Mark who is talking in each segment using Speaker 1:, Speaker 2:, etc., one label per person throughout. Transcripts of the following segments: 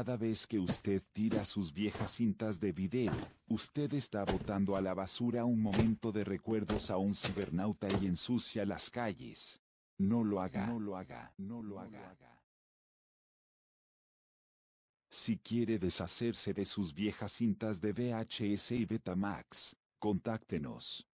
Speaker 1: Cada vez que usted tira sus viejas cintas de video, usted está botando a la basura un momento de recuerdos a un cibernauta y ensucia las calles. No lo haga, no lo haga, no lo haga. Si quiere deshacerse de sus viejas cintas de VHS y Betamax, contáctenos.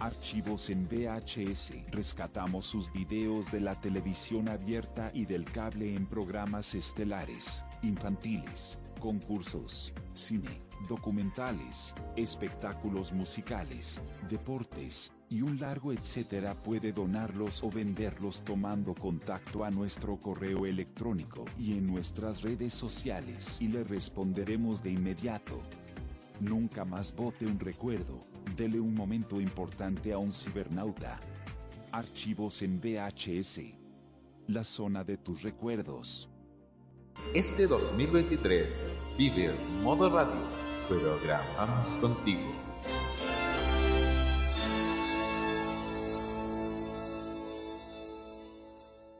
Speaker 1: Archivos en VHS. Rescatamos sus videos de la televisión abierta y del cable en programas estelares, infantiles, concursos, cine, documentales, espectáculos musicales, deportes, y un largo etcétera puede donarlos o venderlos tomando contacto a nuestro correo electrónico y en nuestras redes sociales y le responderemos de inmediato. Nunca más bote un recuerdo, dele un momento importante a un cibernauta. Archivos en VHS. La zona de tus recuerdos.
Speaker 2: Este 2023 vive en modo radio. Programamos contigo.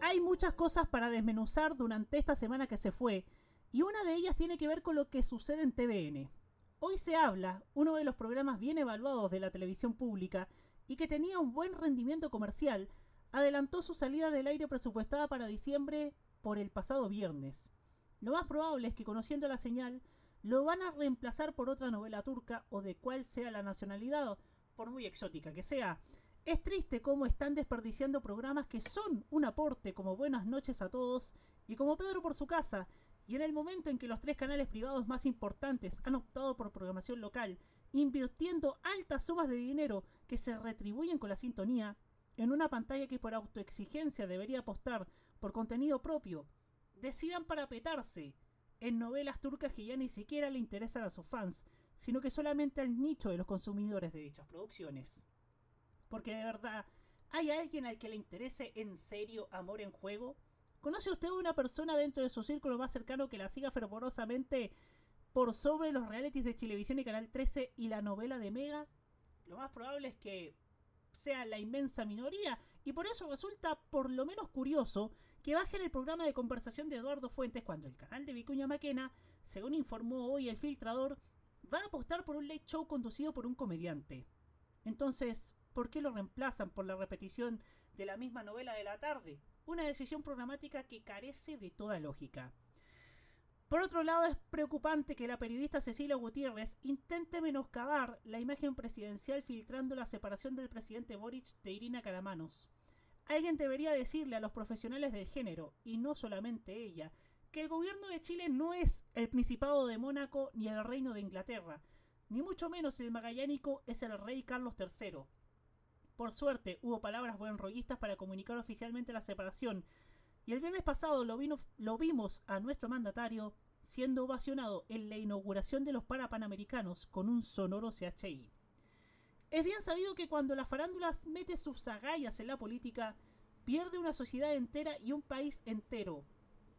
Speaker 3: Hay muchas cosas para desmenuzar durante esta semana que se fue, y una de ellas tiene que ver con lo que sucede en TVN. Hoy se habla, uno de los programas bien evaluados de la televisión pública y que tenía un buen rendimiento comercial, adelantó su salida del aire presupuestada para diciembre por el pasado viernes. Lo más probable es que conociendo la señal, lo van a reemplazar por otra novela turca o de cual sea la nacionalidad, por muy exótica que sea. Es triste cómo están desperdiciando programas que son un aporte como Buenas noches a todos y como Pedro por su casa, y en el momento en que los tres canales privados más importantes han optado por programación local, invirtiendo altas sumas de dinero que se retribuyen con la sintonía, en una pantalla que por autoexigencia debería apostar por contenido propio, decidan parapetarse en novelas turcas que ya ni siquiera le interesan a sus fans, sino que solamente al nicho de los consumidores de dichas producciones. Porque de verdad, ¿hay alguien al que le interese en serio Amor en Juego? ¿Conoce usted una persona dentro de su círculo más cercano que la siga fervorosamente por sobre los realities de Chilevisión y Canal 13 y la novela de Mega? Lo más probable es que sea la inmensa minoría y por eso resulta por lo menos curioso que baje en el programa de conversación de Eduardo Fuentes cuando el canal de Vicuña Maquena, según informó hoy el filtrador, va a apostar por un late show conducido por un comediante. Entonces, ¿por qué lo reemplazan por la repetición de la misma novela de la tarde? Una decisión programática que carece de toda lógica. Por otro lado, es preocupante que la periodista Cecilia Gutiérrez intente menoscabar la imagen presidencial filtrando la separación del presidente Boric de Irina Caramanos. Alguien debería decirle a los profesionales del género, y no solamente ella, que el gobierno de Chile no es el Principado de Mónaco ni el Reino de Inglaterra, ni mucho menos el magallánico es el rey Carlos III, por suerte, hubo palabras buenrollistas para comunicar oficialmente la separación, y el viernes pasado lo, vimos a nuestro mandatario siendo ovacionado en la inauguración de los Parapanamericanos con un sonoro CHI. Es bien sabido que cuando las farándulas mete sus agallas en la política, pierde una sociedad entera y un país entero.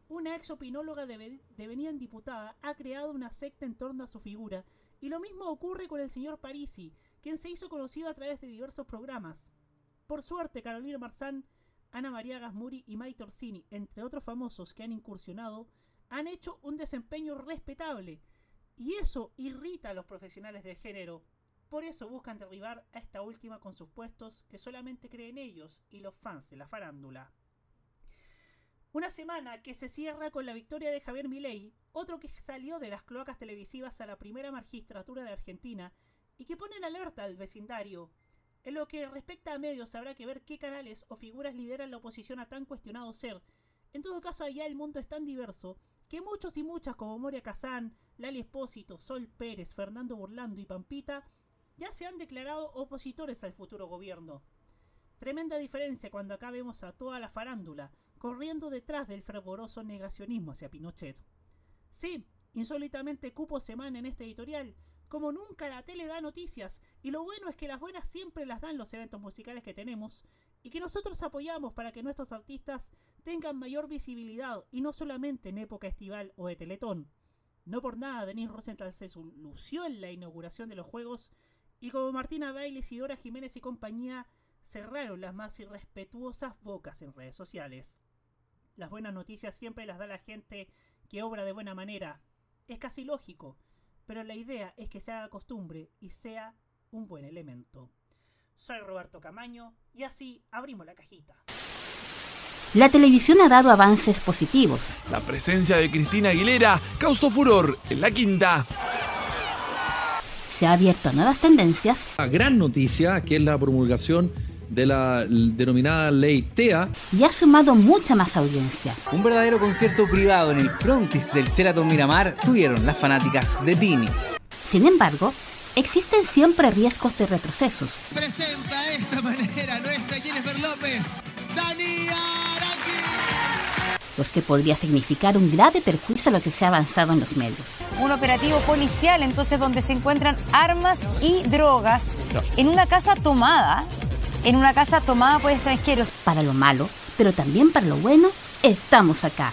Speaker 3: Una ex opinóloga de, en diputada ha creado una secta en torno a su figura, y lo mismo ocurre con el señor Parisi, quien se hizo conocido a través de diversos programas. Por suerte, Carolina Marzán, Ana María Gasmuri y May Torsini, entre otros famosos que han incursionado, han hecho un desempeño respetable, y eso irrita a los profesionales del género. Por eso buscan derribar a esta última con sus puestos que solamente creen ellos y los fans de la farándula. Una semana que se cierra con la victoria de Javier Milei, otro que salió de las cloacas televisivas a la primera magistratura de Argentina y que ponen alerta al vecindario. En lo que respecta a medios habrá que ver qué canales o figuras lideran la oposición a tan cuestionado ser. En todo caso allá el mundo es tan diverso que muchos y muchas como Moria Kazán, Lali Espósito, Sol Pérez, Fernando Burlando y Pampita ya se han declarado opositores al futuro gobierno. Tremenda diferencia cuando acá vemos a toda la farándula corriendo detrás del fervoroso negacionismo hacia Pinochet. Sí, insólitamente cupo semana en este editorial, como nunca la tele da noticias, y lo bueno es que las buenas siempre las dan los eventos musicales que tenemos, y que nosotros apoyamos para que nuestros artistas tengan mayor visibilidad, y no solamente en época estival o de teletón. No por nada Denise Rosenthal se lució en la inauguración de los Juegos, y como Martina Bailes y Dora Jiménez y compañía, cerraron las más irrespetuosas bocas en redes sociales. Las buenas noticias siempre las da la gente que obra de buena manera. Es casi lógico, pero la idea es que se haga costumbre y sea un buen elemento. Soy Roberto Camaño y así abrimos la cajita.
Speaker 4: La televisión ha dado avances positivos.
Speaker 5: La presencia de Cristina Aguilera causó furor en la quinta.
Speaker 4: Se ha abierto a nuevas tendencias.
Speaker 6: La gran noticia, que es la promulgación de la denominada ley TEA.
Speaker 4: Y ha sumado mucha más audiencia.
Speaker 7: Un verdadero concierto privado en el frontis del Sheraton Miramar tuvieron las fanáticas de Tini.
Speaker 4: Sin embargo, existen siempre riesgos de retrocesos.
Speaker 8: Presenta de esta manera nuestra Jennifer López, Dani Araki.
Speaker 4: Los que podría significar un grave perjuicio a lo que se ha avanzado en los medios.
Speaker 9: Un operativo policial, entonces, donde se encuentran armas y drogas en una casa tomada en una casa tomada por extranjeros.
Speaker 4: Para lo malo, pero también para lo bueno, estamos acá.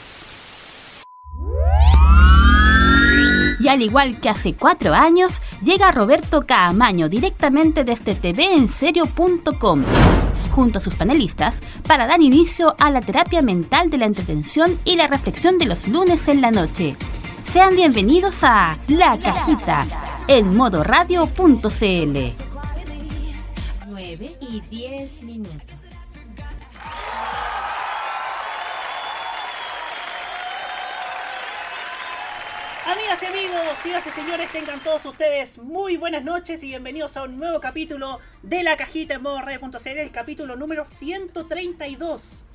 Speaker 4: Y al igual que hace cuatro años, llega Roberto Caamaño directamente desde tvenserio.com junto a sus panelistas para dar inicio a la terapia mental de la entretención y la reflexión de los lunes en la noche. Sean bienvenidos a La Cajita en modoradio.cl
Speaker 10: y 10 minutos.
Speaker 3: Amigas y amigos, señoras y señores, tengan todos ustedes muy buenas noches y bienvenidos a un nuevo capítulo de La Cajita en modo radio.cl, el capítulo número 132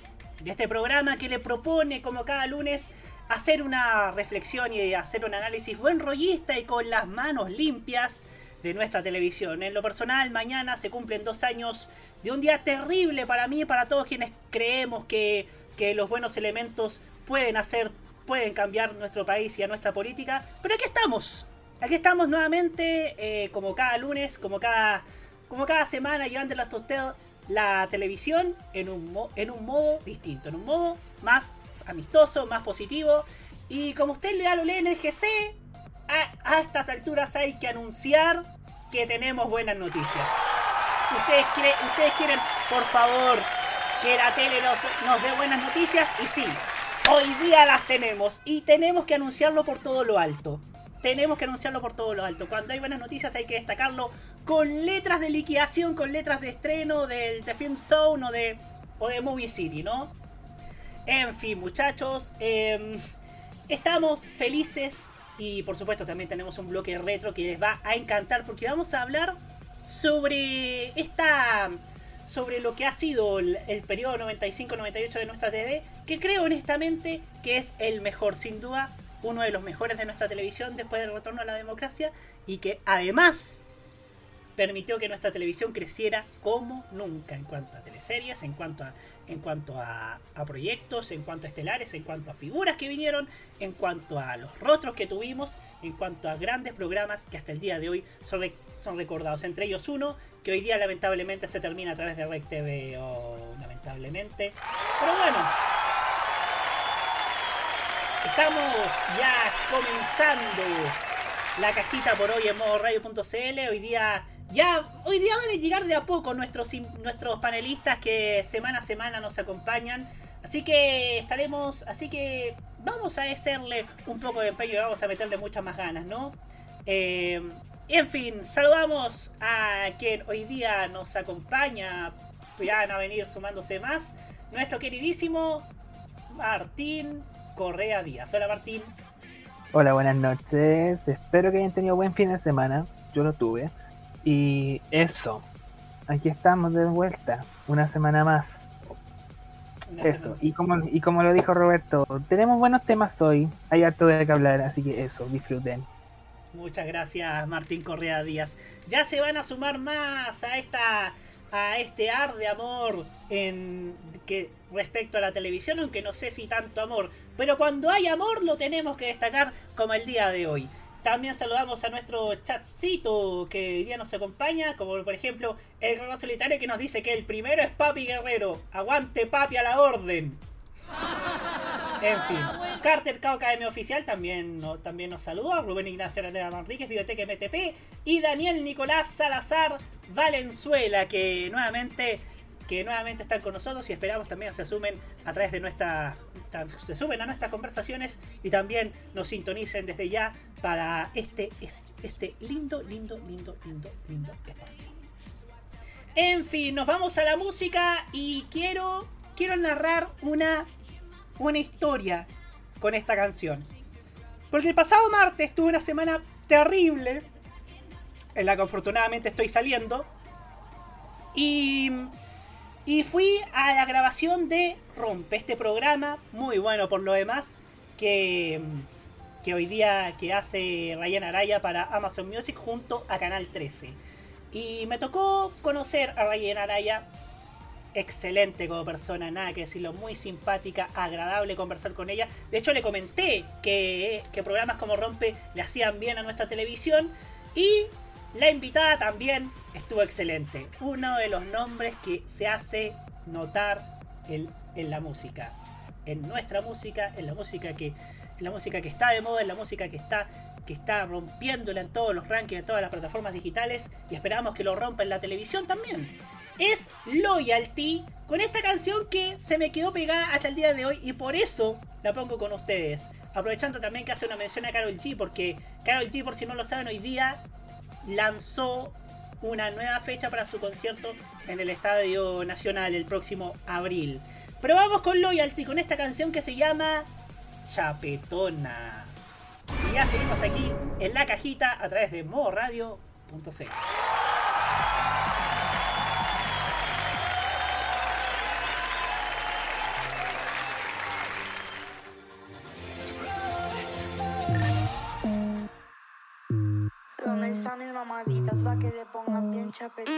Speaker 3: de este programa que le propone, como cada lunes, hacer una reflexión y hacer un análisis buen rollista y con las manos limpias de nuestra televisión. En lo personal, mañana se cumplen dos años de un día terrible para mí y para todos quienes creemos que, los buenos elementos pueden hacer, pueden cambiar nuestro país y a nuestra política. Pero aquí estamos, aquí estamos nuevamente, eh, como cada lunes, como cada, como cada semana, llevándole hasta usted la televisión en un, en un modo distinto, en un modo más amistoso, más positivo. Y como usted ya lo lee en el GC, a, estas alturas hay que anunciar que tenemos buenas noticias. Ustedes, ustedes quieren, por favor, que la tele nos, dé buenas noticias y sí, hoy día las tenemos y tenemos que anunciarlo por todo lo alto. Tenemos que anunciarlo por todo lo alto. Cuando hay buenas noticias hay que destacarlo con letras de liquidación, con letras de estreno del Film Zone o de, o de Movie City, ¿no? En fin, muchachos, em, estamos felices y por supuesto también tenemos un bloque retro que les va a encantar porque vamos a hablar sobre esta sobre lo que ha sido el, periodo 95-98 de nuestra TV, que creo honestamente que es el mejor, sin duda, uno de los mejores de nuestra televisión después del retorno a la democracia y que además permitió que nuestra televisión creciera como nunca en cuanto a teleseries, en cuanto a en cuanto a, proyectos, en cuanto a estelares, en cuanto a figuras que vinieron, en cuanto a los rostros que tuvimos, en cuanto a grandes programas que hasta el día de hoy son, son recordados. Entre ellos uno que hoy día lamentablemente se termina a través de Rec TV o lamentablemente. Pero bueno, estamos ya comenzando la cajita por hoy en modo radio.cl. Hoy día ya, hoy día van a llegar de a poco nuestros, nuestros panelistas que semana a semana nos acompañan. Así que estaremos, así que vamos a hacerle un poco de empeño y vamos a meterle muchas más ganas, ¿no? Eh, en fin, saludamos a quien hoy día nos acompaña, ya van a venir sumándose más, nuestro queridísimo Martín Correa Díaz. Hola Martín.
Speaker 11: Hola, buenas noches. Espero que hayan tenido buen fin de semana. Yo lo tuve. Y eso, aquí estamos de vuelta, una semana más. eso, y como, y como lo dijo Roberto, tenemos buenos temas hoy, hay harto de que hablar, así que eso, disfruten.
Speaker 3: Muchas gracias Martín Correa Díaz. Ya se van a sumar más a esta a este ar de amor en que respecto a la televisión, aunque no sé si tanto amor, pero cuando hay amor lo tenemos que destacar como el día de hoy. También saludamos a nuestro chatcito que hoy día nos acompaña, como por ejemplo el Guerrero Solitario que nos dice que el primero es Papi Guerrero. Aguante Papi a la orden. En fin, Carter KKM Oficial también, también nos saluda. Rubén Ignacio Araneda Manríquez, Biblioteca MTP. Y Daniel Nicolás Salazar Valenzuela, que nuevamente que nuevamente están con nosotros y esperamos también se sumen a través de nuestra se sumen a nuestras conversaciones y también nos sintonicen desde ya para este este lindo lindo lindo lindo lindo espacio. En fin, nos vamos a la música y quiero quiero narrar una una historia con esta canción. Porque el pasado martes tuve una semana terrible en la que afortunadamente estoy saliendo y y fui a la grabación de Rompe, este programa, muy bueno por lo demás, que, que hoy día que hace Ryan Araya para Amazon Music junto a Canal 13. Y me tocó conocer a Ryan Araya, excelente como persona, nada que decirlo, muy simpática, agradable conversar con ella. De hecho le comenté que, que programas como Rompe le hacían bien a nuestra televisión y la invitada también estuvo excelente. Uno de los nombres que se hace notar en, la música. En nuestra música, en la música que. En la música que está de moda, en la música que está. que está rompiéndola en todos los rankings de todas las plataformas digitales. Y esperamos que lo rompa en la televisión también. Es Loyalty. Con esta canción que se me quedó pegada hasta el día de hoy. Y por eso la pongo con ustedes. Aprovechando también que hace una mención a Carol G. Porque Carol G, por si no lo saben, hoy día lanzó una nueva fecha para su concierto en el Estadio Nacional el próximo abril. Pero vamos con Loyalty, con esta canción que se llama Chapetona. Y ya seguimos aquí en la cajita a través de modoradio.c.
Speaker 10: pongan bien chapetonas. Mm,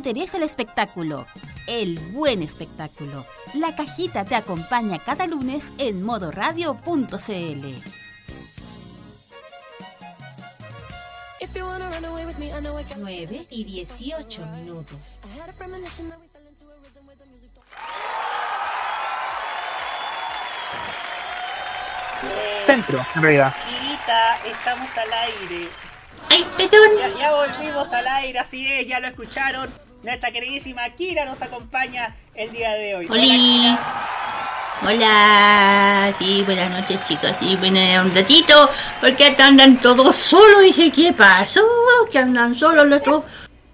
Speaker 4: interesa el espectáculo, el buen espectáculo. La cajita te acompaña cada lunes en modoradio.cl. 9 y 18 minutos.
Speaker 11: Centro, en realidad.
Speaker 3: Chiquita, estamos al aire. Ya, volvimos al aire, así es, ya lo escucharon. Nuestra queridísima Kira nos acompaña el día de hoy.
Speaker 4: Hola,
Speaker 12: Hola, sí, buenas noches chicos, sí, bueno, un ratito, porque andan todos solos, dije, ¿qué pasó? Que andan solos los dos,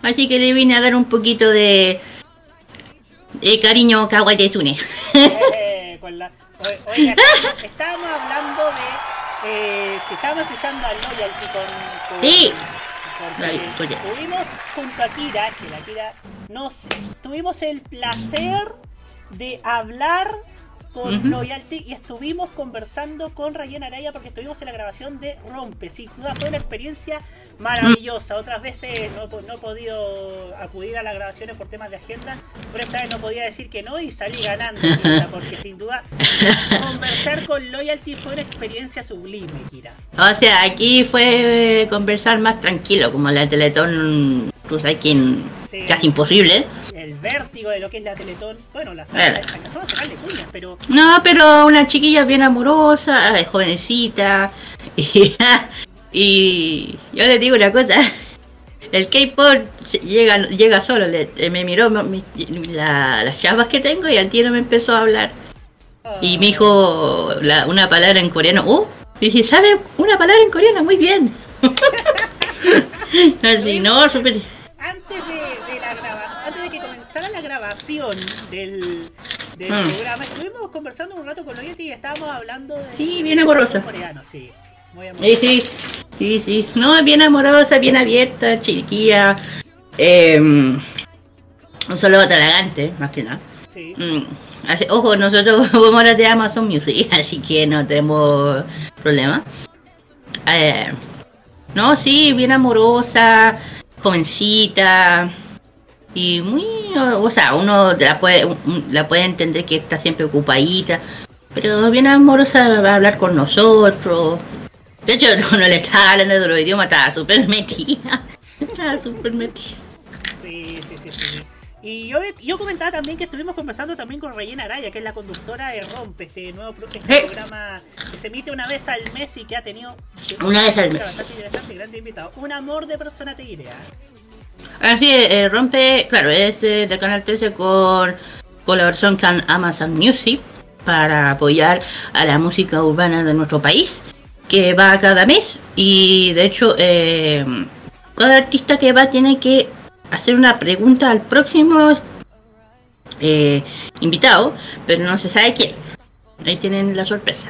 Speaker 12: así que le vine a dar un poquito de, de cariño Kawatezune.
Speaker 3: Eh, con la- o- Oiga, estábamos, estábamos hablando de eh, que estábamos escuchando al Loyalty con, con
Speaker 12: Sí.
Speaker 3: Porque
Speaker 12: La vi, oye.
Speaker 3: tuvimos junto a Kira, que la Kira nos tuvimos el placer de hablar con. Loyalty y estuvimos conversando con Rayen Araya porque estuvimos en la grabación de Rompe. Sin duda fue una experiencia maravillosa. Otras veces no, no he podido acudir a las grabaciones por temas de agenda, pero esta vez no podía decir que no y salí ganando, Kira, porque sin duda conversar con Loyalty fue una experiencia sublime, Kira.
Speaker 12: O sea, aquí fue eh, conversar más tranquilo, como la Teletón, tú sabes quién,
Speaker 3: Sí.
Speaker 12: casi imposible.
Speaker 3: Vértigo de lo que es la Teletón. Bueno, la alcanzamos a sacarle cuñas, pero
Speaker 12: No, pero una chiquilla bien amorosa, eh, jovencita. Y, y yo le digo una cosa. El K-pop llega, llega solo. le- eh, me miró mi- la- las chavas que tengo y al tiro me empezó a hablar. Y me dijo la- una palabra en coreano. ¡Oh! Y dije, ¿sabe una palabra en coreano? Muy bien. Así, no,
Speaker 3: antes de, de la grabación, antes de que comenzara del, del
Speaker 12: Mm.
Speaker 3: programa, estuvimos conversando un rato con Loyalty y estábamos hablando de.
Speaker 12: Sí, bien amorosa.
Speaker 3: coreano, sí. Muy amorosa.
Speaker 12: Sí, sí, sí, sí. No, bien amorosa, bien abierta, chiquilla. Eh, un solo talagante, más que nada.
Speaker 3: Sí.
Speaker 12: Mm, así- ojo, nosotros somos ahora de Amazon Music, así que no tenemos problema. Eh, no, sí, bien amorosa, jovencita. Y muy, o sea, uno la puede, la puede entender que está siempre ocupadita. Pero bien amorosa va a hablar con nosotros. De hecho, no, no le estaba hablando de los idiomas, estaba súper metida. Estaba súper metida.
Speaker 3: Sí, sí, sí, sí. Y yo, yo comentaba también que estuvimos conversando también con Reyena Araya, que es la conductora de Rompe, este nuevo pro- este
Speaker 12: Eh.
Speaker 3: programa que se emite una vez al mes y que ha tenido
Speaker 12: Una vez al mes.
Speaker 3: bastante interesante grande invitado. Un amor de persona te diré. ¿ah?
Speaker 12: Así eh, rompe, claro, es de, de Canal 13 con colaboración con Amazon Music para apoyar a la música urbana de nuestro país, que va cada mes y de hecho eh, cada artista que va tiene que hacer una pregunta al próximo eh, invitado, pero no se sabe quién. Ahí tienen la sorpresa.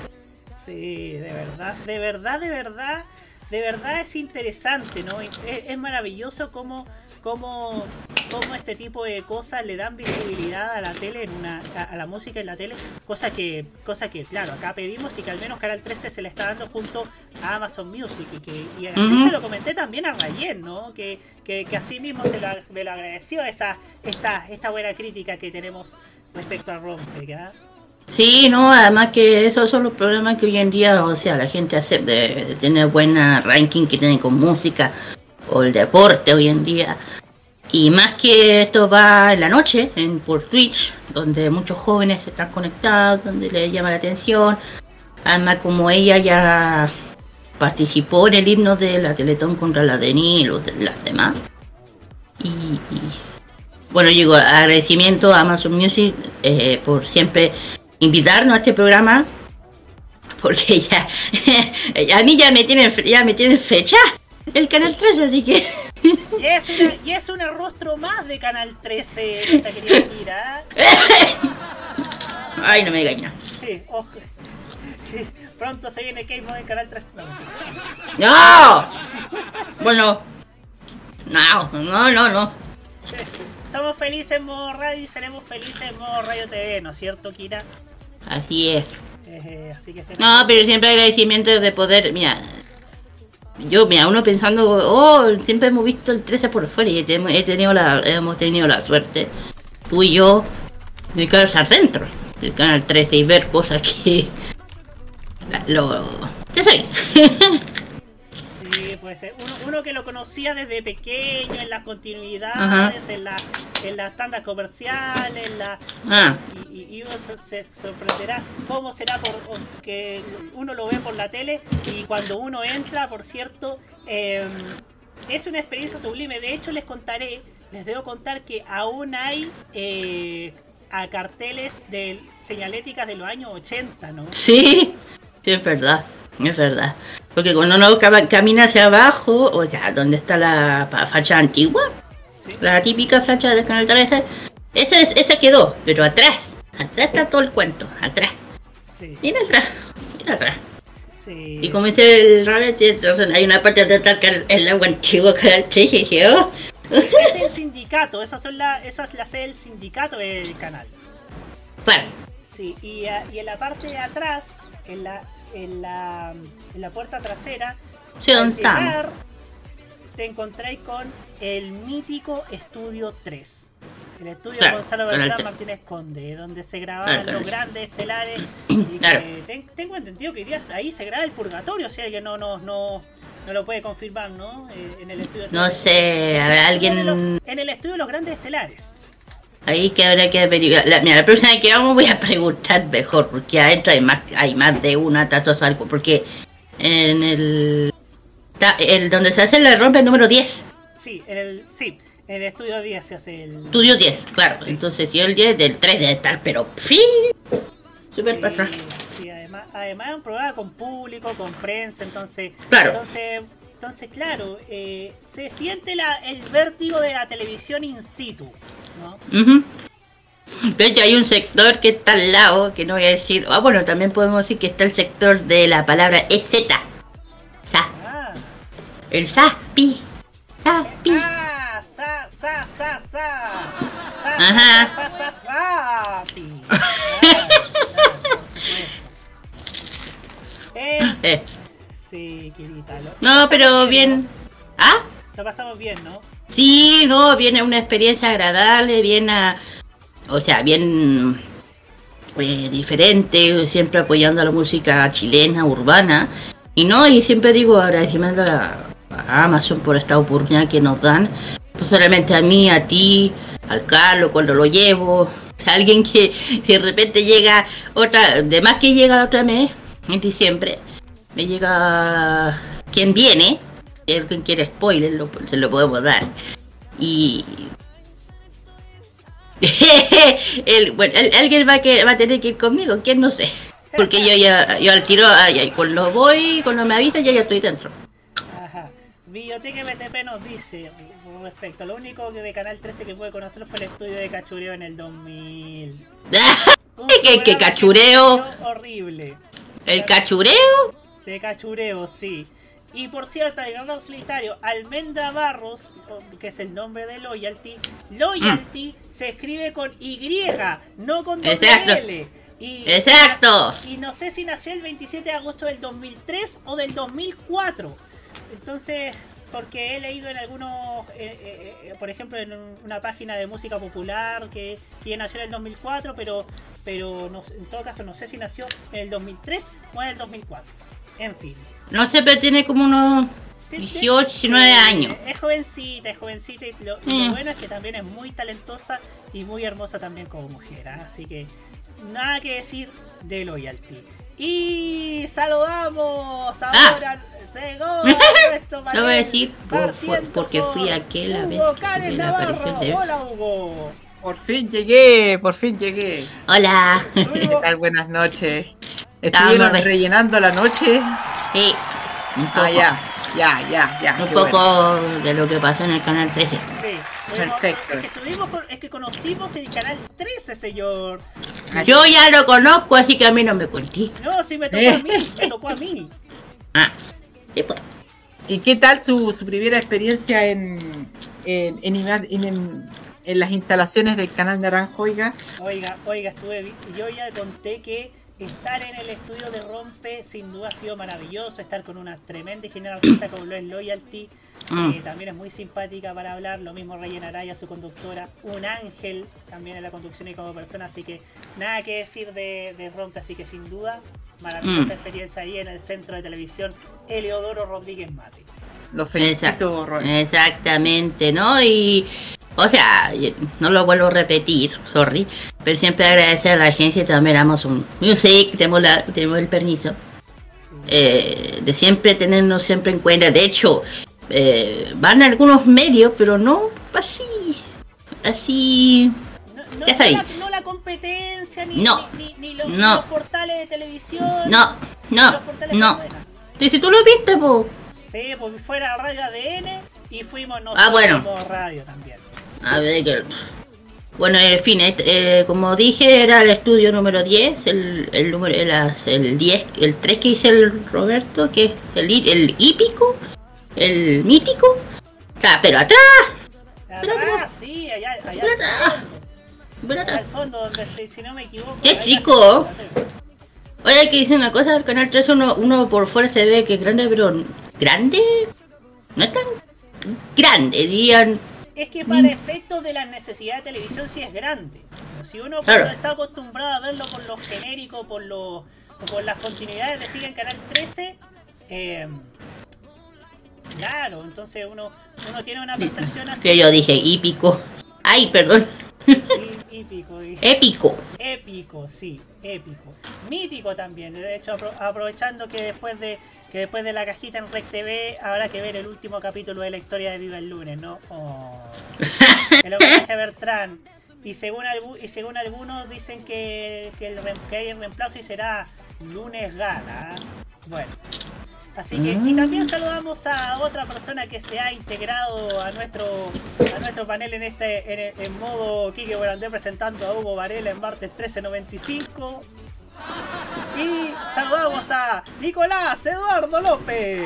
Speaker 3: Sí, de verdad, de verdad, de verdad, de verdad es interesante, ¿no? Es, es maravilloso cómo, cómo, cómo este tipo de cosas le dan visibilidad a la tele, en una, a, a la música en la tele, cosa que, cosa que, claro, acá pedimos y que al menos Canal 13 se le está dando junto a Amazon Music y que y así se lo comenté también a Rayen, ¿no? Que, que, que así mismo se lo, me lo agradeció esa, esta, esta buena crítica que tenemos respecto a Rompe, ¿ya?
Speaker 12: Sí, no, además que esos son los programas que hoy en día, o sea, la gente hace de, de tener buena ranking que tienen con música o el deporte hoy en día. Y más que esto va en la noche, en por Twitch, donde muchos jóvenes están conectados, donde les llama la atención. Además, como ella ya participó en el himno de la Teletón contra la DENI y los de- las demás. Y, y, bueno, digo, agradecimiento a Amazon Music eh, por siempre invitarnos a este programa. Porque ya, a mí ya me tienen, ya me tienen fecha el canal 13, así que
Speaker 3: Y es, una, y es un rostro más de Canal 13, esta querida Kira.
Speaker 12: Ay, no me engaña.
Speaker 3: Sí, ojo. Sí, pronto se viene Game en Canal 13. No.
Speaker 12: ¡No! Bueno, no, no, no, no.
Speaker 3: Somos felices en modo radio y seremos felices en modo radio TV, ¿no es cierto, Kira?
Speaker 12: Así es.
Speaker 3: Eh, así que estén
Speaker 12: No, pero siempre agradecimiento de poder, mira, yo, mira, uno pensando, oh, siempre hemos visto el 13 por fuera y hemos- he tenido la, hemos tenido la suerte, tú y yo, de quedarnos adentro del canal 13 y ver cosas que lo, ya sabes.
Speaker 3: Pues eh, uno, uno que lo conocía desde pequeño, en las continuidades,
Speaker 12: Ajá.
Speaker 3: en, la, en las tandas comerciales, en la,
Speaker 12: Ah.
Speaker 3: y, y- uno se, se sorprenderá cómo será por, que uno lo ve por la tele y cuando uno entra, por cierto, eh, es una experiencia sublime. De hecho, les contaré, les debo contar que aún hay... eh, a carteles de señaléticas de los años 80, ¿no?
Speaker 12: Sí, sí, es verdad, es verdad. Porque cuando uno cam- camina hacia abajo, o sea, donde está la facha antigua, la típica facha del Canal 13, esa, es- esa quedó, pero atrás, atrás está todo el cuento, atrás.
Speaker 3: Sí.
Speaker 12: Mira atrás, mira atrás.
Speaker 3: Sí.
Speaker 12: Y como dice el Rabbit, entonces hay una parte de atrás que es el agua antigua Canal 13, y dije, oh,
Speaker 3: Es el sindicato, esas son la, esa es la sede del sindicato del canal.
Speaker 12: Claro.
Speaker 3: Sí, y, ah, y en la parte de atrás, en la, en la, en la puerta trasera,
Speaker 12: Sí,
Speaker 3: al te encontráis con el mítico Estudio 3. El estudio
Speaker 12: Claro,
Speaker 3: Gonzalo Beltrán
Speaker 12: te-
Speaker 3: Martínez Conde, donde se grababan
Speaker 12: Claro, claro.
Speaker 3: los grandes estelares. Y
Speaker 12: Claro.
Speaker 3: que ten- tengo entendido que día ahí se graba el purgatorio, si alguien no, no, no, no lo puede confirmar, ¿no? Eh, en el estudio
Speaker 12: no
Speaker 3: 3.
Speaker 12: sé, habrá alguien
Speaker 3: En el estudio de los grandes estelares.
Speaker 12: Ahí que habrá que averiguar. La, mira, la próxima vez que vamos voy a preguntar mejor, porque adentro hay más, hay más de una tatuaje algo, porque en el, el donde se hace la rompe el número 10,
Speaker 3: Sí, el, sí, el estudio 10 se hace el.
Speaker 12: estudio 10, claro. Entonces si el 10 del 3 debe estar, pero sí, super para atrás.
Speaker 3: Sí, además, además es un programa con público, con prensa, entonces.
Speaker 12: Claro.
Speaker 3: Entonces, entonces claro, eh, se siente la, el vértigo de la televisión in situ, ¿no?
Speaker 12: Ujú. De hecho, hay un sector que está al lado, que no voy a decir. Ah, bueno, también podemos decir que está el sector de la palabra EZ. Sa.
Speaker 3: Ah.
Speaker 12: El SASPI. SASPI.
Speaker 3: Ah, sa, sa, sa, sa. Sa,
Speaker 12: Ajá.
Speaker 3: sa, sa, sa, sa, pi. Por supuesto. Eh,
Speaker 12: Eh,
Speaker 3: sí, Kirita.
Speaker 12: No, pero bien. ¿Ah?
Speaker 3: Lo pasamos bien, ¿no?
Speaker 12: Sí, no, viene una experiencia agradable, bien a, o sea, bien eh, diferente, siempre apoyando a la música chilena, urbana. Y no, y siempre digo agradecimiento a, la- a Amazon por esta oportunidad que nos dan. No solamente a mí, a ti, al Carlos cuando lo llevo. Alguien que de repente llega otra, de más que llega la otra mes, en diciembre, me llega quien viene, si alguien quiere spoiler, lo- se lo podemos dar. Y el, bueno, el- alguien va a, que, va a tener que ir conmigo, quién no sé. Porque yo ya, yo al tiro, ay, ay, cuando voy, cuando me avisan, yo ya estoy dentro.
Speaker 3: Ajá. Biblioteca MTP nos dice, respecto, lo único que de Canal 13 que pude conocerlo fue el estudio de Cachureo en el 2000. Un
Speaker 12: ¿Qué, qué cachureo?
Speaker 3: Horrible.
Speaker 12: ¿El cachureo?
Speaker 3: De cachureo, sí. Y por cierto, el ganador solitario, Almendra Barros, que es el nombre de Loyalty, Loyalty se escribe con Y, no con
Speaker 12: Exacto.
Speaker 3: L. Y,
Speaker 12: Exacto.
Speaker 3: Y no sé si nació el 27 de agosto del 2003 o del 2004. Entonces, porque he leído en algunos, eh, eh, eh, por ejemplo, en un- una página de música popular que, que nació en el 2004, pero, pero no, en todo caso no sé si nació en el 2003 o en el 2004. En fin.
Speaker 12: No sé, pero tiene como unos 18, 19
Speaker 3: Sí,
Speaker 12: años.
Speaker 3: Es jovencita, es jovencita y lo,
Speaker 12: Mm.
Speaker 3: bueno es que también es muy talentosa y muy hermosa también como mujer. ¿ah? Así que nada que decir de Loyalty. Y saludamos ahora. Llegó nuestro
Speaker 12: Lo voy a decir por- por- porque fui aquella vez
Speaker 3: Hugo
Speaker 12: que la aparición
Speaker 3: Navarro.
Speaker 12: de-
Speaker 3: Hola Hugo.
Speaker 13: Por fin llegué, por fin llegué.
Speaker 12: Hola.
Speaker 13: ¿Qué tal? Buenas noches. ¿Estuvieron
Speaker 12: re-
Speaker 13: rellenando la noche?
Speaker 12: Sí. Un
Speaker 13: Ah,
Speaker 12: poco.
Speaker 13: ya, ya, ya, ya.
Speaker 12: Un poco
Speaker 13: bueno.
Speaker 12: de lo que pasó en el canal 13.
Speaker 3: Sí.
Speaker 13: Perfecto.
Speaker 3: Es que, estuvimos con- es que conocimos el canal 13, señor.
Speaker 12: Yo ya lo conozco, así que a mí no me conté.
Speaker 3: No, sí me tocó
Speaker 13: Eh.
Speaker 3: a mí. Me tocó a mí.
Speaker 12: Ah, sí, pues.
Speaker 13: ¿Y qué tal su, su primera experiencia en, en, en, en- en- en las instalaciones del canal Naranjo, oiga?
Speaker 3: Oiga, oiga, estuve, yo ya conté que estar en el estudio de Rompe sin duda ha sido maravilloso, estar con una tremenda y genial artista como lo es Loyalty,
Speaker 12: Mm.
Speaker 3: que también es muy simpática para hablar, lo mismo Ryan Araya, su conductora, un ángel también en la conducción y como persona, así que nada que decir de, de Rompe, así que sin duda, maravillosa
Speaker 12: Mm.
Speaker 3: experiencia ahí en el centro de televisión Eleodoro Rodríguez Mate.
Speaker 13: Lo felicito.
Speaker 12: Exactamente, ¿no? Y, o sea, no lo vuelvo a repetir, sorry, pero siempre agradecer a la agencia y también a Amazon Music, tenemos, la, tenemos el permiso eh, de siempre tenernos siempre en cuenta. De hecho, eh, van algunos medios, pero no así, así,
Speaker 3: No,
Speaker 12: ya
Speaker 3: no
Speaker 12: sabéis.
Speaker 3: la, no la competencia, ni,
Speaker 12: No.
Speaker 3: ni, ni- ni los,
Speaker 12: No.
Speaker 3: los portales de televisión.
Speaker 12: No, no,
Speaker 3: los portales
Speaker 12: no. Y si tú lo viste, po.
Speaker 3: Sí, pues fuera radio ADN y fuimos nosotros
Speaker 12: Ah, bueno.
Speaker 3: radio también.
Speaker 12: A ver, que... Bueno, en fin, este, eh, como dije, era el estudio número 10, el, el número, el, el 10, el 3 que dice el Roberto, que es el, el hípico, el mítico. Ah, pero atrás,
Speaker 3: Atrás, sí, allá, allá al fondo. Allá al fondo, donde si, si no me equivoco.
Speaker 12: qué chico. Oye, que decir una cosa, el canal 3 uno, uno por fuera se ve que es grande, pero grande, no es tan grande, dirían.
Speaker 3: Es que para efectos de las necesidades de televisión sí es grande. Si uno
Speaker 12: Claro.
Speaker 3: está acostumbrado a verlo por los genéricos, por los por las continuidades de Sigue en Canal 13, eh, claro, entonces uno, uno tiene una percepción así.
Speaker 12: Que yo dije hípico. Ay, perdón. Épico.
Speaker 3: Épico, sí, épico. Mítico también. De hecho, apro- aprovechando que después de que después de la cajita en Rec TV habrá que ver el último capítulo de la historia de Viva el Lunes, ¿no? Oh. El homenaje a Bertrand. Y según, y según algunos dicen que, que, el hay un reemplazo y será Lunes Gala. ¿ah? Bueno. Así que, y también saludamos a otra persona que se ha integrado a nuestro a nuestro panel en este en, en modo Kike Borandé presentando a Hugo Varela en martes 1395. Y saludamos a Nicolás Eduardo López.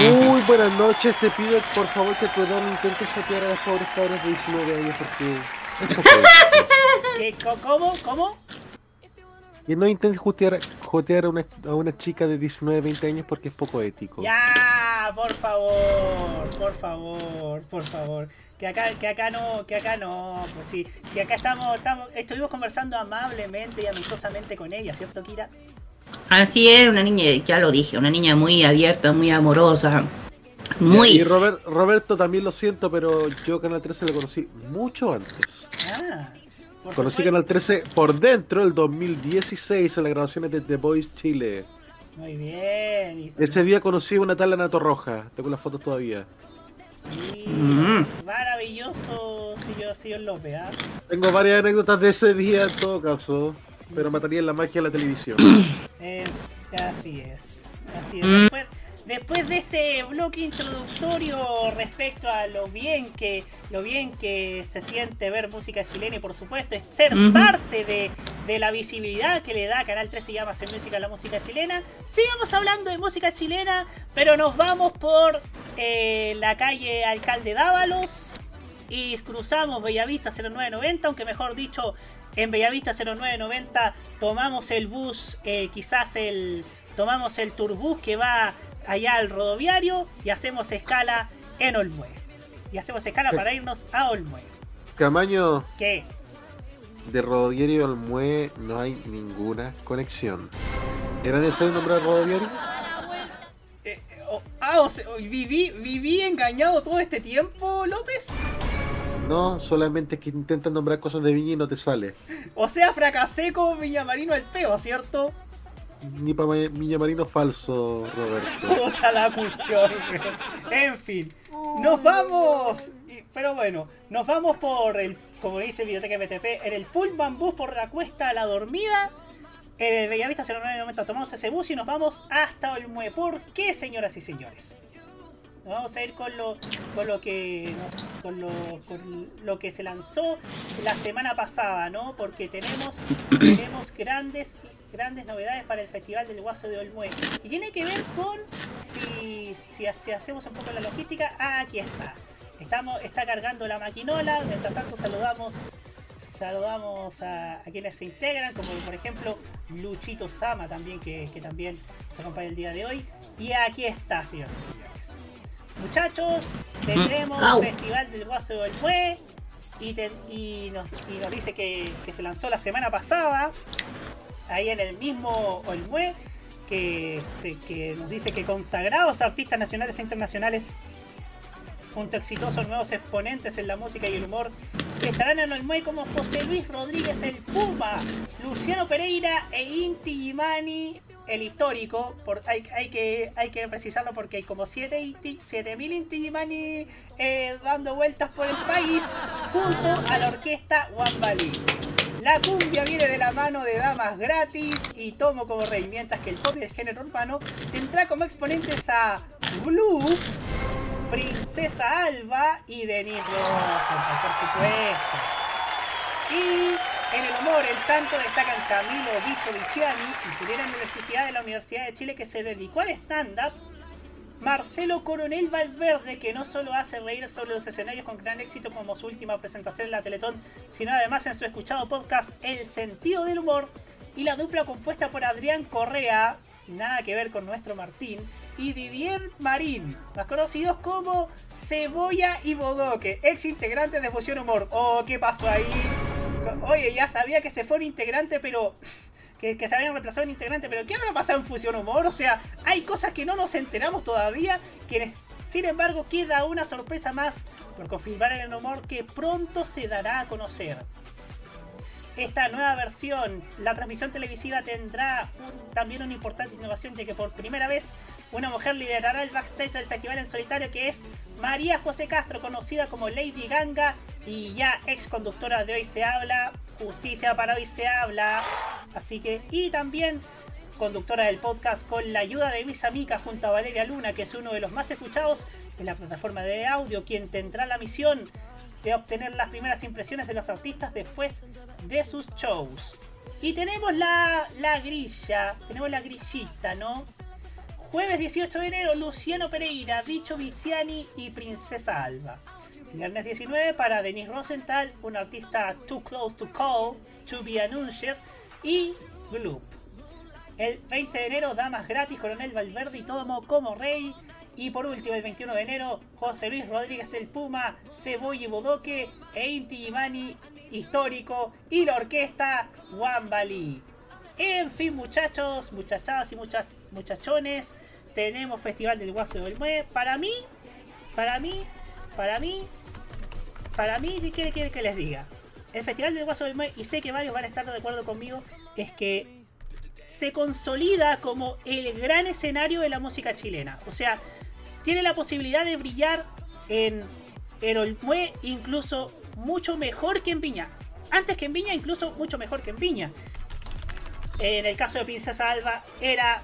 Speaker 14: Muy buenas noches, te pido por favor que tu no intentes saquear a las pobres cabras de 19 años porque... esto fue-
Speaker 3: ¿Qué, co- ¿Cómo? ¿Cómo?
Speaker 14: Que no intentes jotear, jotear a, una, a una chica de 19, 20 años porque es poco ético.
Speaker 3: Ya, por favor, por favor, por favor. Que acá, que acá no, que acá no, pues sí, si acá estamos, estamos, estuvimos conversando amablemente y amistosamente con ella, ¿cierto, Kira?
Speaker 12: Así es, una niña, ya lo dije, una niña muy abierta, muy amorosa. Muy.
Speaker 14: Y Robert- Roberto también lo siento, pero yo Canal 13 lo conocí mucho antes.
Speaker 3: Ah,
Speaker 14: Conocí
Speaker 3: supuesto.
Speaker 14: Canal 13 por dentro el 2016 en las grabaciones de The Voice Chile.
Speaker 3: Muy bien. y-
Speaker 14: Ese día conocí a una tal Anato Roja. Tengo las fotos todavía.
Speaker 3: y-
Speaker 12: Mm.
Speaker 3: Maravilloso, señor, señor López, ¿ah?
Speaker 14: Tengo varias anécdotas de ese día en todo caso. Pero mataría la magia de la televisión.
Speaker 3: Eh, así es. Así es.
Speaker 12: Mm.
Speaker 3: Después, después de este bloque introductorio respecto a lo bien que lo bien que se siente ver música chilena y por supuesto es ser parte de, de la visibilidad que le da Canal 13 y llama hacer música a la música chilena. Sigamos hablando de música chilena, pero nos vamos por eh, la calle Alcalde Dávalos y cruzamos Bellavista 0990, aunque mejor dicho, en Bellavista 0990 tomamos el bus, eh, quizás el tomamos el turbús que va allá al rodoviario y hacemos escala en Olmué. Y hacemos escala para irnos a Olmué.
Speaker 14: Camaño,
Speaker 3: ¿Qué?
Speaker 14: de Rododiario al Mue no hay ninguna conexión. ¿Era necesario nombrar Rododiario?
Speaker 3: Oh, ah, o sea, viví, viví engañado todo este tiempo, López.
Speaker 14: No, solamente que intentas nombrar cosas de Viña y no te sale.
Speaker 3: O sea, fracasé como Villamarino al peo, ¿cierto?
Speaker 14: Ni para Viña Marino falso, Roberto.
Speaker 3: Puta la cuestión. En fin, nos vamos. Pero bueno, nos vamos por el, como dice Biblioteca MTP, en el Pullman Bus por la cuesta a la dormida. En el Bellavista 0990 tomamos ese bus y nos vamos hasta Olmué. ¿Por qué, señoras y señores? Nos vamos a ir con lo, con lo que nos- con lo, con lo que se lanzó la semana pasada, ¿no? Porque tenemos, tenemos grandes, grandes novedades para el Festival del Guaso de Olmué. Y tiene que ver con si, si, si hacemos un poco la logística. Ah, aquí está. Estamos, está cargando la maquinola. Mientras tanto saludamos saludamos a, a quienes se integran, como por ejemplo Luchito Sama también, que, que también se acompaña el día de hoy. Y aquí está, señores. Muchachos, tendremos
Speaker 12: Au.
Speaker 3: Festival del Guaso del Mue y, y, nos, y nos dice que, que se lanzó la semana pasada, ahí en el mismo Olmue, que, nos dice que consagrados artistas nacionales e internacionales junto a exitosos nuevos exponentes en la música y el humor estarán en Olmué como José Luis Rodríguez el Puma, Luciano Pereira e Inti Gimani el histórico, por, hay, hay, que, hay que precisarlo porque hay como 7 Inti, 7000 Inti Gimani eh, dando vueltas por el país junto a la orquesta Wambali. La cumbia viene de la mano de damas gratis y tomo como rey, mientras que el pop y el género urbano tendrá como exponentes a Blue, Princesa Alba y Denis Rosenthal, por supuesto. Y en el humor, el tanto destacan Camilo Bicho Viciani, ingeniero en electricidad de la Universidad de Chile que se dedicó al stand-up Marcelo Coronel Valverde, que no solo hace reír sobre los escenarios con gran éxito como su última presentación en la Teletón, sino además en su escuchado podcast El sentido del humor, y la dupla compuesta por Adrián Correa, nada que ver con nuestro Martín, y Didier Marín, más conocidos como Cebolla y Bodoque, ex integrantes de Fusión Humor. Oh, ¿qué pasó ahí? Oye, ya sabía que se fue un integrante, pero que, se habían reemplazado en integrante, pero ¿qué habrá pasado en Fusión Humor? O sea, hay cosas que no nos enteramos todavía, que sin embargo queda una sorpresa más por confirmar en el humor que pronto se dará a conocer. Esta nueva versión, la transmisión televisiva tendrá también una importante innovación de que por primera vez una mujer liderará el backstage del festival en solitario que es María José Castro, conocida como Lady Ganga y ya ex conductora de Hoy Se Habla, Justicia para Hoy Se Habla. Así que, y también conductora del podcast con la ayuda de mis amigas junto a Valeria Luna, que es uno de los más escuchados en la plataforma de audio, quien tendrá la misión de obtener las primeras impresiones de los artistas después de sus shows. Y tenemos la, la grilla, tenemos la grillita, ¿no? Jueves 18 de enero, Luciano Pereira, Bicho Viziani y Princesa Alba. Viernes 19 para Denis Rosenthal, un artista Too Close to Call, To Be Announced y Gloop. El 20 de enero, Damas Gratis, Coronel Valverde y Tomo como Rey. Y por último, el 21 de enero, José Luis Rodríguez el Puma, Cebolla y Bodoque e Inti Imani Histórico y la orquesta Wambali. En fin, muchachos, muchachadas y muchachones, tenemos Festival del Guaso del Mue. Para mí, para mí, para mí, para mí, ¿qué quiere que les diga? El Festival del Guaso del Mue, y sé que varios van a estar de acuerdo conmigo, es que se consolida como el gran escenario de la música chilena. O sea, tiene la posibilidad de brillar en Olmue incluso mucho mejor que en Viña. Antes que en Viña, incluso mucho mejor que en Viña. En el caso de Princesa Alba, era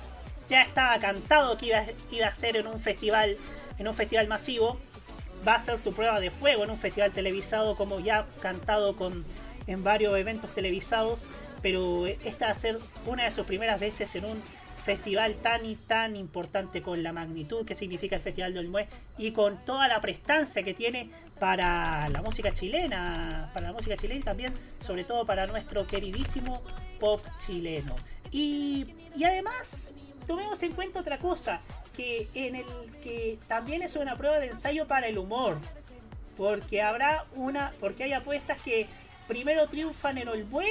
Speaker 3: ya estaba cantado que iba, a ser en un festival, en un festival masivo va a ser su prueba de fuego en un festival televisado, como ya cantado con, en varios eventos televisados, pero esta va a ser una de sus primeras veces en un festival tan y tan importante con la magnitud que significa el Festival del Olmué y con toda la prestancia que tiene para la música chilena, para la música chilena y también, sobre todo para nuestro queridísimo pop chileno. Y, y además, tomemos en cuenta otra cosa, en el que también es una prueba de ensayo para el humor. Porque habrá una. Porque hay apuestas que primero triunfan en Olbué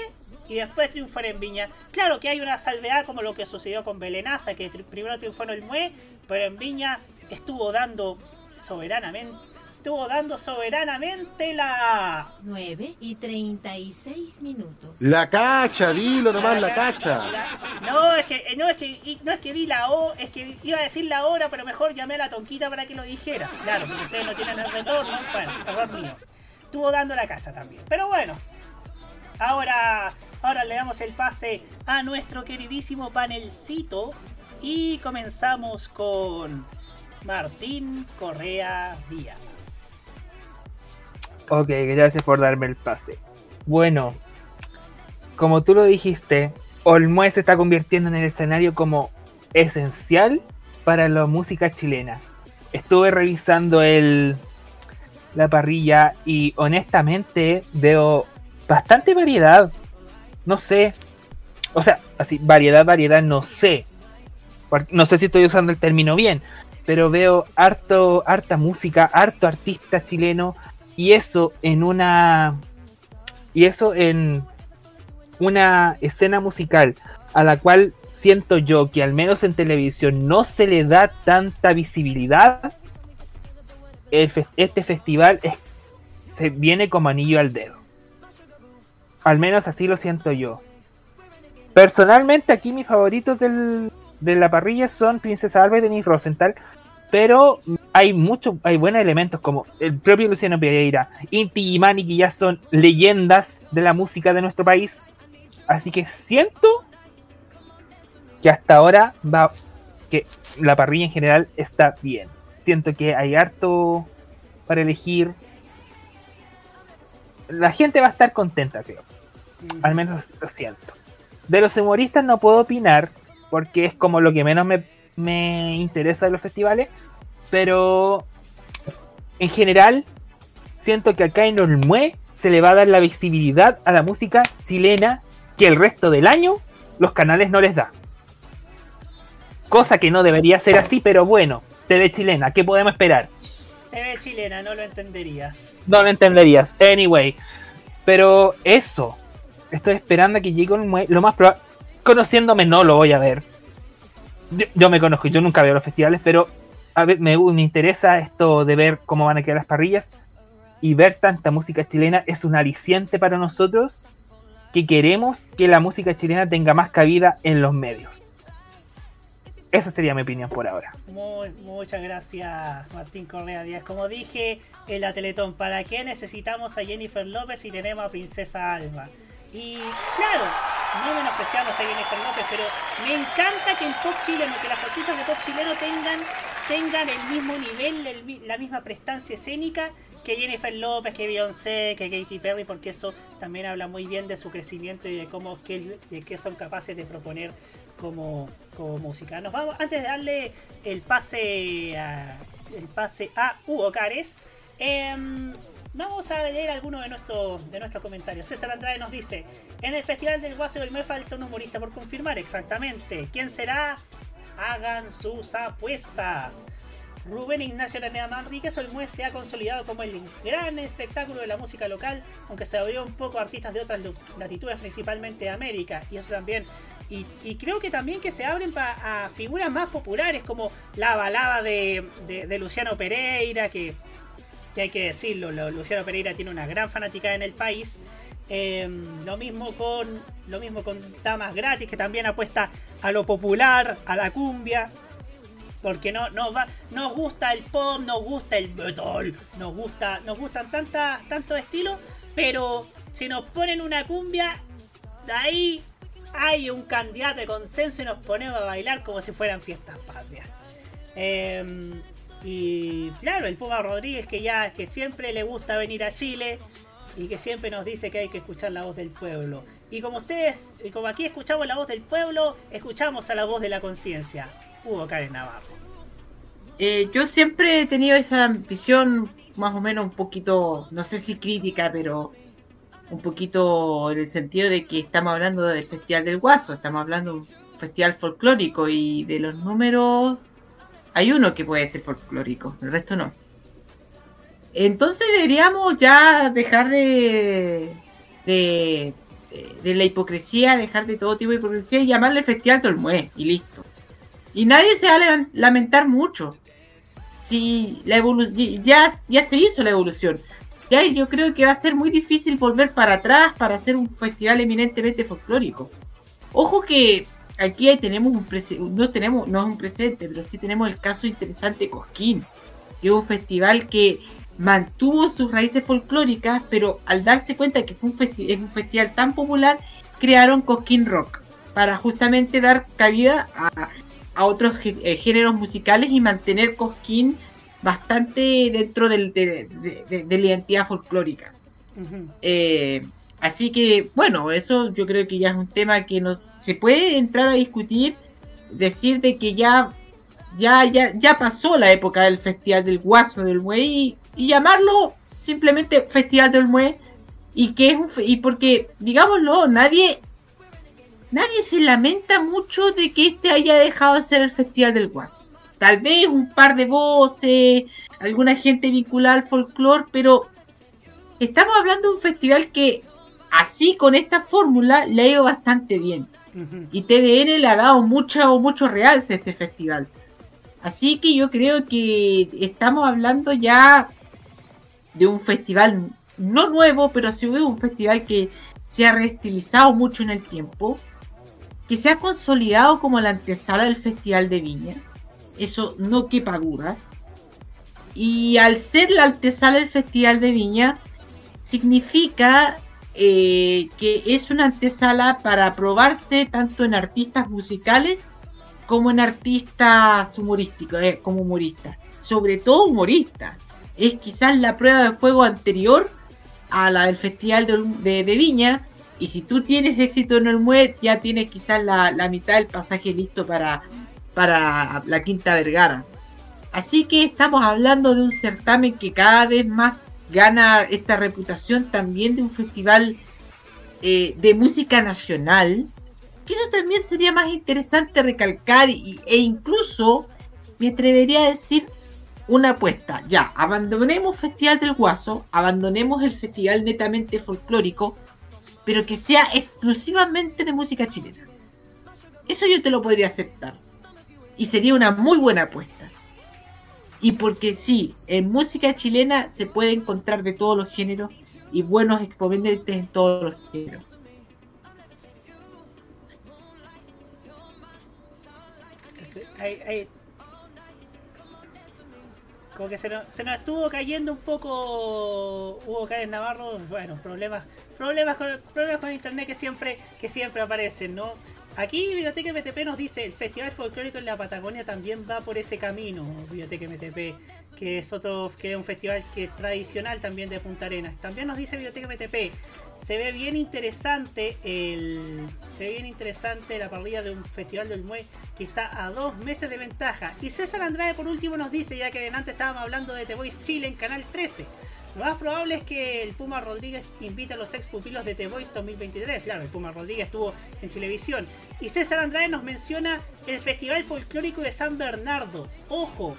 Speaker 3: y después triunfan en Viña. Claro que hay una salvedad como lo que sucedió con Belenaza, que primero triunfó en Olmué, pero en Viña estuvo dando soberanamente estuvo dando soberanamente la
Speaker 15: 9 y 36 minutos.
Speaker 14: La cacha, dilo nomás, la, cacha.
Speaker 3: no, es que no es que no es que vi la O, es que iba a decir la hora, pero mejor llamé a la tonquita para que lo dijera. Claro, porque ustedes no tienen el retorno, bueno, error mío. Estuvo dando la cacha también. Pero bueno, ahora ahora le damos el pase a nuestro queridísimo panelcito y comenzamos con Martín Correa Díaz.
Speaker 11: Ok, gracias por darme el pase. Bueno, como tú lo dijiste, Olmue se está convirtiendo en el escenario como esencial para la música chilena. Estuve revisando el, la parrilla y honestamente veo bastante variedad. No sé. O sea, así, variedad, variedad, no sé. No sé si estoy usando el término bien, pero veo harto, harta música, harto artista chileno, y eso en una. Y eso en una escena musical a la cual siento yo que al menos en televisión no se le da tanta visibilidad. este festival se viene como anillo al dedo. Al menos así lo siento yo. Personalmente aquí mis favoritos de la parrilla son Princesa Alba y Denis Rosenthal. Pero hay muchos, hay buenos elementos como el propio Luciano Pereira, Inti y Mani, que ya son leyendas de la música de nuestro país. Así que siento que hasta ahora va, que la parrilla en general está bien. Siento que hay harto para elegir. La gente va a estar contenta, creo. Al menos lo siento. De los humoristas no puedo opinar, porque es como lo que menos me, me interesa de los festivales, pero en general siento que acá en Olmue se le va a dar la visibilidad a la música chilena que el resto del año los canales no les da. Cosa que no debería ser así, pero bueno, TV chilena, ¿qué podemos esperar?
Speaker 3: TV chilena, no lo entenderías.
Speaker 11: No lo entenderías, anyway. Pero eso, estoy esperando a que llegue Olmue. Lo más probable, conociéndome no lo voy a ver. Yo, me conozco, yo nunca veo los festivales, pero a ver, me, me interesa esto de ver cómo van a quedar las parrillas y ver tanta música chilena es un aliciente para nosotros que queremos que la música chilena tenga más cabida en los medios. Esa sería mi opinión por ahora.
Speaker 3: Muy, muchas gracias, Martín Correa Díaz. Como dije en la Teletón, ¿para qué necesitamos a Jennifer López y tenemos a Princesa Alba? Y claro, no menospreciamos a Jennifer López, pero me encanta que en pop chileno, que las artistas de pop chileno tengan, tengan el mismo nivel, la misma prestancia escénica que Jennifer López, que Beyoncé, que Katy Perry, porque eso también habla muy bien de su crecimiento y de cómo que, son capaces de proponer como, como música. Nos vamos, antes de darle el pase a, el pase a Hugo Cares, em, vamos a leer algunos de nuestros, de nuestros comentarios. César Andrade nos dice, en el Festival del Guaso del me falta un humorista por confirmar exactamente. ¿Quién será? Hagan sus apuestas. Rubén Ignacio Araneda Manríquez Olmue se ha consolidado como el gran espectáculo de la música local, aunque se abrió un poco a artistas de otras latitudes, principalmente de América, y eso también. Y, y creo que también que se abren pa- a figuras más populares, como la balada de Luciano Pereira, que, que hay que decirlo, lo- Luciano Pereira tiene una gran fanática en el país. Eh, lo mismo con lo mismo con Damas Gratis, que también apuesta a lo popular, a la cumbia. Porque no, nos va, nos gusta el pop, nos gusta el metal, nos gusta, nos gustan tantas, tantos estilos, pero si nos ponen una cumbia, de ahí hay un candidato de consenso y nos ponemos a bailar como si fueran fiestas patrias. Eh, y claro, el Puma Rodríguez que ya que siempre le gusta venir a Chile y que siempre nos dice que hay que escuchar la voz del pueblo. Y como ustedes, y como aquí escuchamos la voz del pueblo, escuchamos a la voz de la conciencia. Hugo Karen Navarro.
Speaker 13: Eh, yo siempre he tenido esa visión más o menos un poquito, no sé si crítica, pero un poquito en el sentido de que estamos hablando del Festival del Guaso, estamos hablando de un festival folclórico y de los números hay uno que puede ser folclórico, el resto no. Entonces deberíamos ya dejar de, de, de- la hipocresía, dejar de todo tipo de hipocresía y llamarle Festival Tolmue y listo. Y nadie se va a lamentar mucho. Si la evolu- ya, ya se hizo la evolución. Ya yo creo que va a ser muy difícil volver para atrás para hacer un festival eminentemente folclórico. Ojo que aquí tenemos un no tenemos, no es un presente, pero sí tenemos el caso interesante de Cosquín, que es un festival que mantuvo sus raíces folclóricas, pero al darse cuenta que fue un festi- es un festival tan popular, crearon Cosquín Rock para justamente dar cabida a, a otros eh, géneros musicales y mantener Cosquín bastante dentro del- de, de- de- de la identidad folclórica. Eh, así que, bueno, eso yo creo que ya es un tema que nos, se puede entrar a discutir, decir de que ya, ya, ya, ya pasó la época del Festival del Guaso del Mue y, llamarlo simplemente Festival del Mue y que es un y porque digámoslo nadie nadie se lamenta mucho de que este haya dejado de ser el Festival del Guaso. Tal vez un par de voces alguna gente vinculada al folclore pero estamos hablando de un festival que así con esta fórmula le ha ido bastante bien. Y TVN le ha dado mucho mucho realce a este festival. Así que yo creo que estamos hablando ya de un festival no nuevo, pero sí de un festival que se ha reestilizado mucho en el tiempo, que se ha consolidado como la antesala del Festival de Viña, eso no quepa dudas. Y al ser la antesala del Festival de Viña, significa eh, que es una antesala para probarse tanto en artistas musicales como en artistas humorísticos, eh, como humoristas. Sobre todo humoristas. Es quizás la prueba de fuego anterior a la del Festival de, de, Viña. Y si tú tienes éxito en el MUE, ya tienes quizás la, la mitad del pasaje listo para, para la Quinta Vergara. Así que estamos hablando de un certamen que cada vez más gana esta reputación también de un festival eh, de música nacional. Que eso también sería más interesante recalcar e incluso me atrevería a decir una apuesta. Ya, abandonemos Festival del Guaso, abandonemos el festival netamente folclórico, pero que sea exclusivamente de música chilena. Eso yo te lo podría aceptar. Y sería una muy buena apuesta. Y porque sí, en música chilena se puede encontrar de todos los géneros y buenos exponentes en todos los géneros.
Speaker 3: como que se nos, se nos, estuvo cayendo un poco Hugo Cáez Navarro, bueno, problemas, problemas con problemas con internet que siempre, que siempre aparecen, ¿no? Aquí Biblioteca MTP nos dice, el Festival Folclórico en la Patagonia también va por ese camino, Biblioteca MTP, que es otro, que es un festival que es tradicional también de Punta Arenas. También nos dice Biblioteca MTP, se ve bien interesante el, se ve bien interesante la parrilla de un festival del Mue que está a dos meses de ventaja. Y César Andrade por último nos dice, ya que delante estábamos hablando de The Voice Chile en Canal 13. Lo más probable es que el Puma Rodríguez invite a los ex pupilos de The Voice 2023. Claro, el Puma Rodríguez estuvo en televisión. Y César Andrade nos menciona el Festival Folclórico de San Bernardo. Ojo,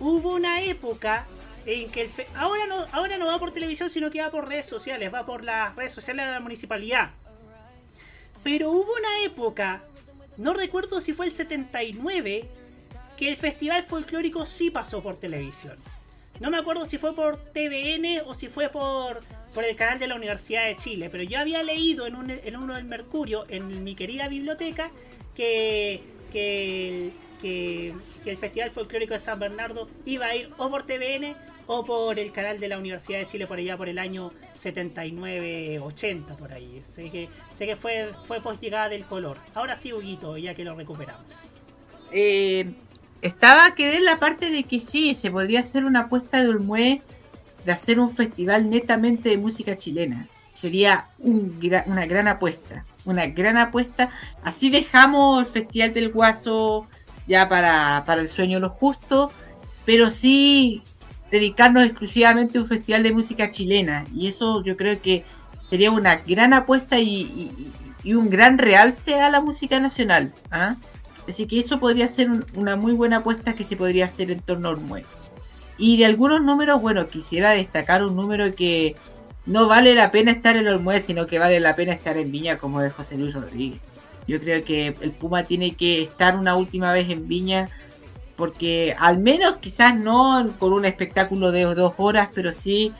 Speaker 3: hubo una época en que el ahora no ahora no va por televisión sino que va por redes sociales va por las redes sociales de la municipalidad pero hubo una época no recuerdo si fue el 79 que el festival folclórico sí pasó por televisión no me acuerdo si fue por TVN o si fue por, por el canal de la Universidad de Chile, pero yo había leído en, un, en uno del Mercurio, en mi querida biblioteca, que, que, que, el Festival Folclórico de San Bernardo iba a ir o por TVN o por el canal de la Universidad de Chile por allá por el año 79-80 por ahí. Sé que, sé que fue, fue llegada del color. Ahora sí, Huguito, ya que lo recuperamos.
Speaker 13: Eh, estaba quedé en la parte de que sí, se podría hacer una apuesta de Olmué de hacer un festival netamente de música chilena. Sería una gran apuesta, una gran apuesta. Así dejamos el Festival del Guaso ya para, el sueño de los justos, pero sí dedicarnos exclusivamente a un festival de música chilena. Y eso yo creo que sería una gran apuesta y, un gran realce a la música nacional. ¿ah? Así que eso podría ser una muy buena apuesta que se podría hacer en torno a Ormue. Y de algunos números, bueno, quisiera destacar un número que no vale la pena estar en Ormue, sino que vale la pena estar en Viña, como es José Luis Rodríguez. Yo creo que el Puma tiene que estar una última vez en Viña, porque al menos quizás no con un espectáculo de dos horas, pero sí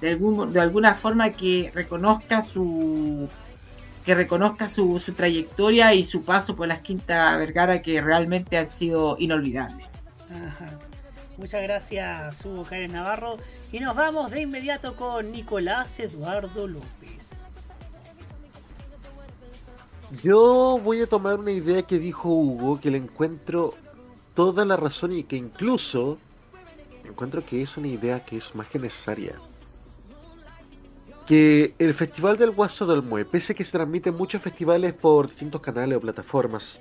Speaker 13: de, algún, de alguna forma que reconozca su que reconozca su, trayectoria y su paso por las Quinta Vergara que realmente han sido inolvidables.
Speaker 3: Muchas gracias, Hugo Karen Navarro. Y nos vamos de inmediato con Nicolás Eduardo López.
Speaker 14: Yo voy a tomar una idea que dijo Hugo, que le encuentro toda la razón y que incluso encuentro que es una idea que es más que necesaria que el Festival del Guaso del Mue, pese a que se transmiten muchos festivales por distintos canales o plataformas,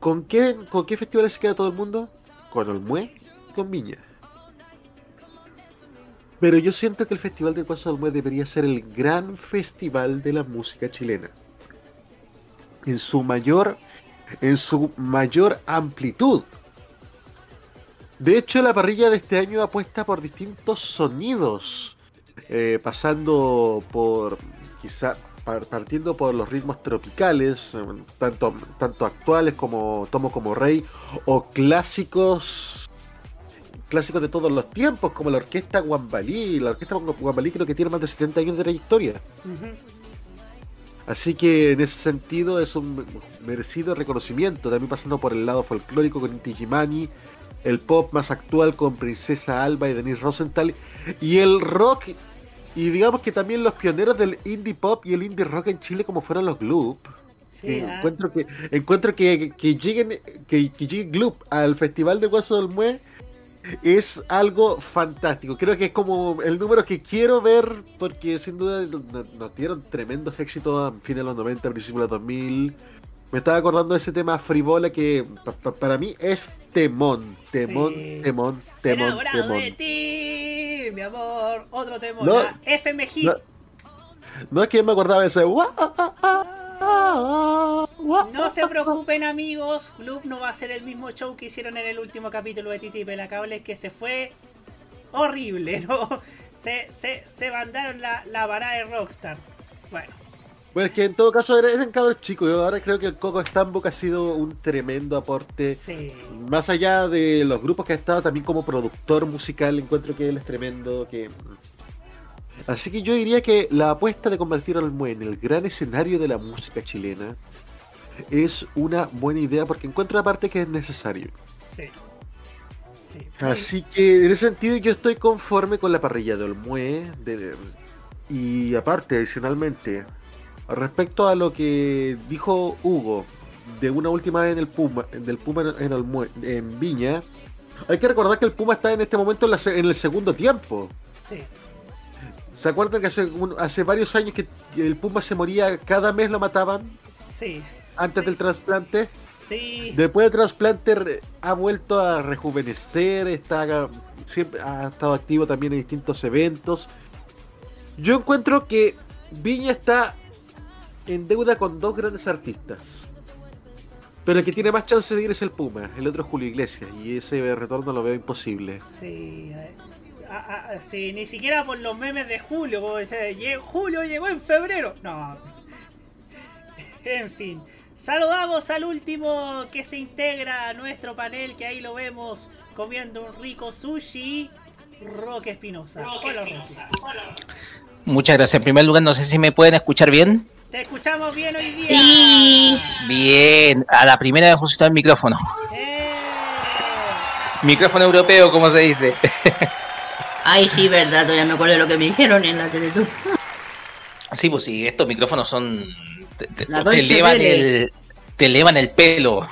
Speaker 14: ¿con qué, con qué festivales se queda todo el mundo? Con el Mue y con Viña. Pero yo siento que el Festival del Guaso del Mue debería ser el gran festival de la música chilena. En su mayor, en su mayor amplitud. De hecho, la parrilla de este año apuesta por distintos sonidos eh, pasando por quizá partiendo por los ritmos tropicales, eh, tanto, tanto actuales como Tomo como Rey, o clásicos clásicos de todos los tiempos, como la orquesta Guambalí. La orquesta Guambalí creo que tiene más de 70 años de trayectoria. Así que en ese sentido es un merecido reconocimiento, también pasando por el lado folclórico con Inti Gimani, el pop más actual con Princesa Alba y Denise Rosenthal, y el rock, y digamos que también los pioneros del indie pop y el indie rock en Chile como fueron los Gloop. Que
Speaker 3: ah.
Speaker 14: encuentro que encuentro que, que lleguen que, que llegue Gloop al Festival de Guaso del Mue es algo fantástico. Creo que es como el número que quiero ver porque sin duda no- nos dieron tremendos éxitos a fines de los 90, principios de los 2000. Me estaba acordando de ese tema frivola que pa- pa- para mí es temón, temón,
Speaker 3: Sí.
Speaker 14: temón, temón,
Speaker 3: Enamorado
Speaker 14: temón.
Speaker 3: de ti, mi amor. Otro.
Speaker 14: No.
Speaker 3: FM Hit.
Speaker 14: No, no es que me acordaba de ese "Wa- ah, ah, ah, ah, ah".
Speaker 3: No se preocupen amigos, Club no va a ser el mismo show que hicieron en el último capítulo de Titi Pelacable que se fue horrible, ¿no? Se, se, se mandaron la, la vara de Rockstar. Bueno,
Speaker 14: Bueno, es que en todo caso eran, cabros chicos. Yo ahora creo que el Coco Stambuk ha sido un tremendo aporte.
Speaker 3: sí.
Speaker 14: Más allá de los grupos que ha estado, también como productor musical, encuentro que él es tremendo. que Así que yo diría que la apuesta de convertir al Mue en el gran escenario de la música chilena es una buena idea porque encuentro aparte que es necesario.
Speaker 3: Sí. Sí.
Speaker 14: Así que en ese sentido yo estoy conforme con la parrilla de Olmue de- y aparte adicionalmente respecto a lo que dijo Hugo de una última vez en el Puma, del Puma en, Olmue- en Viña, hay que recordar que el Puma está en este momento en, la se- en el segundo tiempo.
Speaker 3: Sí.
Speaker 14: ¿Se acuerdan que hace, un- hace varios años que el Puma se moría, cada mes lo mataban
Speaker 3: Sí.
Speaker 14: antes del trasplante?
Speaker 3: Sí.
Speaker 14: Después del trasplante ha vuelto a rejuvenecer, está siempre ha estado activo también en distintos eventos. Yo encuentro que Viña está en deuda con dos grandes artistas. Pero el que tiene más chance de ir es el Puma, el otro es Julio Iglesias, y ese retorno lo veo imposible.
Speaker 3: Sí. sí, ni siquiera por los memes de Julio, como dice, "Lle- Julio llegó en febrero. No. En fin. Saludamos al último que se integra a nuestro panel, que ahí lo vemos comiendo un rico sushi. Roque Espinosa. Hola, Roque.
Speaker 16: Muchas gracias. En primer lugar, no sé si me pueden escuchar bien.
Speaker 3: Te escuchamos bien hoy día.
Speaker 12: Sí.
Speaker 16: Bien, a la primera vez el micrófono. Micrófono europeo, como se dice.
Speaker 12: Ay, sí, verdad, todavía me acuerdo de lo que me dijeron en la Teletub.
Speaker 16: Sí, pues sí, estos micrófonos son. Te, te-
Speaker 13: La
Speaker 16: te
Speaker 13: Deutsche
Speaker 16: elevan el, te elevan el pelo.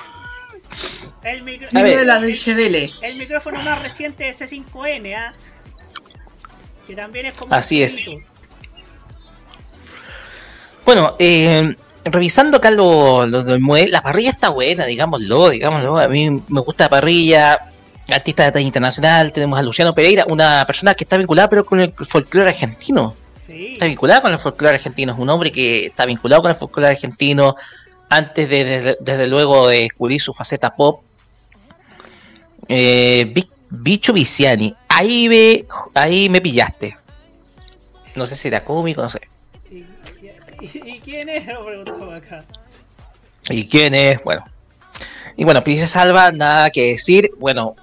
Speaker 3: El, micro-
Speaker 16: ver.
Speaker 13: la Welle.
Speaker 3: el micrófono más reciente de C5N, ¿ah? Que también es como.
Speaker 16: Así
Speaker 3: un
Speaker 16: es.
Speaker 3: espíritu.
Speaker 16: Bueno, eh, revisando acá lo, lo del mue, la parrilla está buena, digámoslo, digámoslo. A mí me gusta la parrilla. Artista de talla internacional, tenemos a Luciano Pereira, una persona que está vinculada pero con el folclore argentino.
Speaker 3: Sí.
Speaker 16: Está vinculada con el folclore argentino, es un hombre que está vinculado con el folclore argentino antes de, desde, desde luego de descubrir su faceta pop. Eh, Bicho Viciani, ahí me, ahí me pillaste. No sé si era cómico, no sé.
Speaker 3: ¿Y, y quién es? Lo preguntó acá.
Speaker 16: ¿Y quién es? Bueno. Y bueno, Princesa Alba, nada que decir. Bueno,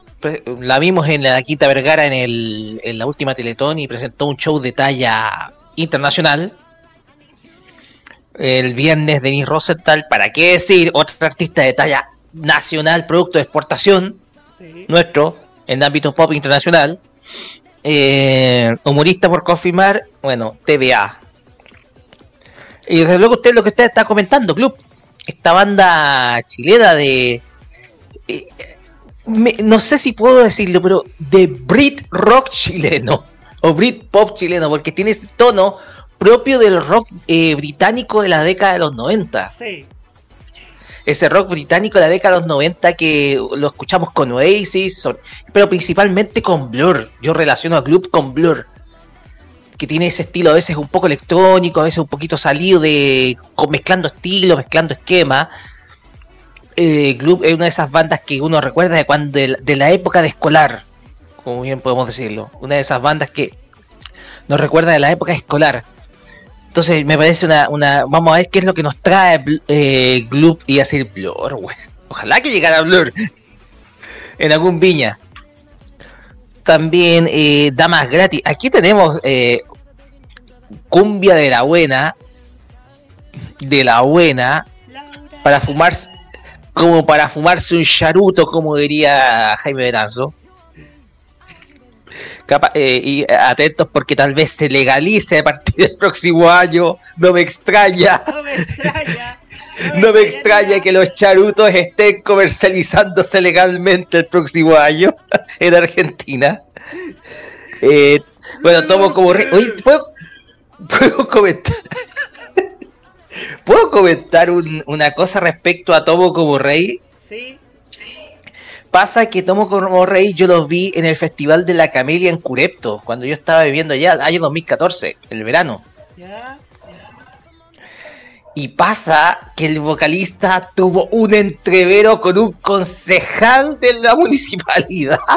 Speaker 16: la vimos en la Quinta Vergara en, el, en la última Teletón y presentó un show de talla internacional. El viernes Denise Rosenthal, ¿para qué decir? Otra artista de talla nacional, producto de exportación nuestro, en ámbito pop internacional. Eh, humorista por confirmar, bueno, TVA. Y desde luego usted lo que usted está comentando, Club, esta banda chilena de... eh, me- no sé si puedo decirlo, pero de Brit Rock chileno, o Brit Pop chileno, porque tiene ese tono propio del rock eh, británico de la década de los 90
Speaker 3: Sí.
Speaker 16: ese rock británico de la década de los 90 que lo escuchamos con Oasis, pero principalmente con Blur. Yo relaciono a Club con Blur. Que tiene ese estilo a veces un poco electrónico, a veces un poquito salido de. mezclando estilos, mezclando esquemas. Eh, Club es una de esas bandas que uno recuerda de cuando de, la- época de escolar, como bien podemos decirlo. Una de esas bandas que nos recuerda de la época escolar. Entonces me parece una, una... Vamos a ver qué es lo que nos trae eh, Gloop y hacer Blur, güey. Ojalá que llegara Blur. en algún viña. También eh, Damas Gratis. Aquí tenemos eh, Cumbia de la Buena. de la buena para fumarse como para fumarse un charuto, como diría Jaime Veranzo. Capa- eh, y atentos porque tal vez se legalice a partir del próximo año. No me extraña.
Speaker 3: No me extraña.
Speaker 16: No me extraña que los charutos estén comercializándose legalmente el próximo año en Argentina. Eh, bueno, tomo como rey. Oye, ¿puedo, puedo comentar? ¿Puedo comentar un- una cosa respecto a Tomo como rey?
Speaker 3: Sí.
Speaker 16: Pasa que Tomo como rey yo los vi en el Festival de la Camelia en Curepto, cuando yo estaba viviendo allá, año 2014, el verano.
Speaker 3: Ya.
Speaker 16: Y pasa que el vocalista tuvo un entrevero con un concejal de la municipalidad.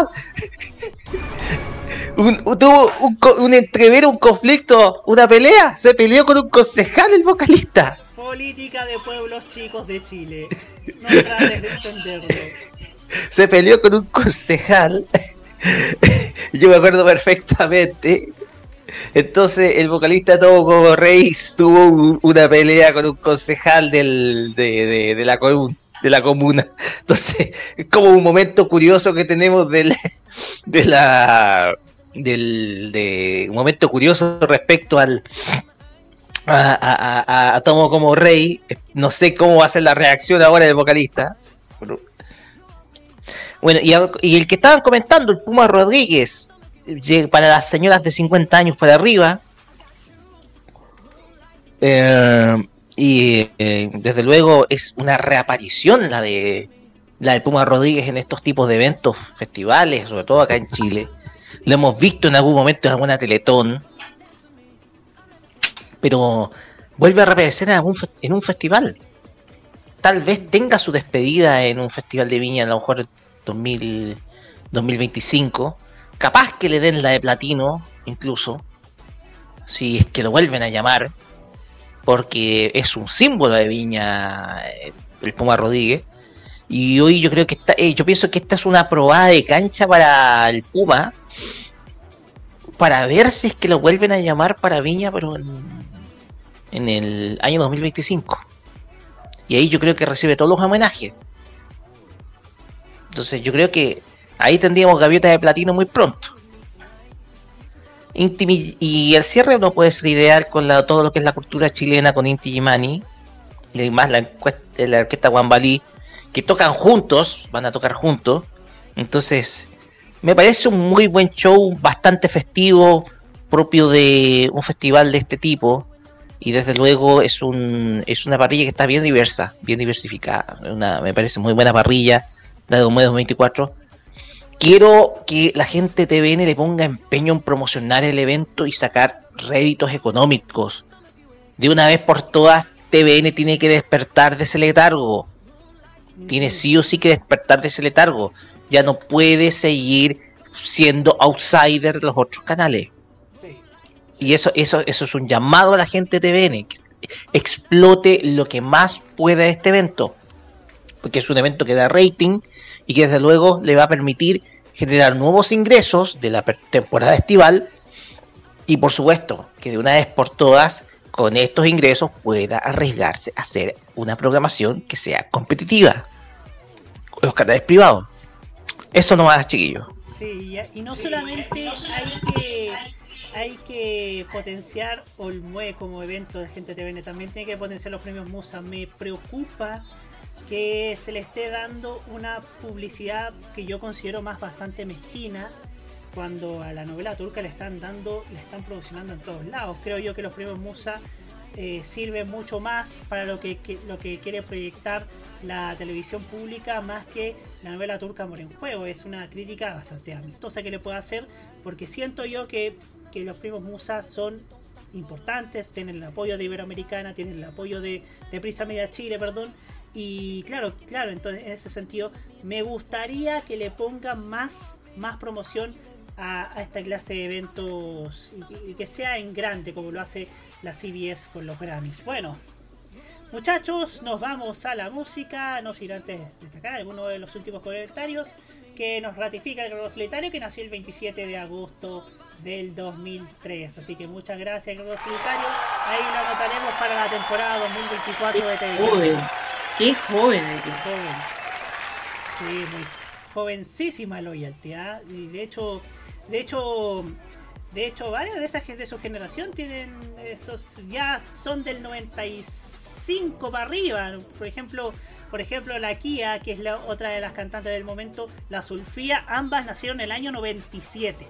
Speaker 16: Un- un- tuvo un entrevero, un conflicto, una pelea. Se peleó con un concejal el vocalista.
Speaker 3: Política de pueblos chicos de Chile. No trates de entenderlo.
Speaker 16: Se peleó con un concejal. Yo me acuerdo perfectamente. Entonces el vocalista como Reis tuvo un- una pelea con un concejal de, la comun- de la comuna. Entonces, es como un momento curioso que tenemos del, de la del de un momento curioso respecto al a, Tomo como Rey. No sé cómo va a ser la reacción ahora del vocalista. Bueno, y, el que estaban comentando, el Puma Rodríguez, para las señoras de 50 años para arriba. Eh, y eh, desde luego es una reaparición la de la de Puma Rodríguez en estos tipos de eventos, festivales, sobre todo acá en Chile. Lo hemos visto en algún momento en alguna Teletón. Pero vuelve a reaparecer en, algún en un festival. Tal vez tenga su despedida en un festival de viña, a lo mejor en 2000, 2025. Capaz que le den la de platino, incluso. Si es que lo vuelven a llamar. Porque es un símbolo de viña eh, el Puma Rodríguez. Y hoy yo creo que está, eh, yo pienso que esta es una probada de cancha para el Puma. Para ver si es que lo vuelven a llamar para Viña, pero en, en el año 2025. Y ahí yo creo que recibe todos los homenajes. Entonces yo creo que ahí tendríamos gaviota de platino muy pronto. Inti y el cierre no puede ser ideal con todo lo que es la cultura chilena con Inti Gimani y además la, la orquesta Guambalí que tocan juntos, van a tocar juntos. Entonces, me parece un muy buen show, bastante festivo, propio de un festival de este tipo. Y desde luego es un es una parrilla que está bien diversa, bien diversificada. Me parece muy buena parrilla, la de Domedo 24. Quiero que la gente de TVN le ponga empeño en promocionar el evento y sacar réditos económicos. De una vez por todas, TVN tiene que despertar de ese letargo. Tiene sí o sí que despertar de ese letargo. Ya no puede seguir siendo outsider de los otros canales. Y eso, eso, eso es un llamado a la gente de TVN. Que explote lo que más pueda este evento. Porque es un evento que da rating y que desde luego le va a permitir generar nuevos ingresos de la temporada estival. Y por supuesto, que de una vez por todas, con estos ingresos pueda arriesgarse a hacer una programación que sea competitiva. Con los canales privados. Eso no va, chiquillos.
Speaker 3: Sí, y, y no solamente hay que hay que potenciar Olmue como evento de gente TVN, también tiene que potenciar los premios Musa. Me preocupa que se le esté dando una publicidad que yo considero más bastante mezquina cuando a la novela turca le están dando, le están promocionando en todos lados. Creo yo que los premios Musa eh, sirven mucho más para lo que, lo que quiere proyectar la televisión pública más que la novela turca Amor en Juego. Es una crítica bastante amistosa que le puedo hacer porque siento yo que, que los primos Musa son importantes, tienen el apoyo de Iberoamericana, tienen el apoyo de, de Prisa Media Chile, perdón. Y claro, claro, entonces en ese sentido me gustaría que le pongan más, más promoción a, a esta clase de eventos y, y que sea en grande como lo hace la CBS con los Grammys. Bueno, muchachos, nos vamos a la música. No sin antes destacar alguno de los últimos comentarios que nos ratifica el Gordo Solitario que nació el 27 de agosto del 2003. Así que muchas gracias, Gordo Solitario. Ahí lo anotaremos para la temporada 2024 de televisión.
Speaker 13: Qué joven que
Speaker 3: joven. Sí, muy jovencísima Loyalty, ¿ah? Y de hecho, de hecho, de hecho, varias de esas de su generación tienen esos, ya son del 95 para arriba. Por ejemplo, por ejemplo, la Kia, que es la otra de las cantantes del momento, la Sulfía, ambas nacieron en el año 97.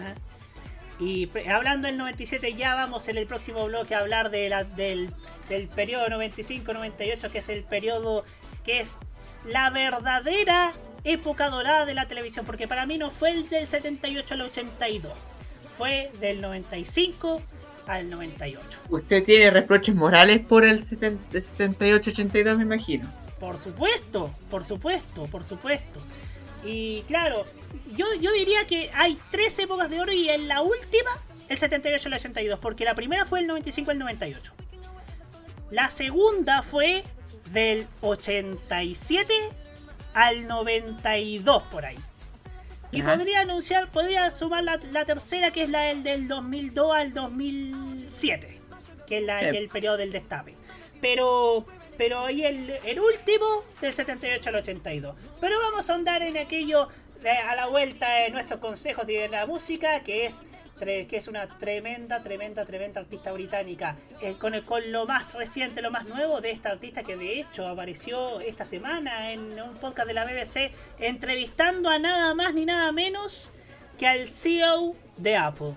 Speaker 3: ¿ah? Y hablando del 97, ya vamos en el próximo bloque a hablar de la- del, del periodo 95-98, que es el periodo que es la verdadera época dorada de la televisión. Porque para mí no fue el del 78 al 82, fue del 95 al 98.
Speaker 13: Usted tiene reproches morales por el 78-82, me imagino.
Speaker 3: Por supuesto, por supuesto, por supuesto. Y claro, yo, yo diría que hay tres épocas de oro y en la última, el 78 al 82, porque la primera fue el 95 al 98. La segunda fue del 87 al 92 por ahí. Y
Speaker 13: Ajá.
Speaker 3: podría anunciar, podría sumar la, la tercera, que es la del, del 2002 al 2007, que es la,
Speaker 13: Eh.
Speaker 3: el periodo del destape. Pero, pero ahí el, el último, del 78 al 82. Pero vamos a andar en aquello de- a la vuelta de nuestros consejos de la música, que es que es una tremenda, tremenda, tremenda artista británica. Eh, con, el- con lo más reciente, lo más nuevo de esta artista que de hecho apareció esta semana en un podcast de la BBC entrevistando a nada más ni nada menos que al CEO de Apple.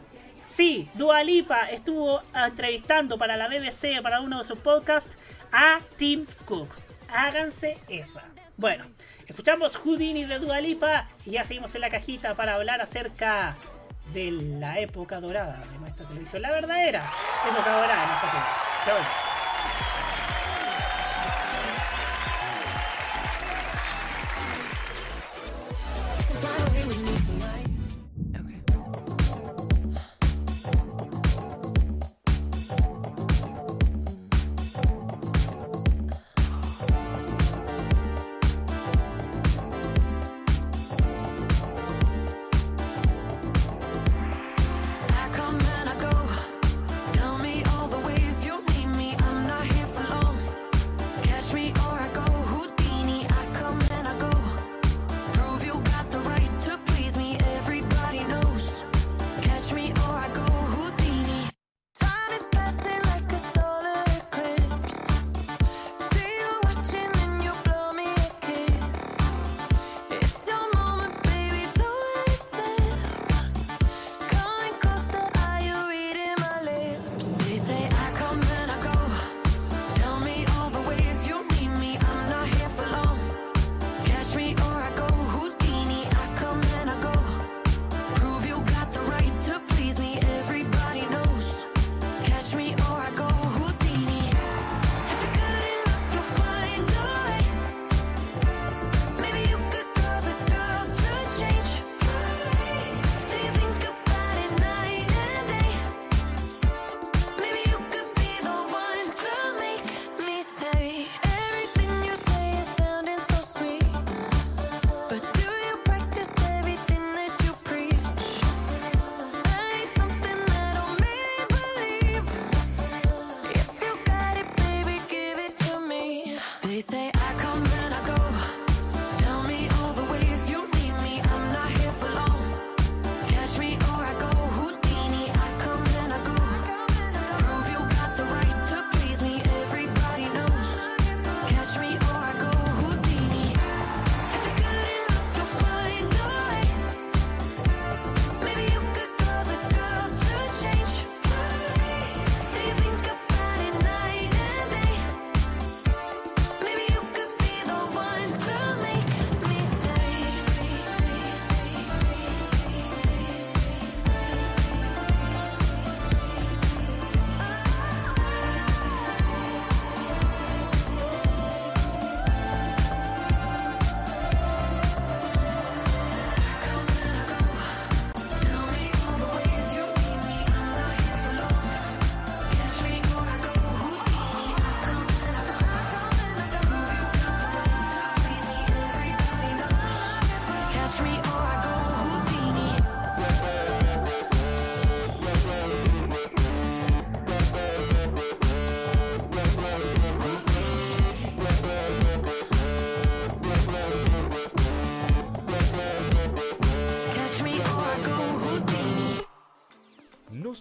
Speaker 3: Sí, Dua Lipa estuvo entrevistando para la BBC, para uno de sus podcasts, a Tim Cook. Háganse esa. Bueno, escuchamos Houdini de Dua Lipa y ya seguimos en la cajita para hablar acerca de la época dorada de nuestra televisión. La verdadera época dorada de nuestra televisión. Volvemos.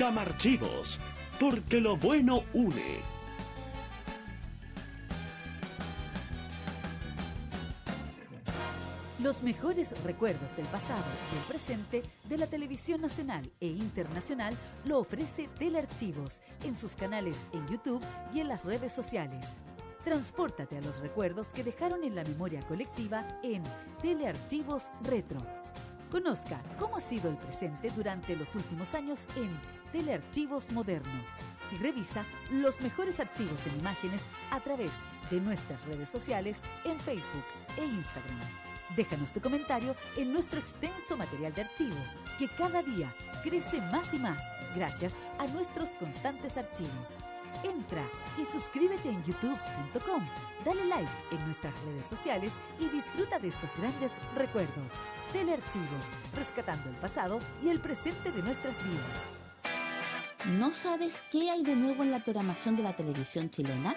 Speaker 17: Camarchivos, porque lo bueno une.
Speaker 18: Los mejores recuerdos del pasado y el presente de la televisión nacional e internacional lo ofrece Telearchivos en sus canales en YouTube y en las redes sociales. Transpórtate a los recuerdos que dejaron en la memoria colectiva en Telearchivos Retro. Conozca cómo ha sido el presente durante los últimos años en Telearchivos Moderno y revisa los mejores archivos en imágenes a través de nuestras redes sociales en Facebook e Instagram. Déjanos tu comentario en nuestro extenso material de archivo, que cada día crece más y más gracias a nuestros constantes archivos. Entra y suscríbete en youtube.com, dale like en nuestras redes sociales y disfruta de estos grandes recuerdos. Telearchivos, rescatando el pasado y el presente de nuestras vidas.
Speaker 4: ¿No sabes qué hay de nuevo en la programación de la televisión chilena?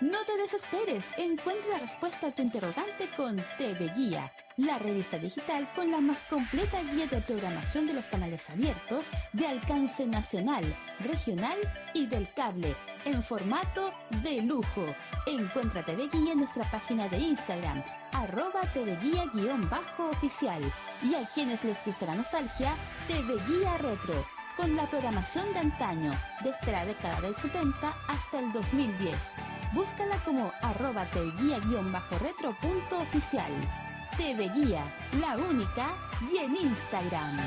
Speaker 4: No te desesperes, encuentra la respuesta a tu interrogante con TV Guía, la revista digital con la más completa guía de programación de los canales abiertos de alcance nacional, regional y del cable, en formato de lujo. Encuentra TV Guía en nuestra página de Instagram, arroba TV Guía-oficial. Y a quienes les gusta la nostalgia, TV Guía Retro, con la programación de antaño, desde la década del 70 hasta el 2010. Búscala como arroba tvguía-retro.oficial. TV Guía, la única, y en Instagram.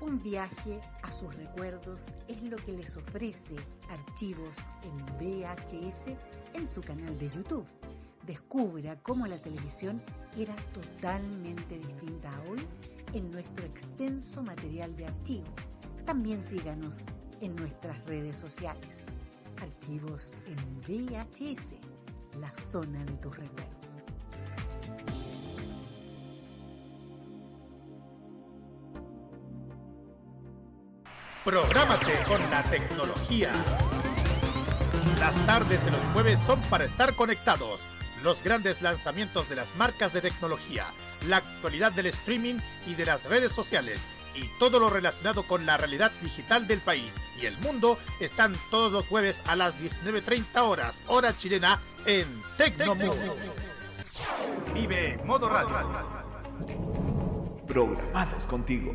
Speaker 19: Un viaje a sus recuerdos es lo que les ofrece archivos en VHS en su canal de YouTube. Descubra cómo la televisión era totalmente distinta a hoy en nuestro extenso material de archivo. También síganos en nuestras redes sociales. Archivos en VHS, la zona de tus recuerdos.
Speaker 20: Prográmate con la tecnología. Las tardes de los jueves son para estar conectados. Los grandes lanzamientos de las marcas de tecnología, la actualidad del streaming y de las redes sociales y todo lo relacionado con la realidad digital del país y el mundo están todos los jueves a las 19.30 horas, hora chilena, en Tecnomundo. Vive Modo Radio.
Speaker 21: Programados contigo.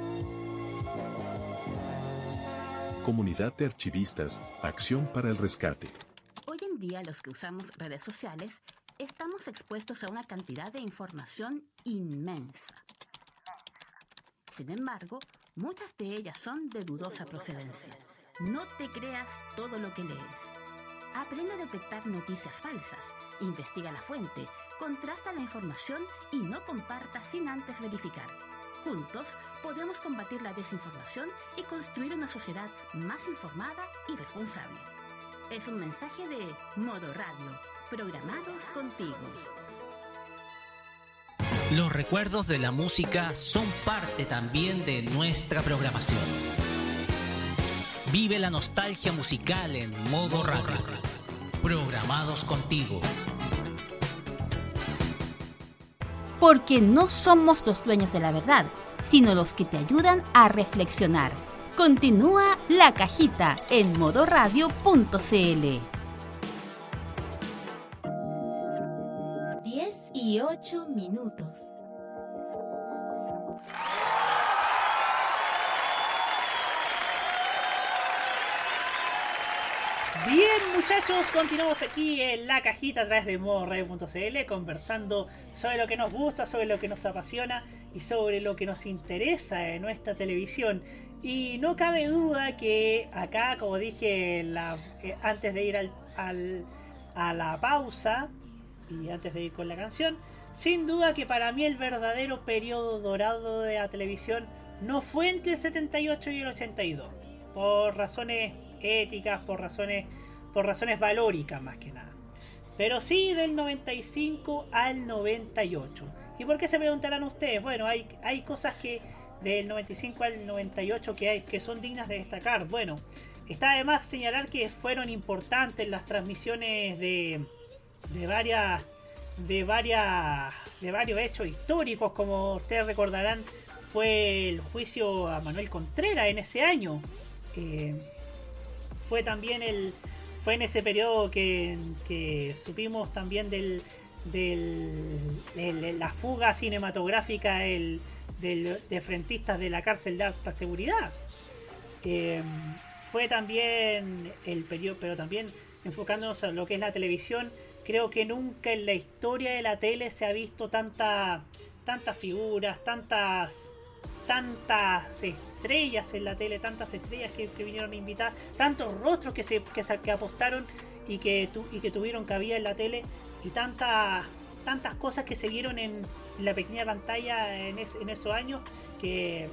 Speaker 1: Comunidad de Archivistas, Acción para el Rescate.
Speaker 4: Hoy en día los que usamos redes sociales estamos expuestos a una cantidad de información inmensa. Sin embargo, muchas de ellas son de dudosa procedencia. No te creas todo lo que lees. Aprende a detectar noticias falsas, investiga la fuente, contrasta la información y no comparta sin antes verificar.
Speaker 22: Juntos podemos combatir la desinformación y construir una sociedad más informada y responsable. Es un mensaje de Modo Radio, programados contigo.
Speaker 23: Los recuerdos de la música son parte también de nuestra programación. Vive la nostalgia musical en modo radio. Programados contigo.
Speaker 4: Porque no somos los dueños de la verdad, sino los que te ayudan a reflexionar. Continúa la cajita en modoradio.cl.
Speaker 15: 10 y 8 minutos.
Speaker 3: Bien muchachos, continuamos aquí en la cajita a través de modoradio.cl conversando sobre lo que nos gusta, sobre lo que nos apasiona y sobre lo que nos interesa en nuestra televisión. Y no cabe duda que acá, como dije eh, antes de ir al- a la pausa y antes de ir con la canción, sin duda que para mí el verdadero periodo dorado de la televisión no fue entre el 78 y el 82, por razones éticas, por razones, por razones valóricas más que nada. Pero sí del 95 al 98. ¿Y por qué se preguntarán ustedes? Bueno, hay, hay cosas que del 95 al 98 que, hay, que son dignas de destacar. Bueno, está además señalar que fueron importantes las transmisiones de, de varias de varias de varios hechos históricos como ustedes recordarán fue el juicio a Manuel Contreras en ese año Eh, fue también el fue en ese periodo que, supimos también de la fuga cinematográfica de frentistas de la cárcel de alta seguridad. Eh, fue también el periodo pero también enfocándonos en lo que es la televisión creo que nunca en la historia de la tele se ha visto tanta tantas figuras tantas tantas estrellas en la tele, tantas estrellas que, vinieron a invitar, tantos rostros que se, que, apostaron y que, tu- y que tuvieron cabida en la tele y tantas tantas cosas que se vieron en, la pequeña pantalla en, es- en esos años que,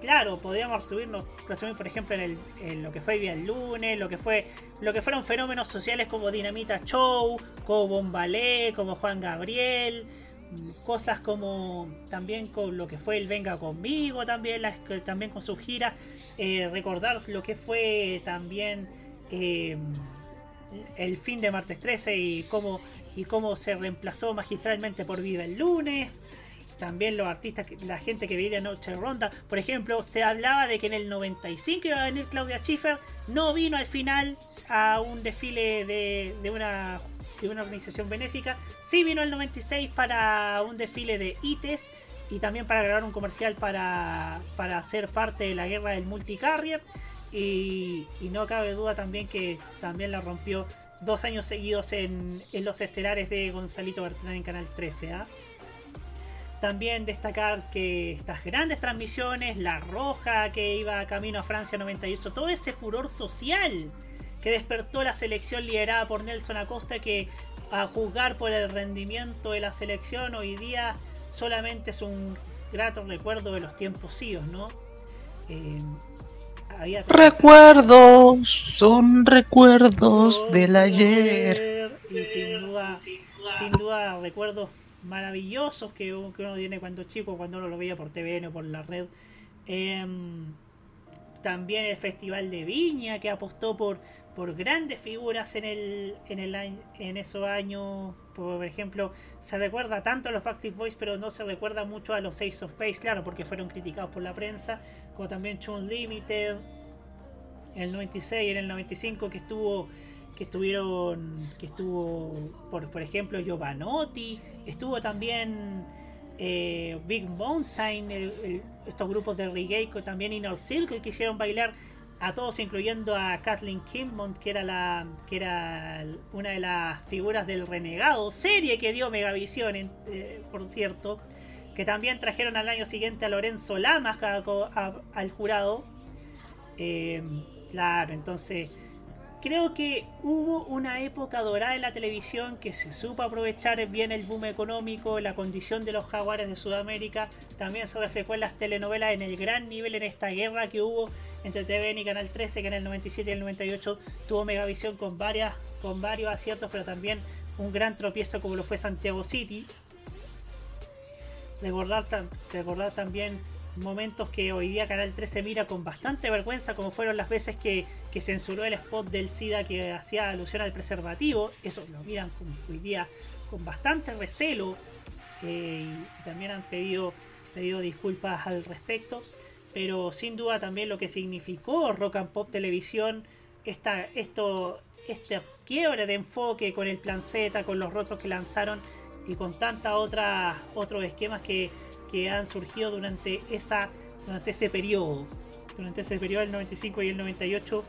Speaker 3: claro, podríamos resumirnos, resumir por ejemplo en, el- lo que fue Vía el Lunes, lo que fue lo que fueron fenómenos sociales como Dinamita Show, como Bombalé, como Juan Gabriel, cosas como también con lo que fue el Venga conmigo también las, también con sus giras eh, recordar lo que fue también eh, el fin de martes 13 y cómo y cómo se reemplazó magistralmente por Viva el lunes también los artistas, la gente que viene Noche Ronda. Por ejemplo, se hablaba de que en el 95 iba a venir Claudia Schiffer, no vino al final a un desfile de, de una, una organización benéfica, sí vino el 96 para un desfile de ITES y también para grabar un comercial para, para ser parte de la guerra del multicarrier. Y, y no cabe duda también que también la rompió dos años seguidos en, en los estelares de Gonzalito Bertrán en Canal 13. ¿ah? También destacar que estas grandes transmisiones, La Roja que iba camino a Francia 98, todo ese furor social que despertó la selección liderada por Nelson Acosta que a juzgar por el rendimiento de la selección hoy día solamente es un grato recuerdo de los tiempos idos, ¿no? Eh, había
Speaker 16: Recuerdos, son recuerdos del ayer.
Speaker 3: y sin duda, sin duda recuerdos maravillosos que, uno- que uno tiene cuando chico, cuando uno lo veía por TVN o por la red. Em, también el Festival de Viña que apostó por, por grandes figuras en el, en el en esos años. Por ejemplo, se recuerda tanto a los Backstreet Boys, pero no se recuerda mucho a los Ace of Base, claro, porque fueron criticados por la prensa, como también Chun Limited, en el 96 y en el 95 que estuvo que estuvieron que estuvo por, por ejemplo Giovanotti estuvo también eh, Big Mountain el- estos grupos de reggae también Inner Circle que hicieron bailar a todos incluyendo a Kathleen Kimmond que era la que era una de las figuras del renegado serie que dio Megavisión eh, por cierto que también trajeron al año siguiente a Lorenzo Lamas al jurado. Eh, claro, entonces creo que hubo una época dorada en la televisión que se supo aprovechar bien el boom económico, la condición de los jaguares de Sudamérica, también se reflejó en las telenovelas en el gran nivel en esta guerra que hubo entre TVN y Canal 13, que en el 97 y el 98 tuvo Megavisión con, varias, con varios aciertos, pero también un gran tropiezo como lo fue Santiago City. Recordar, recordar también momentos que hoy día Canal 13 mira con bastante vergüenza, como fueron las veces que, censuró el spot del SIDA que hacía alusión al preservativo. Eso lo miran hoy día con bastante recelo eh, y también han pedido, pedido disculpas al respecto. Pero sin duda también lo que significó Rock and Pop Televisión, esta, esto, este quiebre de enfoque con el plan Z, con los rostros que lanzaron y con tantas otras otros esquemas que que han surgido durante, esa, durante ese periodo, durante ese periodo del 95 y el 98,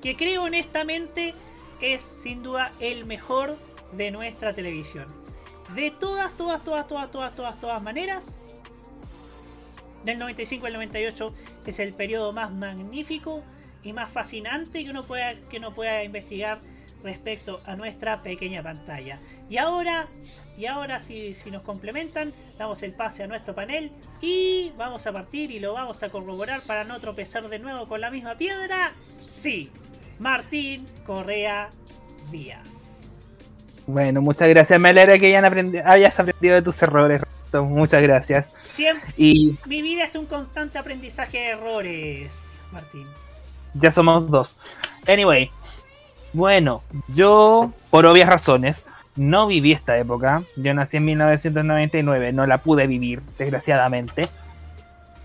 Speaker 3: que creo honestamente es sin duda el mejor de nuestra televisión. De todas, todas, todas, todas, todas, todas, todas maneras, del 95 al 98 es el periodo más magnífico y más fascinante que uno pueda, que uno pueda investigar respecto a nuestra pequeña pantalla. Y ahora, y ahora si, si nos complementan, damos el pase a nuestro panel y vamos a partir y lo vamos a corroborar para no tropezar de nuevo con la misma piedra. Sí, Martín Correa Díaz.
Speaker 11: Bueno, muchas gracias. Me alegra que hayan aprendido, hayas aprendido de tus errores. Muchas gracias.
Speaker 3: Siempre, y... Mi vida es un constante aprendizaje de errores, Martín.
Speaker 11: Ya somos dos. Anyway, bueno, yo, por obvias razones, no viví esta época. Yo nací en 1999, no la pude vivir, desgraciadamente.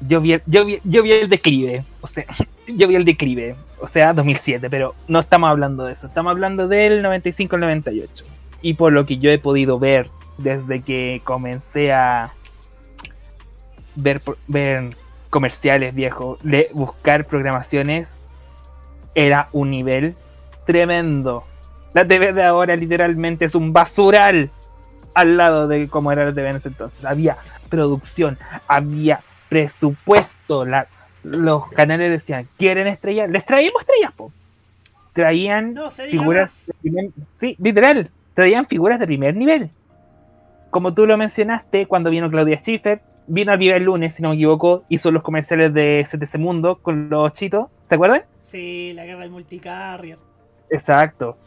Speaker 11: Yo vi, yo yo vi el declive, o sea, yo vi el declive, o sea, 2007, pero no estamos hablando de eso, estamos hablando del 95 al 98. Y por lo que yo he podido ver desde que comencé a ver, ver comerciales viejos, buscar programaciones, era un nivel tremendo. La TV de ahora literalmente es un basural al lado de cómo era la TV en ese entonces. Había producción, había presupuesto. los canales decían, ¿quieren estrellas? Les traíamos estrellas, po. Traían figuras de primer, sí, literal, traían figuras de primer nivel. Como tú lo mencionaste, cuando vino Claudia Schiffer, vino a Viva el lunes, si no me equivoco, hizo los comerciales de CTC Mundo con los chitos, ¿se acuerdan?
Speaker 3: Sí, la guerra del multicarrier.
Speaker 11: Exacto.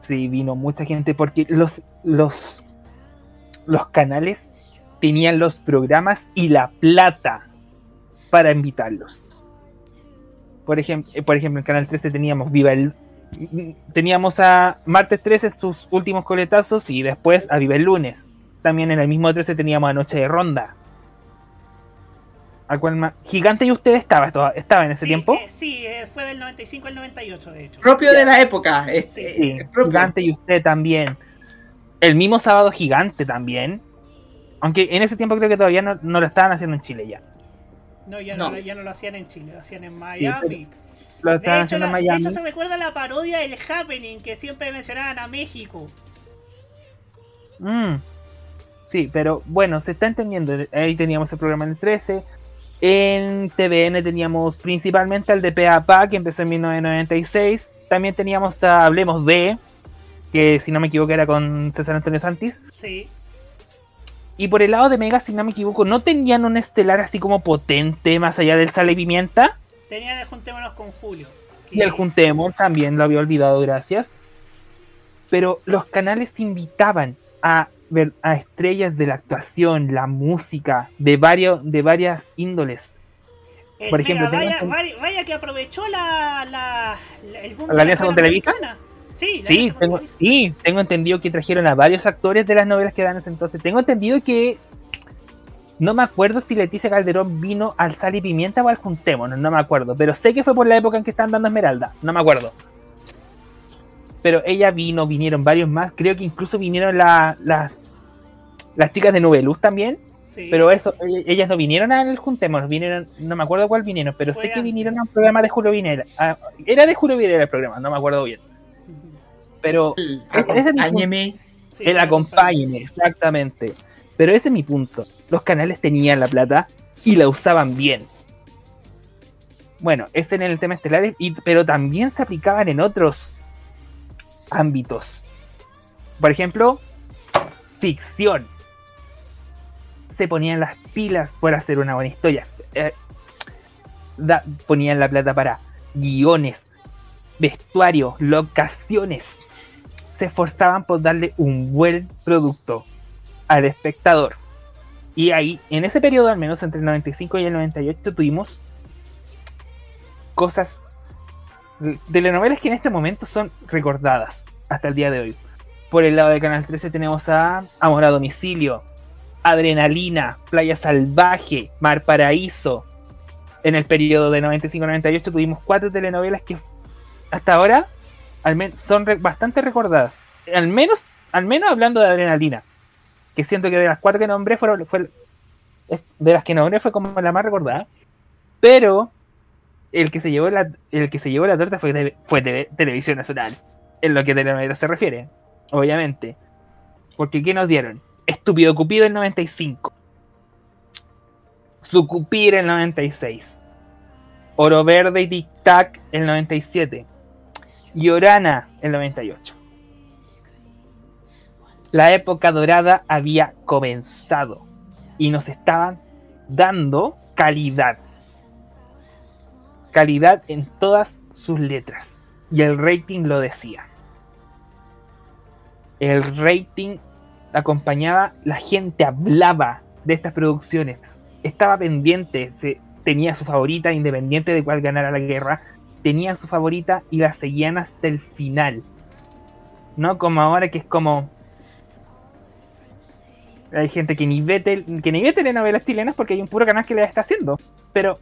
Speaker 11: Sí, vino mucha gente porque los, los, los canales tenían los programas y la plata para invitarlos. Por ejemplo, por ejemplo, en Canal 13 teníamos Viva el teníamos a Martes 13 sus últimos coletazos y después a Viva el lunes. También en el mismo 13 teníamos a Noche de Ronda. ¿Gigante y usted estaba, estaba en ese tiempo?
Speaker 3: Eh, sí, eh, fue del 95 al 98, de hecho.
Speaker 13: Propio de la época. Este,
Speaker 11: Gigante y usted también. El mismo sábado Gigante también. Aunque en ese tiempo creo que todavía no, lo estaban haciendo en Chile ya.
Speaker 3: No, ya no, ya no lo hacían en Chile, lo hacían en Miami.
Speaker 11: lo estaban haciendo en Miami.
Speaker 3: De hecho, se recuerda la parodia del Happening que siempre mencionaban a México.
Speaker 11: Mm. Sí, pero bueno, se está entendiendo. Ahí teníamos el programa en el 13. En TVN teníamos principalmente al de PAPA, que empezó en 1996. También teníamos a Hablemos de, que si no me equivoco era con César Antonio Santis.
Speaker 3: Sí.
Speaker 11: Y por el lado de Mega, si no me equivoco, no tenían un estelar así como potente, más allá del Sale y Pimienta.
Speaker 3: Tenían el Juntémonos con Julio.
Speaker 11: Y el Juntemos también lo había olvidado, gracias. Pero los canales invitaban a a estrellas de la actuación, la música, de, varios, de varias índoles.
Speaker 3: Eh, Por ejemplo, vaya, vaya, que aprovechó la, la,
Speaker 11: el ¿La alianza con Televisa.
Speaker 3: Sí,
Speaker 11: sí, tengo, sí, tengo entendido que trajeron a varios actores de las novelas que dan ese entonces. Tengo entendido que no me acuerdo si Leticia Calderón vino al Sal y Pimienta o al Juntémonos, no me acuerdo. Pero sé que fue por la época en que estaban dando Esmeralda, no me acuerdo pero ella vino, vinieron varios más, creo que incluso vinieron la, las chicas de Nubeluz también, pero eso, e, ellas no vinieron al Juntemos, vinieron, no me acuerdo cuál vinieron, pero sé que vinieron a un programa de Julio Vinera, era de Julio Vinera el programa, no me acuerdo bien. Pero
Speaker 13: acompáñeme.
Speaker 11: el acompáñeme, exactamente. Pero ese es mi punto. Los canales tenían la plata y la usaban bien. Bueno, ese en el tema estelar, y, pero también se aplicaban en otros ámbitos. Por ejemplo, ficción. Se ponían las pilas por hacer una buena historia. Eh, da- ponían la plata para guiones, vestuario, locaciones. Se esforzaban por darle un buen producto al espectador. Y ahí, en ese periodo, al menos entre el 95 y el 98, tuvimos cosas, telenovelas que en este momento son recordadas hasta el día de hoy. Por el lado de Canal 13 tenemos a Amor a Domicilio, Adrenalina, Playa Salvaje, Mar Paraíso. En el periodo de 95-98 tuvimos cuatro telenovelas que hasta ahora al son bastante recordadas. Al menos, al menos hablando de Adrenalina, que siento que de las cuatro que nombré fueron, de las que nombré fue como la más recordada. Pero el que se llevó la, el que se llevó la torta fue, fue Televisión Nacional. En lo que telenovela se refiere, obviamente. Porque ¿qué nos dieron? Estúpido Cupido en 95. Sucupir en 96. Oro Verde y Tic Tac en 97. Y Orana en 98. La época dorada había comenzado y nos estaban dando calidad. Calidad en todas sus letras. Y el rating lo decía. El rating acompañaba, la gente hablaba de estas producciones. Estaba pendiente, se, tenía su favorita, independiente de cuál ganara la guerra. Tenían su favorita y la seguían hasta el final. No como ahora que es como. Hay gente que ni ve, que ni ve telenovelas chilenas porque hay un puro canal que le está haciendo. Pero,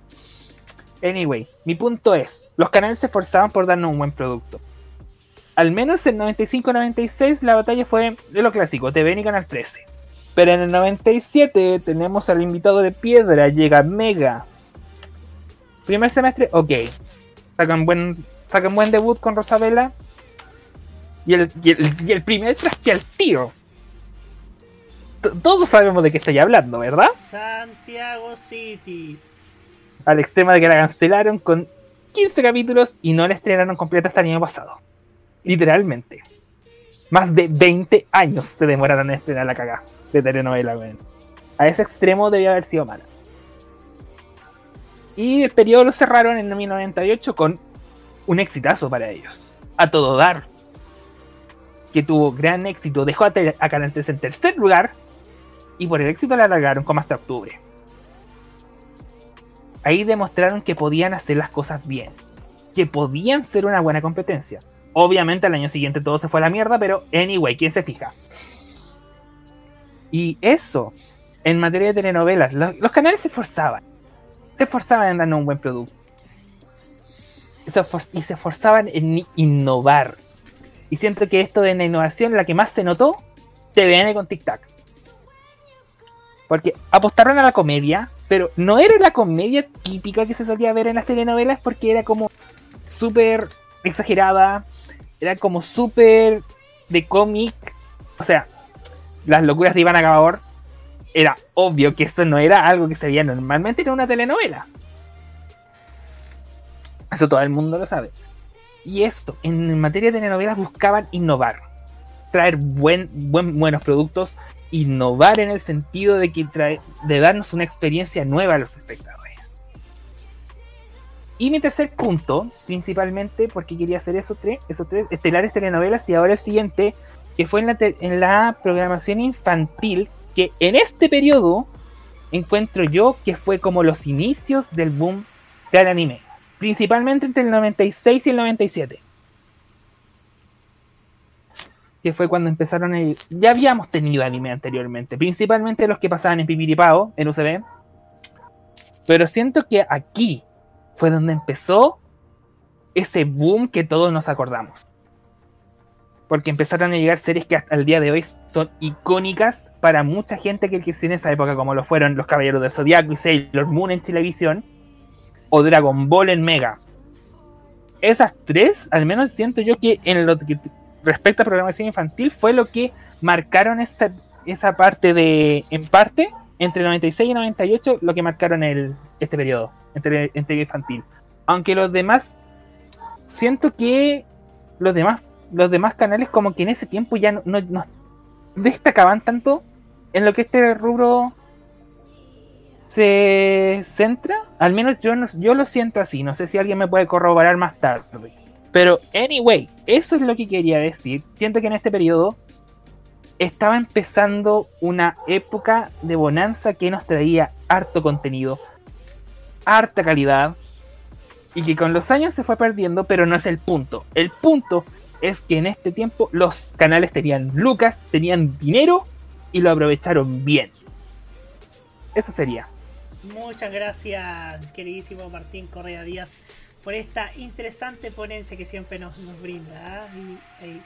Speaker 11: anyway, mi punto es: los canales se esforzaban por darnos un buen producto. Al menos en 95-96 la batalla fue de lo clásico, TVN y Canal 13. Pero en el 97 tenemos al invitado de piedra, llega Mega. Primer semestre, ok. Sacan buen, sacan buen debut con Rosabela. Y el, y el, y el primer traste al tiro. T- Todos sabemos de qué estoy hablando, ¿verdad?
Speaker 3: Santiago City.
Speaker 11: Al extremo de que la cancelaron con 15 capítulos y no la estrenaron completa hasta el año pasado. Literalmente. Más de 20 años se demoraron en estrenar la cagada de telenovela, weón. A ese extremo debía haber sido mala. Y el periodo lo cerraron en 1998 con un exitazo para ellos. A todo dar. Que tuvo gran éxito. Dejó a, a Canal 3 en tercer lugar. Y por el éxito la alargaron como hasta octubre. Ahí demostraron que podían hacer las cosas bien. Que podían ser una buena competencia. Obviamente al año siguiente todo se fue a la mierda, pero anyway, ¿quién se fija? Y eso, en materia de telenovelas, lo- los, canales se esforzaban. Se esforzaban en darnos un buen producto. Se y se esforzaban en innovar. Y siento que esto de la innovación, la que más se notó, TVN con Tic Tac. Porque apostaron a la comedia, pero no era la comedia típica que se solía ver en las telenovelas porque era como súper exagerada, era como súper de cómic. O sea, las locuras de Iván Acabador, era obvio que eso no era algo que se veía normalmente en una telenovela. Eso todo el mundo lo sabe. Y esto, en materia de telenovelas buscaban innovar, traer buen, buen, buenos productos, innovar en el sentido de que trae, de darnos una experiencia nueva a los espectadores. Y mi tercer punto, principalmente porque quería hacer esos tres, esos tres estelares telenovelas y ahora el siguiente, que fue en la, en la programación infantil, que en este periodo encuentro yo que fue como los inicios del boom del anime, principalmente entre el 96 y el 97. Que fue cuando empezaron a... Ya habíamos tenido anime anteriormente, principalmente los que pasaban en Pipiripao, en UCB. Pero siento que aquí fue donde empezó ese boom que todos nos acordamos. Porque empezaron a llegar series que hasta el día de hoy son icónicas para mucha gente que creció en esa época, como lo fueron Los Caballeros del Zodiaco y Sailor Moon en televisión, o Dragon Ball en Mega. Esas tres, al menos siento yo que en lo que respecta a programación infantil, fue lo que marcaron esta, esa parte de, en parte, entre el 96 y el 98, lo que marcaron el, este periodo, entre, entre infantil. Aunque los demás, siento que los demás, los demás canales como que en ese tiempo ya no destacaban tanto en lo que este rubro se centra. Al menos yo, no- yo lo siento así. No sé si alguien me puede corroborar más tarde. Pero, anyway, eso es lo que quería decir. Siento que en este periodo estaba empezando una época de bonanza que nos traía harto contenido, harta calidad, y que con los años se fue perdiendo, pero no es el punto. El punto es que en este tiempo los canales tenían lucas, tenían dinero y lo aprovecharon bien. Eso sería.
Speaker 3: Muchas gracias, queridísimo Martín Correa Díaz, por esta interesante ponencia que siempre nos, nos brinda. ¿ah? Y ahí,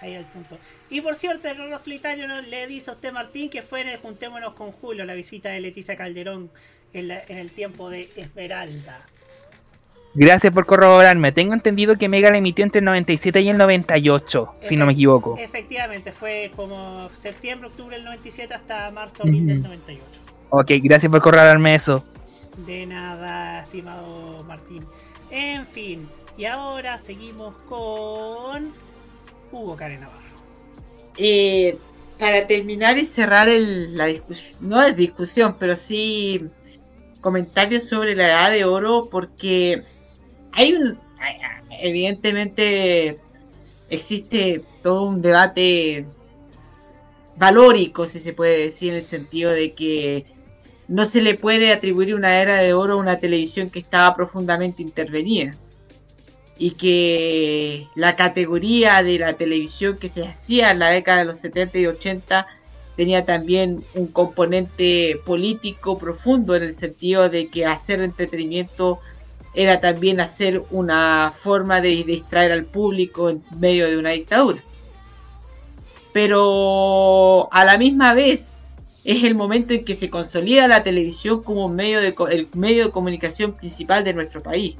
Speaker 3: ahí al punto. Y por cierto, el Rolo Solitario no, le dice a usted, Martín, que fue en el Juntémonos con Julio, la visita de Leticia Calderón en, la- en el tiempo de Esmeralda.
Speaker 11: Gracias por corroborarme. Tengo entendido que Mega la emitió entre el 97 y el 98, si no me equivoco.
Speaker 3: Efectivamente, fue como septiembre, octubre del 97 hasta marzo, abril del
Speaker 11: Ujú.
Speaker 3: 98.
Speaker 11: Ok, gracias por corroborarme eso.
Speaker 3: De nada, estimado Martín. En fin, y ahora seguimos con Hugo Karen Navarro.
Speaker 13: Eh, para terminar y cerrar el- la discusión, no es discusión, pero sí comentarios sobre la edad de oro, porque hay un, hay- evidentemente existe todo un debate valórico, si se puede decir, en el sentido de que no se le puede atribuir una era de oro a una televisión que estaba profundamente intervenida y que la categoría de la televisión que se hacía en la década de los 70 y 80 tenía también un componente político profundo en el sentido de que hacer entretenimiento era también hacer una forma de distraer al público en medio de una dictadura. Pero a la misma vez es el momento en que se consolida la televisión como medio el medio de comunicación principal de nuestro país.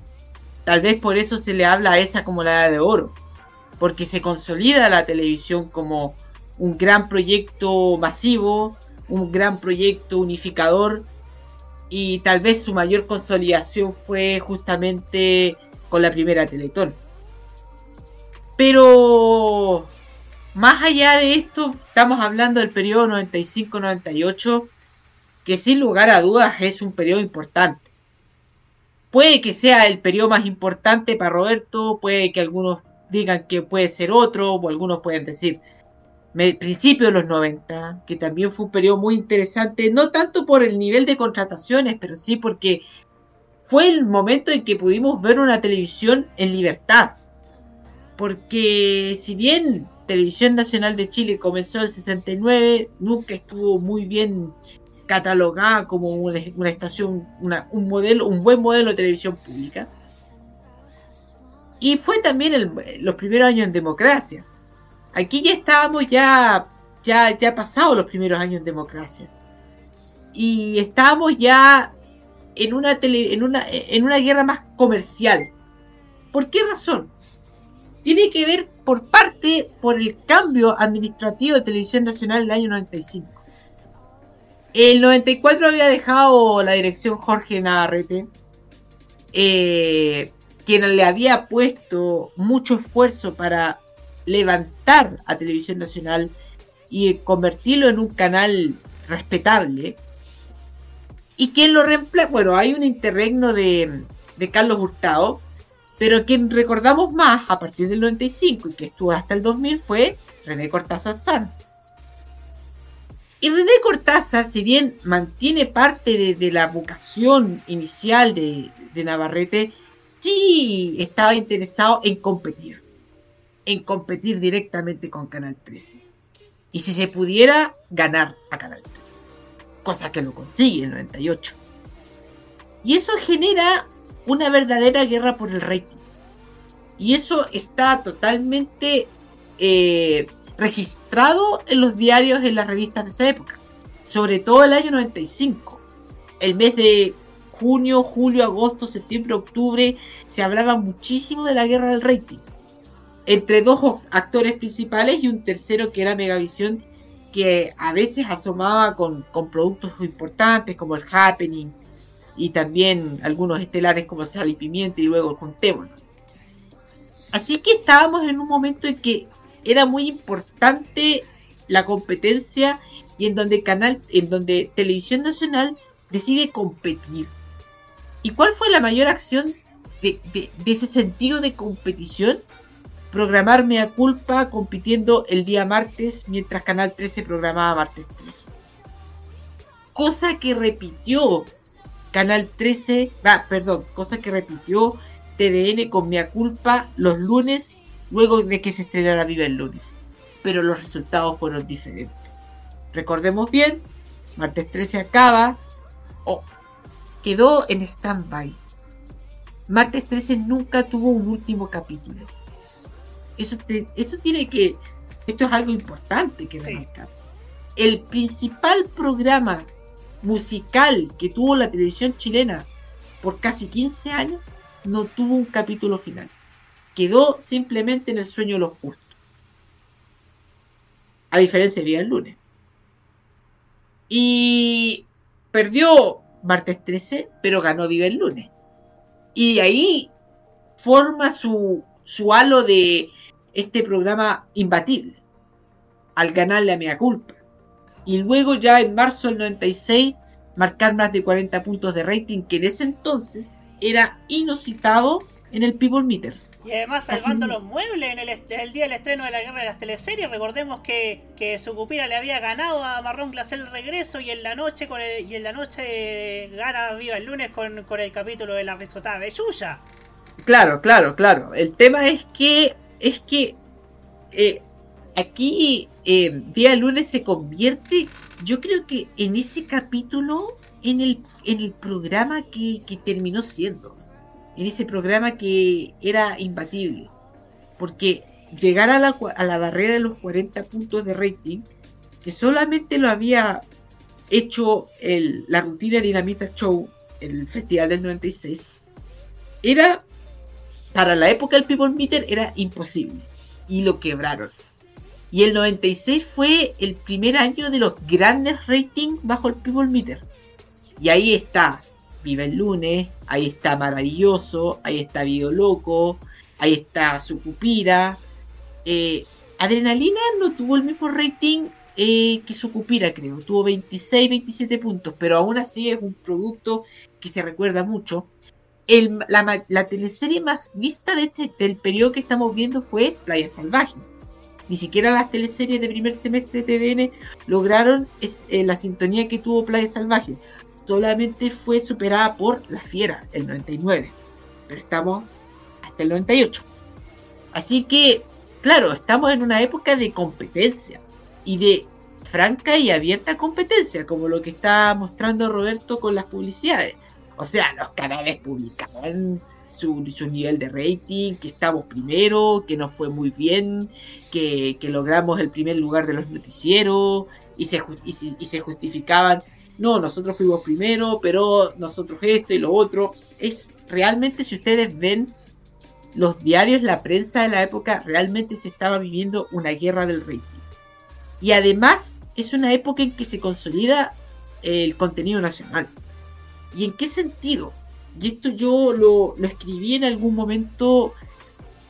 Speaker 13: Tal vez por eso se le habla a esa como la edad de oro. Porque se consolida la televisión como un gran proyecto masivo, un gran proyecto unificador. Y tal vez su mayor consolidación fue justamente con la primera Teletón. Pero más allá de esto, estamos hablando del periodo 95-98, que sin lugar a dudas es un periodo importante. Puede que sea el periodo más importante para Roberto, puede que algunos digan que puede ser otro, o algunos pueden decir principio de los 90, que también fue un periodo muy interesante, no tanto por el nivel de contrataciones, pero sí porque fue el momento en que pudimos ver una televisión en libertad. Porque si bien Televisión Nacional de Chile comenzó en el 69, nunca estuvo muy bien catalogada como una, una estación, una- un modelo, un buen modelo de televisión pública. Y fue también el- los primeros años en democracia. Aquí ya estábamos ya, ya, ya pasados los primeros años en democracia. Y estábamos ya en una, tele- en una, en una guerra más comercial. ¿Por qué razón? Tiene que ver por parte por el cambio administrativo de Televisión Nacional del año 95. El 94 había dejado la dirección Jorge Navarrete, eh, quien le había puesto mucho esfuerzo para levantar a Televisión Nacional y convertirlo en un canal respetable. Y quien lo reemplaza, bueno, hay un interregno de, de Carlos Hurtado, pero quien recordamos más a partir del 95 y que estuvo hasta el 2000 fue René Cortázar Sanz. Y René Cortázar, si bien mantiene parte de, la vocación inicial de, de Navarrete, sí estaba interesado en competir. En competir directamente con Canal 13. Y si se pudiera, ganar a Canal 13. Cosa que lo consigue en el 98. Y eso genera una verdadera guerra por el rating. Y eso está totalmente eh, registrado en los diarios, en las revistas de esa época. Sobre todo el año 95. El mes de junio, julio, agosto, septiembre, octubre, se hablaba muchísimo de la guerra del rating. Entre dos actores principales y un tercero que era Megavisión, que a veces asomaba con, con productos importantes como el Happening y también algunos estelares como Sal y Pimienta y luego Contémonos. Así que estábamos en un momento en que era muy importante la competencia y en donde canal, en donde Televisión Nacional decide competir. ¿Y cuál fue la mayor acción de, de- de ese sentido de competición? Programarme a culpa compitiendo el día martes mientras Canal 13 programaba martes 13. Cosa que repitió Canal 13, ah, perdón, cosa que repitió TVN con Mea Culpa los lunes luego de que se estrenara Viva el lunes. Pero los resultados fueron diferentes. Recordemos bien, martes 13 acaba, o quedó en stand-by. Martes 13 nunca tuvo un último capítulo. Eso, te- eso tiene que. Esto es algo importante que remarcar. El principal programa musical que tuvo la televisión chilena por casi 15 años no tuvo un capítulo final. Quedó simplemente en el sueño de los justos. A diferencia de Día del lunes. Y perdió martes 13, pero ganó Viva el lunes. Y ahí forma su, su halo de este programa imbatible. Al ganarle a Mea Culpa. Y luego ya en marzo del 96 marcar más de 40 puntos de rating que en ese entonces era inusitado en el People Meter.
Speaker 3: Y además salvando los muebles en el, día del estreno de la guerra de las teleseries. Recordemos que, que Sucupira le había ganado a Marrón Glacé el regreso y en la noche con el- y en la noche gana Viva el lunes con, con el capítulo de la risotada de Yuya.
Speaker 13: Claro, claro, claro. El tema es que es que eh, aquí eh, Día Lunes se convierte, yo creo que en ese capítulo, en el, en el programa que, que terminó siendo. En ese programa que era imbatible. Porque llegar a la, a la barrera de los 40 puntos de rating, que solamente lo había hecho el- la rutina Dinamita Show, el festival del 96, era para la época del People Meter era imposible. Y lo quebraron. Y el 96 fue el primer año de los grandes ratings bajo el People Meter. Y ahí está Viva el lunes, ahí está Maravilloso, ahí está Video Loco, ahí está Sucupira. Eh, Adrenalina no tuvo el mismo rating eh, que Sucupira, creo. Tuvo 26, 27 puntos, pero aún así es un producto que se recuerda mucho el- la, teleserie más vista de este, del periodo que estamos viendo fue Playa Salvaje. Ni siquiera las teleseries de primer semestre de TVN lograron eh, la sintonía que tuvo Playa Salvaje. Solamente fue superada por La Fiera, el 99. Pero estamos hasta el 98. Así que, claro, estamos en una época de competencia. Y de franca y abierta competencia, como lo que está mostrando Roberto con las publicidades. O sea, los canales publicaban su, su nivel de rating, que estamos primero, que nos fue muy bien, que, que logramos el primer lugar de los noticieros, y se, y, se- y se justificaban, no, nosotros fuimos primero, pero nosotros esto y lo otro. Es realmente, si ustedes ven los diarios, la prensa de la época, realmente se estaba viviendo una guerra del rating. Y además, es una época en que se consolida el contenido nacional. ¿Y en qué sentido? Y esto yo lo, lo escribí en algún momento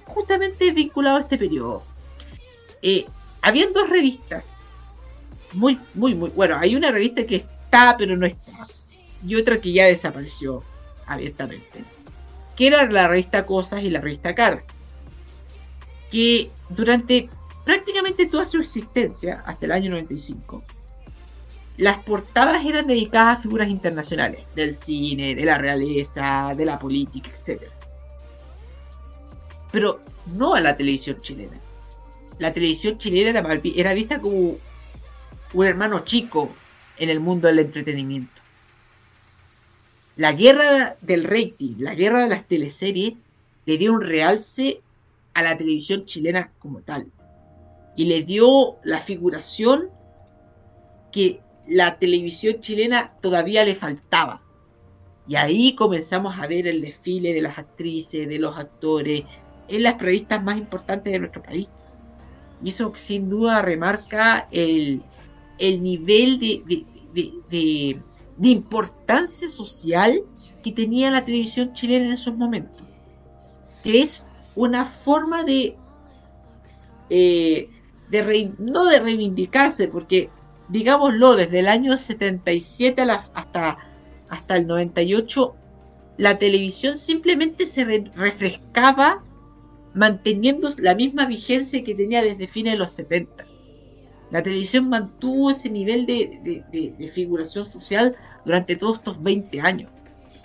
Speaker 13: justamente vinculado a este periodo. Eh, habían dos revistas. Muy, muy, muy. Bueno, hay una revista que está, pero no está. Y otra que ya desapareció abiertamente. Que era la revista Cosas y la revista Caras. Que durante prácticamente toda su existencia, hasta el año 95, las portadas eran dedicadas a figuras internacionales, del cine, de la realeza, de la política, etc. Pero no a la televisión chilena. La televisión chilena era, vista como un hermano chico en el mundo del entretenimiento. La guerra del rating, la guerra de las teleseries, le dio un realce a la televisión chilena como tal. Y le dio la figuración que la televisión chilena todavía le faltaba. Y ahí comenzamos a ver el desfile de las actrices, de los actores, en las revistas más importantes de nuestro país. Y eso sin duda remarca el, el nivel de, de- de- de- importancia social que tenía la televisión chilena en esos momentos, que es una forma de, eh, de rei- no de reivindicarse, porque digámoslo, desde el año 77 a la- hasta, hasta el 98, la televisión simplemente se re- refrescaba manteniendo la misma vigencia que tenía desde fines de los 70. La televisión mantuvo ese nivel de, de- de- de figuración social durante todos estos 20 años.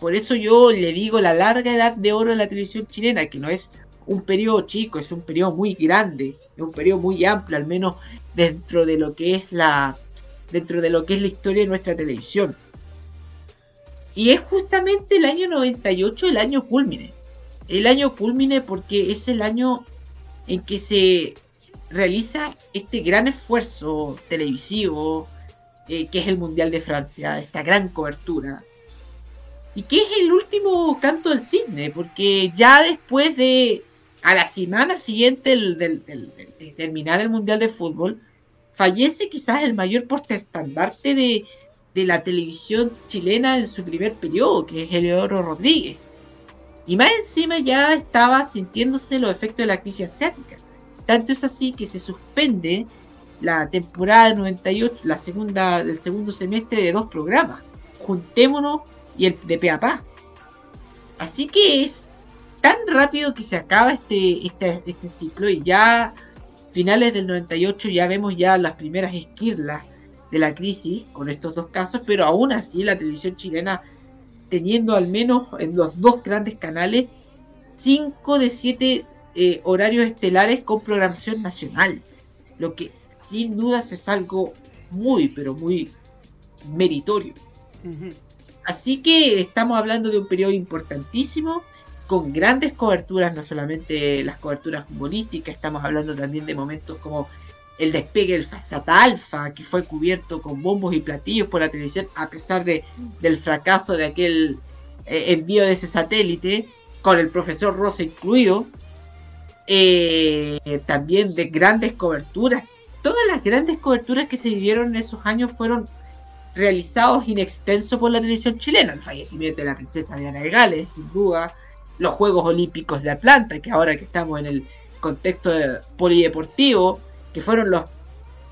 Speaker 13: Por eso yo le digo la larga edad de oro de la televisión chilena, que no es un periodo chico, es un periodo muy grande, es un periodo muy amplio, al menos dentro de lo que es la dentro de lo que es la historia de nuestra televisión. Y es justamente el año 98 el año culmine. El año culmine porque es el año en que se realiza este gran esfuerzo televisivo, eh, que es el Mundial de Francia, esta gran cobertura. Y que es el último canto del cisne, porque ya después de, a la semana siguiente terminar el Mundial de Fútbol, fallece quizás el mayor portaestandarte de, de la televisión chilena en su primer periodo, que es Eleodoro Rodríguez. Y más encima ya estaba sintiéndose los efectos de la crisis asiática. Tanto es así que se suspende la temporada 98, la segunda del segundo semestre de dos programas, Juntémonos y el de Peapá. Así que es tan rápido que se acaba este, este, este ciclo y ya finales del 98 ya vemos ya las primeras esquirlas de la crisis con estos dos casos, pero aún así la televisión chilena teniendo al menos en los dos grandes canales 5 de 7 eh, horarios estelares con programación nacional, lo que sin dudas es algo muy, pero muy meritorio. Así que estamos hablando de un periodo importantísimo, con grandes coberturas, no solamente las coberturas futbolísticas, estamos hablando también de momentos como el despegue del Fasata Alfa, que fue cubierto con bombos y platillos por la televisión, a pesar de, del fracaso de aquel eh, envío de ese satélite, con el profesor Rosa incluido. Eh, también de grandes coberturas. Todas las grandes coberturas que se vivieron en esos años fueron realizados in extenso por la televisión chilena. El fallecimiento de la princesa Diana de Gales, sin duda. Los Juegos Olímpicos de Atlanta, que ahora que estamos en el contexto de- polideportivo, que fueron los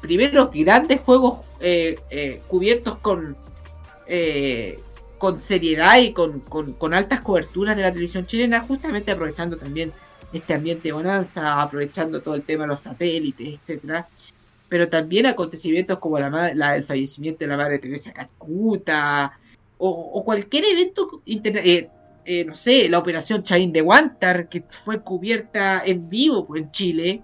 Speaker 13: primeros grandes juegos eh, eh, cubiertos con, eh, con seriedad y con, con- altas coberturas de la televisión chilena, justamente aprovechando también este ambiente de bonanza, aprovechando todo el tema de los satélites, etcétera. Pero también acontecimientos como la, la- el fallecimiento de la madre Teresa Calcuta o, cualquier evento eh, no sé, la operación Chaín de Guantar que fue cubierta en vivo pues, en Chile,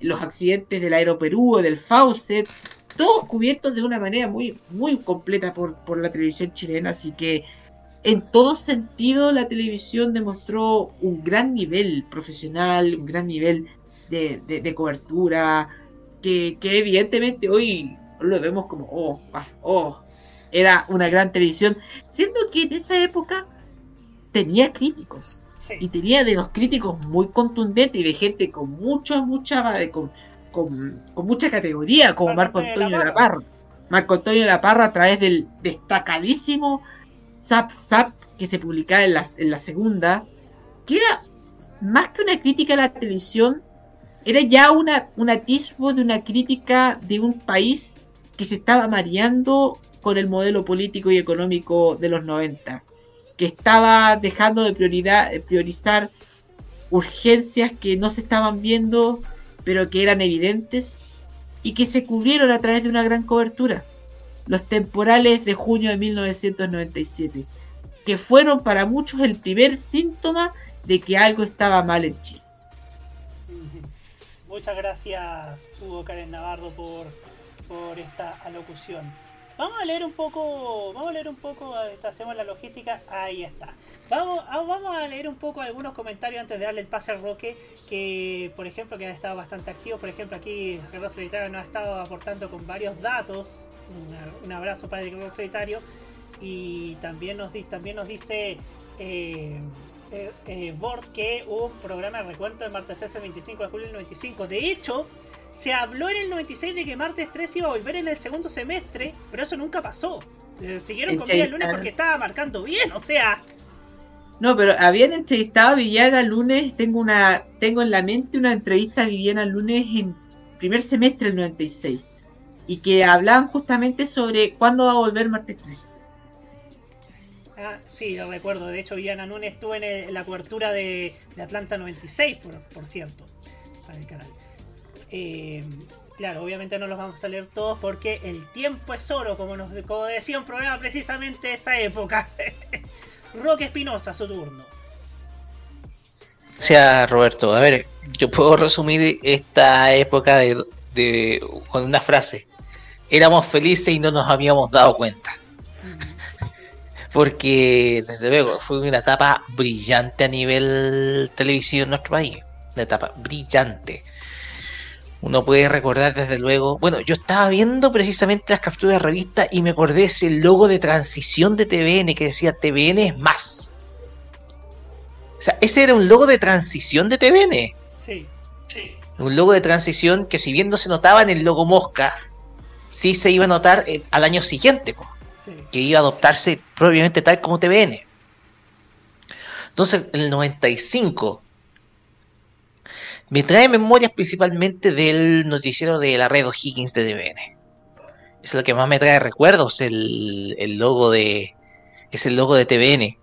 Speaker 13: los accidentes del Aeroperú del Faucet, todos cubiertos de una manera muy, muy completa por, por la televisión chilena, así que en todo sentido la televisión demostró un gran nivel profesional, un gran nivel de, de- de cobertura, que, que evidentemente hoy lo vemos como, oh, ah, oh, era una gran televisión, siendo que en esa época tenía críticos. Y tenía de los críticos muy contundentes y de gente con mucha, mucha, eh, con, con, con mucha categoría, como Marco Antonio de la Parra. Marco Antonio de la Parra a través del destacadísimo Zap Zap que se publicaba en la, en la segunda, que era más que una crítica a la televisión, era ya una, un atisbo de una crítica de un país que se estaba mareando con el modelo político y económico de los 90, que estaba dejando de prioridad, de priorizar urgencias que no se estaban viendo, pero que eran evidentes y que se cubrieron a través de una gran cobertura. Los temporales de junio de 1997, que fueron para muchos el primer síntoma de que algo estaba mal en Chile.
Speaker 3: Muchas gracias, Hugo Karen Navarro, por, por esta alocución. Vamos a leer un poco, vamos a leer un poco, hacemos la logística, ahí está. Vamos, a- vamos a leer un poco algunos comentarios antes de darle el pase al Roque, que por ejemplo que han estado bastante activos, por ejemplo aquí Ricardo Solitario nos ha estado aportando con varios datos, un, abrazo para el Ricardo Solitario, y también nos, también nos dice eh, eh, eh, Bord que un programa de recuento de martes 13 el 25 de julio del 95. De hecho, se habló en el 96 de que martes 13 iba a volver en el segundo semestre, pero eso nunca pasó. Siguieron con el lunes porque estaba marcando bien, o sea,
Speaker 13: No, pero habían entrevistado a Viviana Lunes, tengo una, tengo en la mente una entrevista a Viviana Lunes en primer semestre del 96 y que hablaban justamente sobre cuándo va a volver martes 13.
Speaker 3: Ah, sí, lo recuerdo. De hecho, Viviana Núñez estuvo en, el- en la cobertura de, de Atlanta 96, por, por cierto, para el canal. Eh, claro, obviamente no los vamos a leer todos porque el tiempo es oro, como, nos, como decía un programa precisamente de esa época. Roque Espinosa, su turno.
Speaker 16: O sea, Roberto, a ver, yo puedo resumir esta época de, de- con una frase. Éramos felices y no nos habíamos dado cuenta. Porque, desde luego, fue una etapa brillante a nivel televisivo en nuestro país. Una etapa brillante. Uno puede recordar, desde luego. Bueno, yo estaba viendo precisamente las capturas de revista y me acordé ese logo de transición de TVN que decía TVN es más. O sea, ese era un logo de transición de TVN.
Speaker 3: Sí.
Speaker 16: Un logo de transición que si bien no se notaba en el logo Mosca, sí se iba a notar eh, al año siguiente, po, que iba a adoptarse propiamente tal como TVN. Entonces, en el 95 me trae memorias principalmente del noticiero de la red O'Higgins de TVN. Es lo que más me trae recuerdos, el, el logo de. Es el logo de TVN.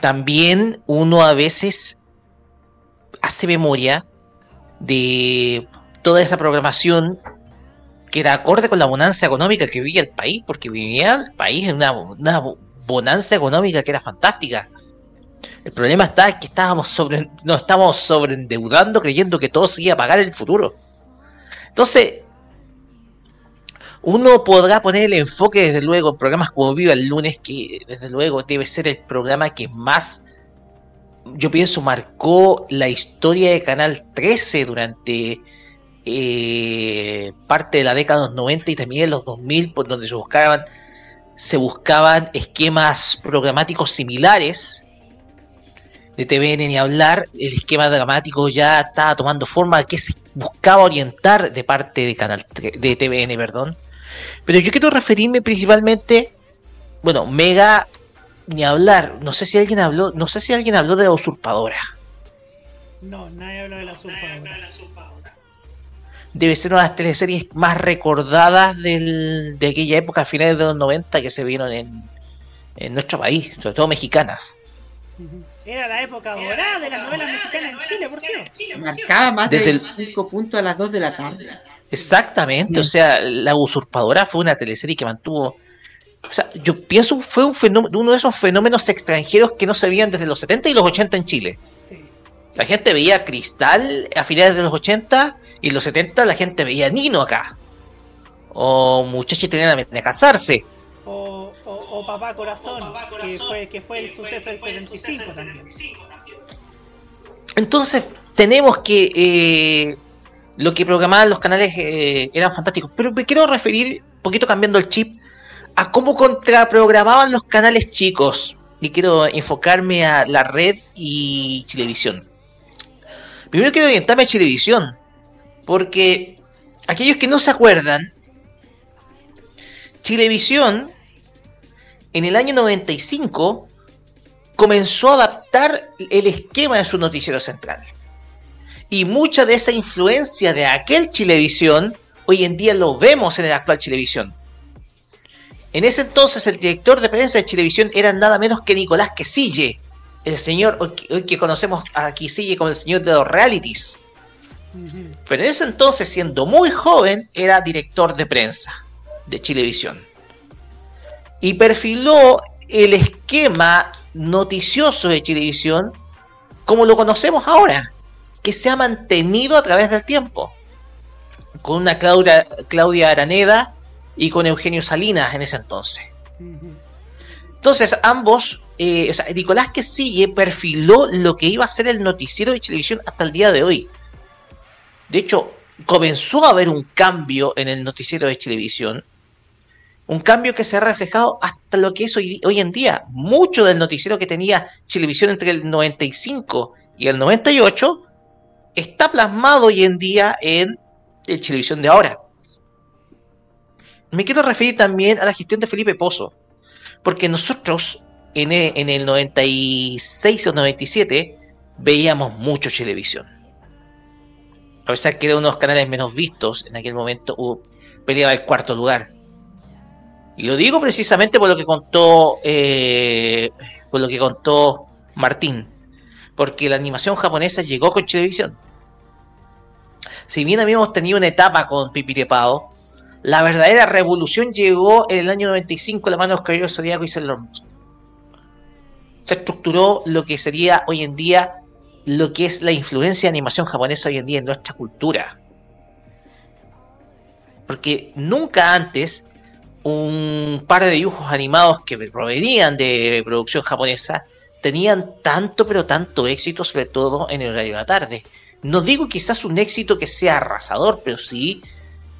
Speaker 16: También uno a veces hace memoria de toda esa programación que era acorde con la bonanza económica que vivía el país, porque vivía el país en una, una bonanza económica que era fantástica. El problema está que estábamos sobre, nos estamos sobreendeudando creyendo que todo se iba a pagar el futuro. Entonces, uno podrá poner el enfoque desde luego en programas como Viva el lunes, que desde luego debe ser el programa que más, yo pienso, marcó la historia de Canal 13 durante eh, parte de la década de los 90 y también de los 2000, por donde se buscaban, se buscaban esquemas programáticos similares de TVN ni hablar, el esquema dramático ya estaba tomando forma que se buscaba orientar de parte de Canal de TVN, perdón. Pero yo quiero referirme principalmente, bueno, Mega ni hablar, no sé si alguien habló, no sé si alguien habló de la usurpadora.
Speaker 3: No, nadie habla de la usurpadora.
Speaker 16: Debe ser una de las teleseries más recordadas del- de aquella época, a finales de los 90, que se vieron en, en nuestro país, sobre todo mexicanas.
Speaker 3: Era la época dorada de las novelas mexicanas en Chile, por cierto.
Speaker 13: Marcaba más
Speaker 16: Desde
Speaker 13: de
Speaker 16: el-
Speaker 13: 25 puntos a las 2 de la tarde.
Speaker 16: Exactamente, o sea, La Usurpadora fue una teleserie que mantuvo. O sea, yo pienso fue un fenómeno, uno de esos fenómenos extranjeros que no se veían desde los 70 y los 80 en Chile. La gente veía Cristal a finales de los 80 y en los 70 la gente veía Nino acá. O muchachos tenían a casarse.
Speaker 3: O, o, o Papá Corazón, que, fue, que fue el suceso del 75 también.
Speaker 16: Entonces, tenemos que eh, lo que programaban los canales eh, eran fantásticos. Pero me quiero referir, un poquito cambiando el chip, a cómo contraprogramaban los canales chicos. Y quiero enfocarme a la red y Chilevisión. Primero quiero orientarme a Chilevisión. Porque aquellos que no se acuerdan, Chilevisión en el año 95 comenzó a adaptar el esquema de su noticiero central. Y mucha de esa influencia de aquel Chilevisión, hoy en día lo vemos en el actual Chilevisión. En ese entonces el director de prensa de Chilevisión era nada menos que Nicolás Quesille, el señor hoy que, hoy que conocemos a Quesille como el señor de los realities. Pero en ese entonces, siendo muy joven, era director de prensa de Chilevisión. Y perfiló el esquema noticioso de Chilevisión como lo conocemos ahora, que se ha mantenido a través del tiempo. Con una Claudia, Claudia Araneda y con Eugenio Salinas en ese entonces. Entonces, ambos, eh, o sea, Nicolás Quesille perfiló lo que iba a ser el noticiero de televisión hasta el día de hoy. De hecho, comenzó a haber un cambio en el noticiero de televisión. Un cambio que se ha reflejado hasta lo que es hoy, hoy en día. Mucho del noticiero que tenía televisión entre el 95 y el 98 está plasmado hoy en día en el televisión de ahora. Me quiero referir también a la gestión de Felipe Pozo, porque nosotros en e- en el 96 o 97 veíamos mucho televisión. A pesar que era uno de los canales menos vistos en aquel momento, peleaba el cuarto lugar. Y lo digo precisamente por lo que contó eh, por lo que contó Martín, porque la animación japonesa llegó con televisión. Si bien habíamos tenido una etapa con Pipirepao, la verdadera revolución llegó en el año 95 a la mano de Oscar Zodíaco y Sailor. Se estructuró lo que sería hoy en día lo que es la influencia de animación japonesa hoy en día en nuestra cultura. Porque nunca antes un par de dibujos animados que provenían de producción japonesa tenían tanto pero tanto éxito, sobre todo en el horario de la tarde. No digo quizás un éxito que sea arrasador, pero sí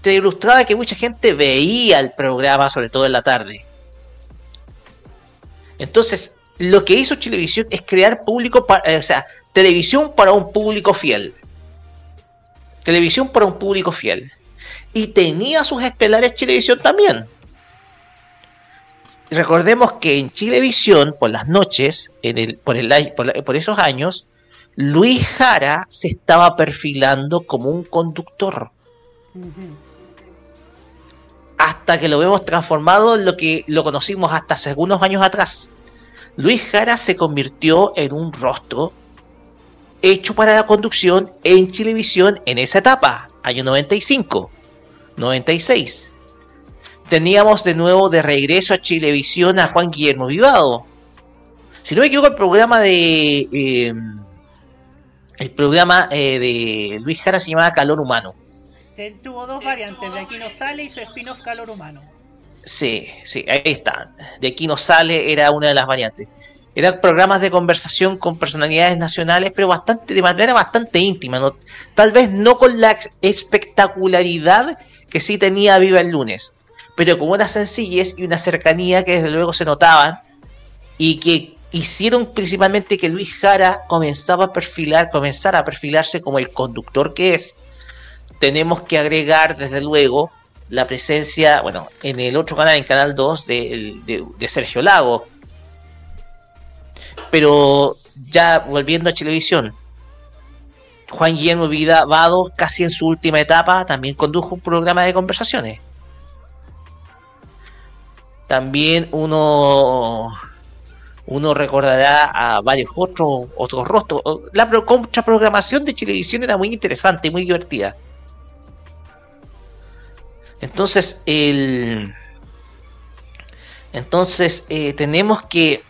Speaker 16: te ilustraba que mucha gente veía el programa, sobre todo en la tarde. Entonces, lo que hizo Televisión es crear público, pa- eh, o sea, televisión para un público fiel. Televisión para un público fiel. Y tenía sus estelares Televisión también. Recordemos que en Chilevisión, por las noches, en el, por, el, por, la- por esos años, Luis Jara se estaba perfilando como un conductor. Hasta que lo vemos transformado en lo que lo conocimos hasta hace algunos años atrás. Luis Jara se convirtió en un rostro hecho para la conducción en Chilevisión en esa etapa, año 95, 96 teníamos de nuevo de regreso a Chilevisión a Juan Guillermo Vivado. Si no me equivoco, el programa de. eh, el programa eh, de Luis Jara se llamaba Calor Humano.
Speaker 3: Él tuvo dos variantes, de aquí no sale y su spin-off calor humano.
Speaker 16: Sí, sí, ahí está. De aquí no sale, era una de las variantes. Eran programas de conversación con personalidades nacionales, pero bastante, de manera bastante íntima. ¿no? Tal vez no con la espectacularidad que sí tenía Viva el lunes, pero con una sencillez y una cercanía que desde luego se notaban y que hicieron principalmente que Luis Jara comenzaba a perfilar, comenzara a perfilarse como el conductor que es. Tenemos que agregar desde luego la presencia, bueno, en el otro canal, en Canal 2, de, de- Sergio Lago. Pero ya volviendo a televisión, Juan Guillermo Vida Vado, casi en su última etapa, también condujo un programa de conversaciones. También uno uno recordará a varios otros otros rostros. La pro- contraprogramación de televisión era muy interesante y muy divertida. Entonces, el. Entonces, eh, tenemos que.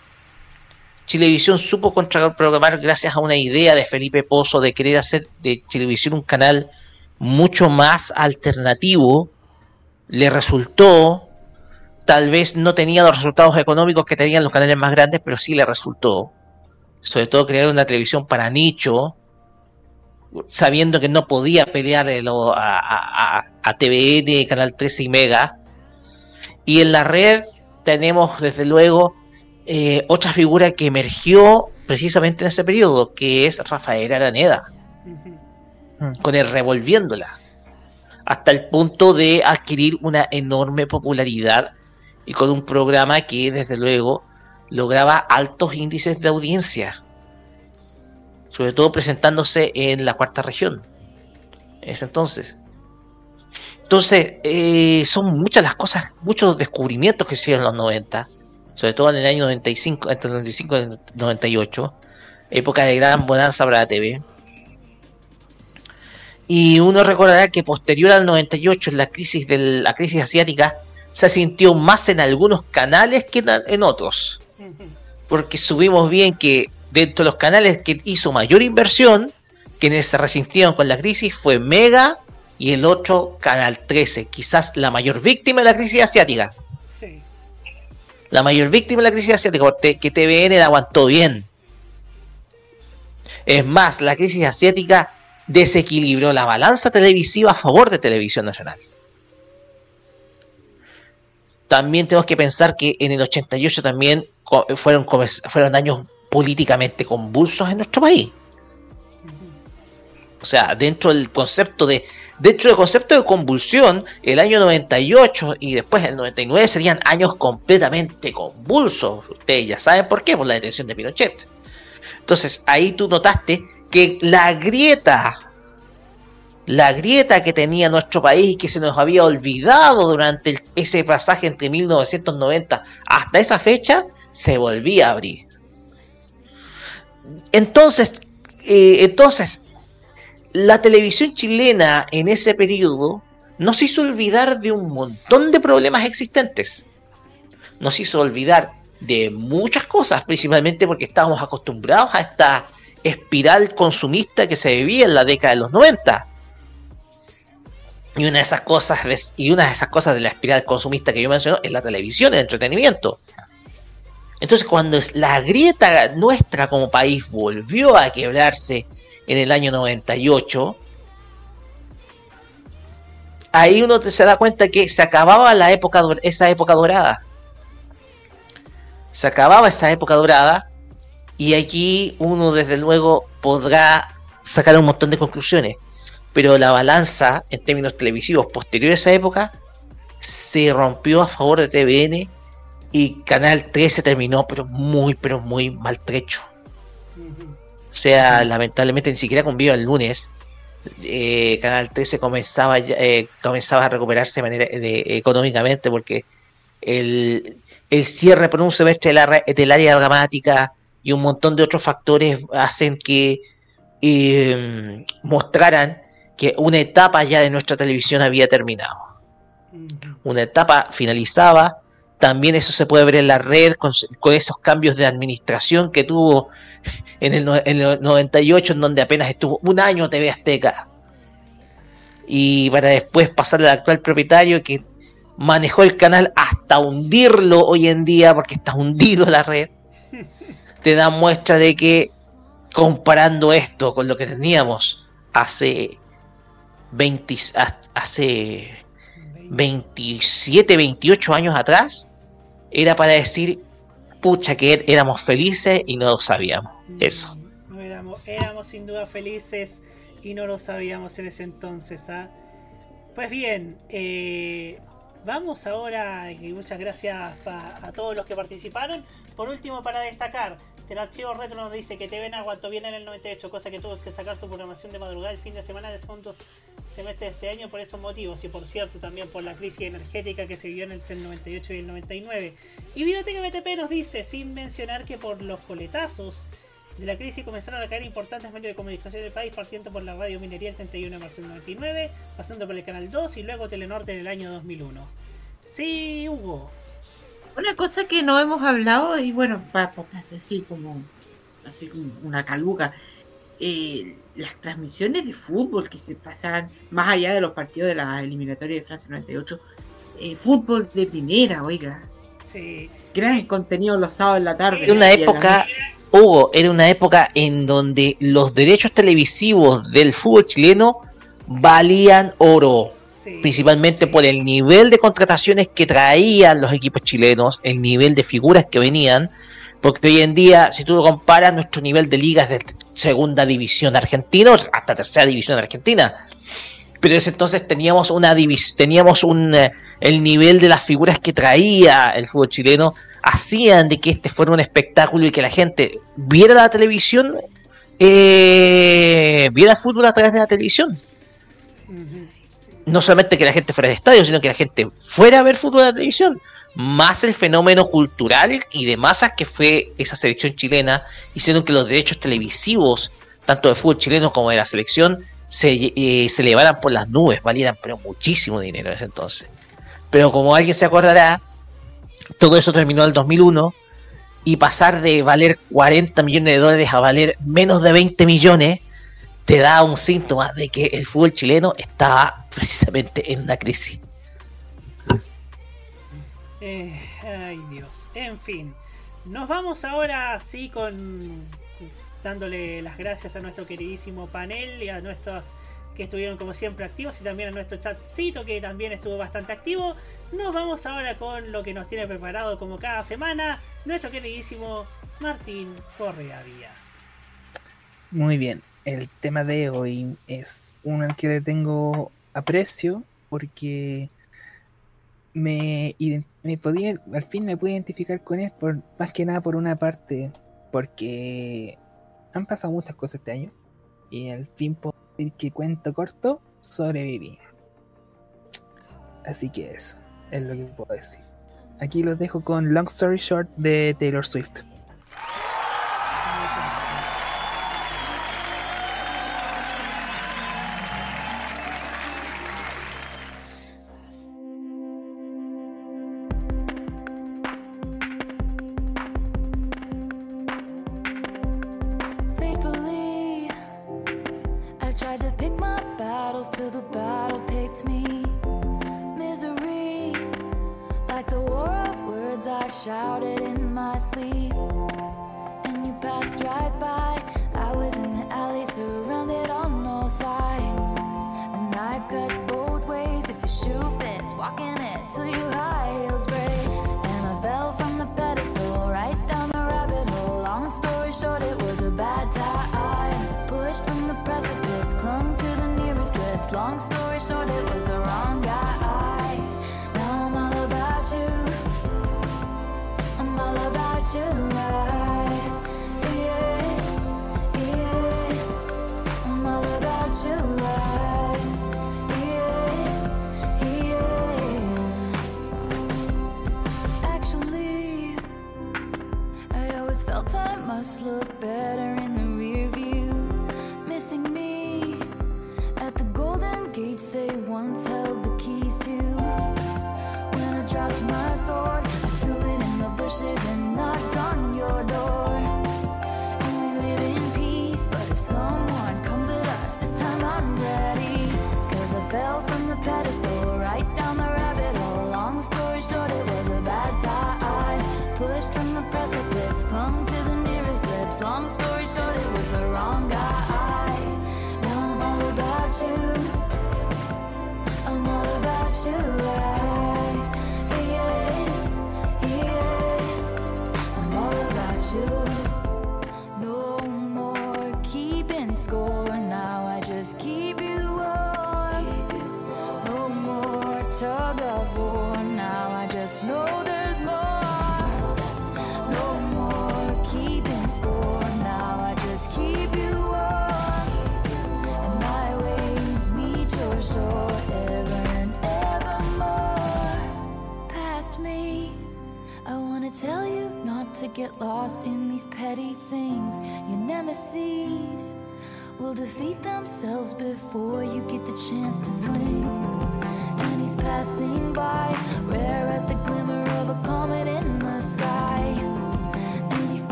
Speaker 16: Chilevisión supo contraprogramar gracias a una idea de Felipe Pozo de querer hacer de Chilevisión un canal mucho más alternativo. Le resultó. Tal vez no tenía los resultados económicos que tenían los canales más grandes, pero sí le resultó. Sobre todo crear una televisión para nicho, sabiendo que no podía pelear a, a, a, a TVN, Canal 13 y Mega. Y en la red tenemos desde luego eh, otra figura que emergió precisamente en ese periodo, que es Rafael Araneda, con el revolviéndola, hasta el punto de adquirir una enorme popularidad y con un programa que desde luego lograba altos índices de audiencia sobre todo presentándose en la cuarta región. En ese entonces. Entonces, eh, son muchas las cosas, muchos descubrimientos que hicieron en los 90, sobre todo en el año 95, entre el 95 y el 98, época de gran bonanza para la TV. Y uno recordará que posterior al 98, en la crisis de la crisis asiática, se sintió más en algunos canales que en, otros. Porque subimos bien que dentro de los canales que hizo mayor inversión, quienes se resintieron con la crisis fue Mega y el otro Canal 13, quizás la mayor víctima de la crisis asiática.
Speaker 3: Sí.
Speaker 16: La mayor víctima de la crisis asiática, porque que TVN la aguantó bien. Es más, la crisis asiática desequilibró la balanza televisiva a favor de Televisión Nacional. También tenemos que pensar que en el 88 también fueron, fueron años políticamente convulsos en nuestro país. O sea, dentro del concepto de dentro del concepto de convulsión, el año 98 y después el 99 serían años completamente convulsos. Ustedes ya saben por qué, por la detención de Pinochet. Entonces, ahí tú notaste que la grieta la grieta que tenía nuestro país y que se nos había olvidado durante ese pasaje entre 1990 hasta esa fecha, se volvía a abrir. Entonces, eh, entonces, la televisión chilena en ese periodo nos hizo olvidar de un montón de problemas existentes. Nos hizo olvidar de muchas cosas, principalmente porque estábamos acostumbrados a esta espiral consumista que se vivía en la década de los 90. Y una de esas cosas de, y una de esas cosas de la espiral consumista que yo menciono es la televisión, el entretenimiento. Entonces, cuando la grieta nuestra como país volvió a quebrarse en el año 98, ahí uno se da cuenta que se acababa la época, esa época dorada. Se acababa esa época dorada y aquí uno desde luego podrá sacar un montón de conclusiones. Pero la balanza en términos televisivos posterior a esa época se rompió a favor de TVN y Canal 13 terminó pero muy pero muy maltrecho. O sea, lamentablemente ni siquiera con Viva el lunes eh, Canal 13 comenzaba eh, comenzaba a recuperarse de manera de- económicamente porque el, el cierre por un semestre de la ra- del área dramática y un montón de otros factores hacen que eh, mostraran que una etapa ya de nuestra televisión había terminado. Una etapa finalizaba. También eso se puede ver en la red con, con esos cambios de administración que tuvo en el, en el 98, en donde apenas estuvo un año TV Azteca. Y para después pasar al actual propietario que manejó el canal hasta hundirlo hoy en día, porque está hundido la red. Te da muestra de que comparando esto con lo que teníamos hace 20, hace 27, 28 años atrás, era para decir, pucha, que er- éramos felices y no lo sabíamos. Eso.
Speaker 3: No éramos, éramos sin duda felices y no lo sabíamos en ese entonces. ¿ah? Pues bien, eh, vamos ahora, y muchas gracias a todos los que participaron. Por último, para destacar, el archivo retro nos dice que TV aguantó bien en el 98, cosa que tuvo que sacar su programación de madrugada el fin de semana de segundos semestre de ese año por esos motivos y por cierto también por la crisis energética que se vivió en el 98 y el 99. Y Videoteca BTP nos dice, sin mencionar que por los coletazos de la crisis comenzaron a caer importantes medios de comunicación del país, partiendo por la radio Minería el 31 de marzo del 99, pasando por el Canal 2 y luego Telenorte en el año 2001. Sí, Hugo.
Speaker 13: Una cosa que no hemos hablado, y bueno, para así como, así como una caluga, eh, las transmisiones de fútbol que se pasaban más allá de los partidos de la eliminatoria de Francia 98, eh, fútbol de primera, oiga.
Speaker 3: Sí.
Speaker 13: Gran contenido los sábados en la tarde.
Speaker 16: Era una
Speaker 13: la
Speaker 16: época. Hugo, era una época en donde los derechos televisivos del fútbol chileno valían oro. Principalmente por el nivel de contrataciones que traían los equipos chilenos, el nivel de figuras que venían. Porque hoy en día, si tú lo comparas, nuestro nivel de ligas de segunda división argentina hasta tercera división argentina. Pero en ese entonces teníamos una teníamos un eh, el nivel de las figuras que traía el fútbol chileno hacían de que este fuera un espectáculo y que la gente viera la televisión eh, viera el fútbol a través de la televisión no solamente que la gente fuera de estadio sino que la gente fuera a ver fútbol la televisión más el fenómeno cultural y de masas que fue esa selección chilena hicieron que los derechos televisivos tanto de fútbol chileno como de la selección se, eh, se elevaran por las nubes, valieran pero muchísimo dinero en ese entonces. Pero como alguien se acordará, todo eso terminó en el 2001 y pasar de valer 40 millones de dólares a valer menos de 20 millones te da un síntoma de que el fútbol chileno está precisamente en una crisis.
Speaker 3: Eh, ay Dios. En fin. Nos vamos ahora así con dándole las gracias a nuestro queridísimo panel y a nuestros que estuvieron como siempre activos y también a nuestro chatcito que también estuvo bastante activo. Nos vamos ahora con lo que nos tiene preparado como cada semana nuestro queridísimo Martín Correa Díaz.
Speaker 24: Muy bien
Speaker 25: el tema de hoy es uno al que le tengo aprecio porque me, podía, al fin me pude identificar con él por, más que nada por una parte, porque han pasado muchas cosas este año y al fin puedo decir que cuento corto, sobreviví. Así que eso es lo que puedo decir. Aquí los dejo con Long Story Short de Taylor Swift.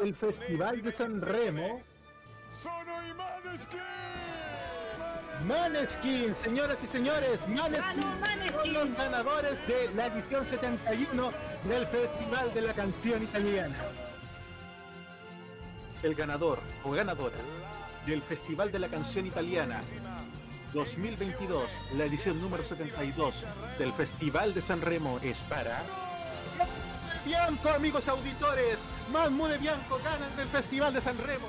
Speaker 14: el Festival de San Remo. Maneskin. Maneskin, señoras y señores, Maneskin, son los ganadores de la edición 71 del Festival de la Canción Italiana. El ganador o ganadora del Festival de la Canción Italiana 2022, la edición número 72 del Festival de San Remo es para... Bianco, amigos auditores. Mahmoud Bianco gana el Festival de San Remo.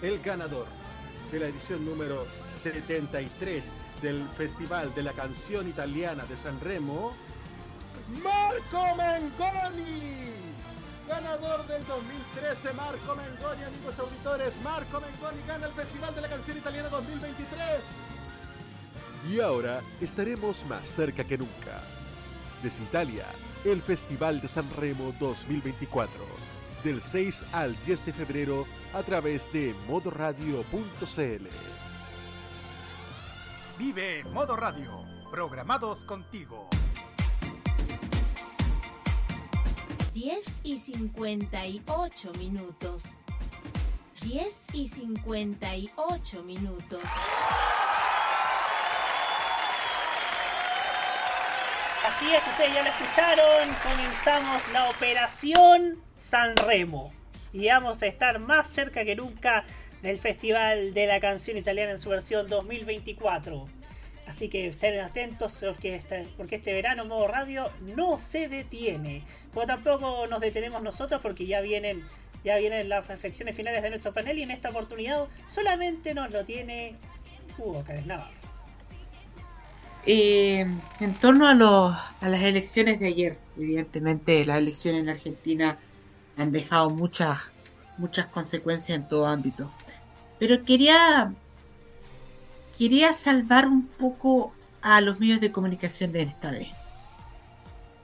Speaker 14: El ganador de la edición número 73 del Festival de la Canción Italiana de San Remo, Marco Mengoni. Ganador del 2013, Marco Mengoni, amigos auditores. Marco Mengoni gana el Festival de la Canción Italiana 2023. Y ahora estaremos más cerca que nunca. Desde Italia, el Festival de San Remo 2024. Del 6 al 10 de febrero a través de modoradio.cl.
Speaker 20: Vive Modo Radio, programados contigo.
Speaker 15: 10 y 58 minutos. 10 y 58 minutos.
Speaker 3: Así es, ustedes ya lo escucharon. Comenzamos la operación San Remo. Y vamos a estar más cerca que nunca del Festival de la Canción Italiana en su versión 2024. Así que estén atentos porque este, porque este verano modo radio no se detiene. Como tampoco nos detenemos nosotros porque ya vienen, ya vienen las reflexiones finales de nuestro panel y en esta oportunidad solamente nos lo tiene Hugo Cárez.
Speaker 13: Eh, en torno a, los, a las elecciones de ayer, evidentemente las elecciones en Argentina han dejado muchas, muchas consecuencias en todo ámbito. Pero quería, quería salvar un poco a los medios de comunicación de esta vez.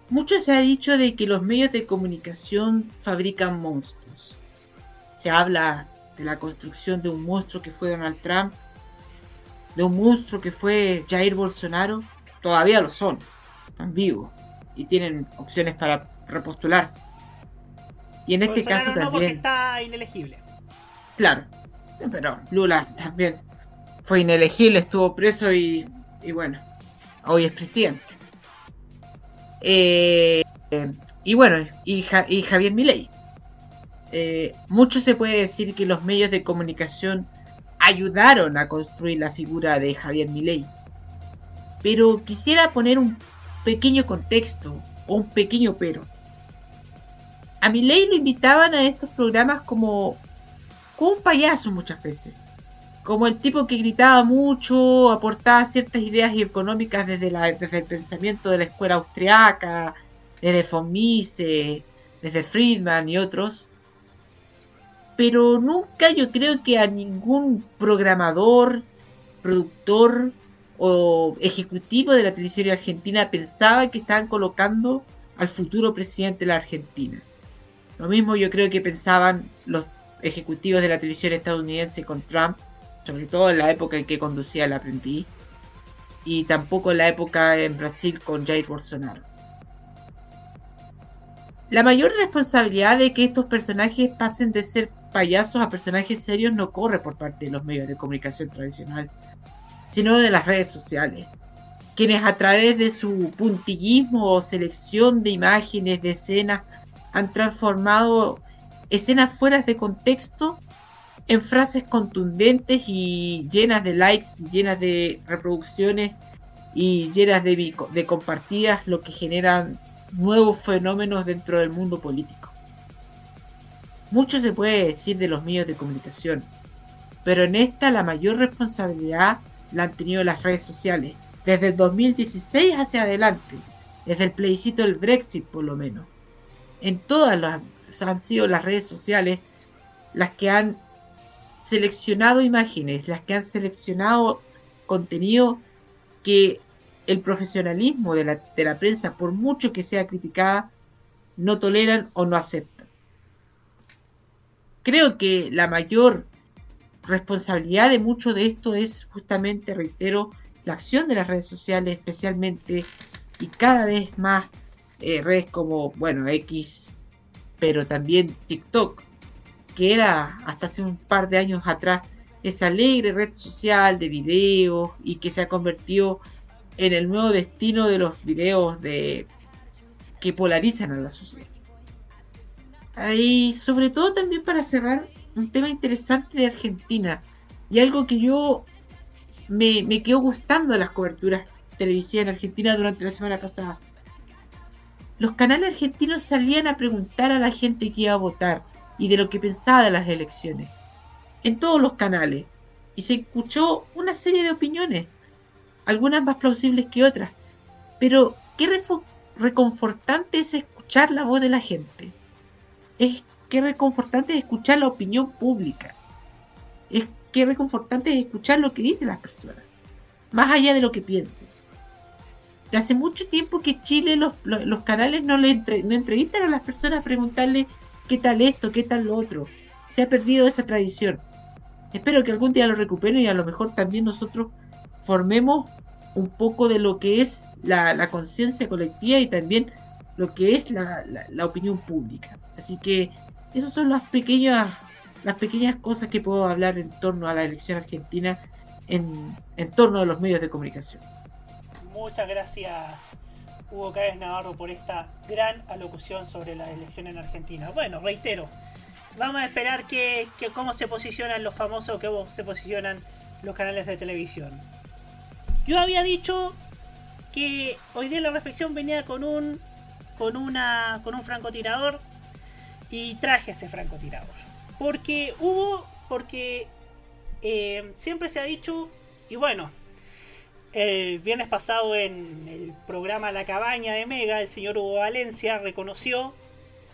Speaker 13: Mucho se ha dicho de que los medios de comunicación fabrican monstruos. Se habla de la construcción de un monstruo que fue Donald Trump, de un monstruo que fue Jair Bolsonaro. Todavía lo son, están vivos y tienen opciones para repostularse. Y en este caso
Speaker 3: no, porque
Speaker 13: también.
Speaker 3: está inelegible.
Speaker 13: Claro. Pero Lula también fue inelegible, estuvo preso y, y bueno, hoy es presidente. Eh, eh, y bueno, y, Ja- y Javier Milei. Eh, mucho se puede decir que los medios de comunicación ayudaron a construir la figura de Javier Milei. Pero quisiera poner un pequeño contexto o un pequeño pero. A Milei lo invitaban a estos programas como, como un payaso muchas veces. Como el tipo que gritaba mucho, aportaba ciertas ideas económicas desde, la, desde el pensamiento de la escuela austriaca, desde von Mises, desde Friedman y otros. Pero nunca yo creo que a ningún programador, productor o ejecutivo de la televisión argentina pensaba que estaban colocando al futuro presidente de la Argentina. Lo mismo yo creo que pensaban los ejecutivos de la televisión estadounidense con Trump, sobre todo en la época en que conducía el aprendiz, y tampoco en la época en Brasil con Jair Bolsonaro. La mayor responsabilidad de que estos personajes pasen de ser payasos a personajes serios no corre por parte de los medios de comunicación tradicional, sino de las redes sociales, quienes a través de su puntillismo o selección de imágenes, de escenas, han transformado escenas fuera de contexto en frases contundentes y llenas de likes, llenas de reproducciones y llenas de, de compartidas, lo que generan nuevos fenómenos dentro del mundo político. Mucho se puede decir de los medios de comunicación, pero en esta la mayor responsabilidad la han tenido las redes sociales, desde el 2016 hacia adelante, desde el plebiscito del Brexit por lo menos. En todas las han sido las redes sociales las que han seleccionado imágenes, las que han seleccionado contenido que el profesionalismo de la, de la prensa, por mucho que sea criticada, no toleran o no aceptan. Creo que la mayor responsabilidad de mucho de esto es justamente, reitero, la acción de las redes sociales, especialmente y cada vez más eh, redes como, bueno, X, pero también TikTok, que era hasta hace un par de años atrás esa alegre red social de videos y que se ha convertido en el nuevo destino de los videos de que polarizan a la sociedad. Y sobre todo también para cerrar un tema interesante de Argentina y algo que yo me, me quedó gustando de las coberturas televisivas en Argentina durante la semana pasada. Los canales argentinos salían a preguntar a la gente que iba a votar y de lo que pensaba de las elecciones. En todos los canales. Y se escuchó una serie de opiniones, algunas más plausibles que otras. Pero qué reconfortante es escuchar la voz de la gente. Es que reconfortante es escuchar la opinión pública. Es que reconfortante es escuchar lo que dicen las personas, más allá de lo que piensen. Hace mucho tiempo que Chile los, los, canales no le entre- no entrevistan a las personas a preguntarle qué tal esto, qué tal lo otro. Se ha perdido esa tradición. Espero que algún día lo recuperen y a lo mejor también nosotros formemos un poco de lo que es la, la conciencia colectiva y también lo que es la- la opinión pública. Así que esas son las pequeñas, las pequeñas cosas que puedo hablar en torno a la elección argentina en, en torno a los medios de comunicación.
Speaker 3: Muchas gracias, Hugo Cáez Navarro, por esta gran alocución sobre la elección en Argentina. Bueno, reitero, vamos a esperar que, que cómo se posicionan los famosos, cómo se posicionan los canales de televisión. Yo había dicho que hoy día la reflexión venía con un con una con un francotirador y traje ese francotirador porque hubo porque eh, siempre se ha dicho y bueno el viernes pasado en el programa La Cabaña de Mega el señor Hugo Valencia reconoció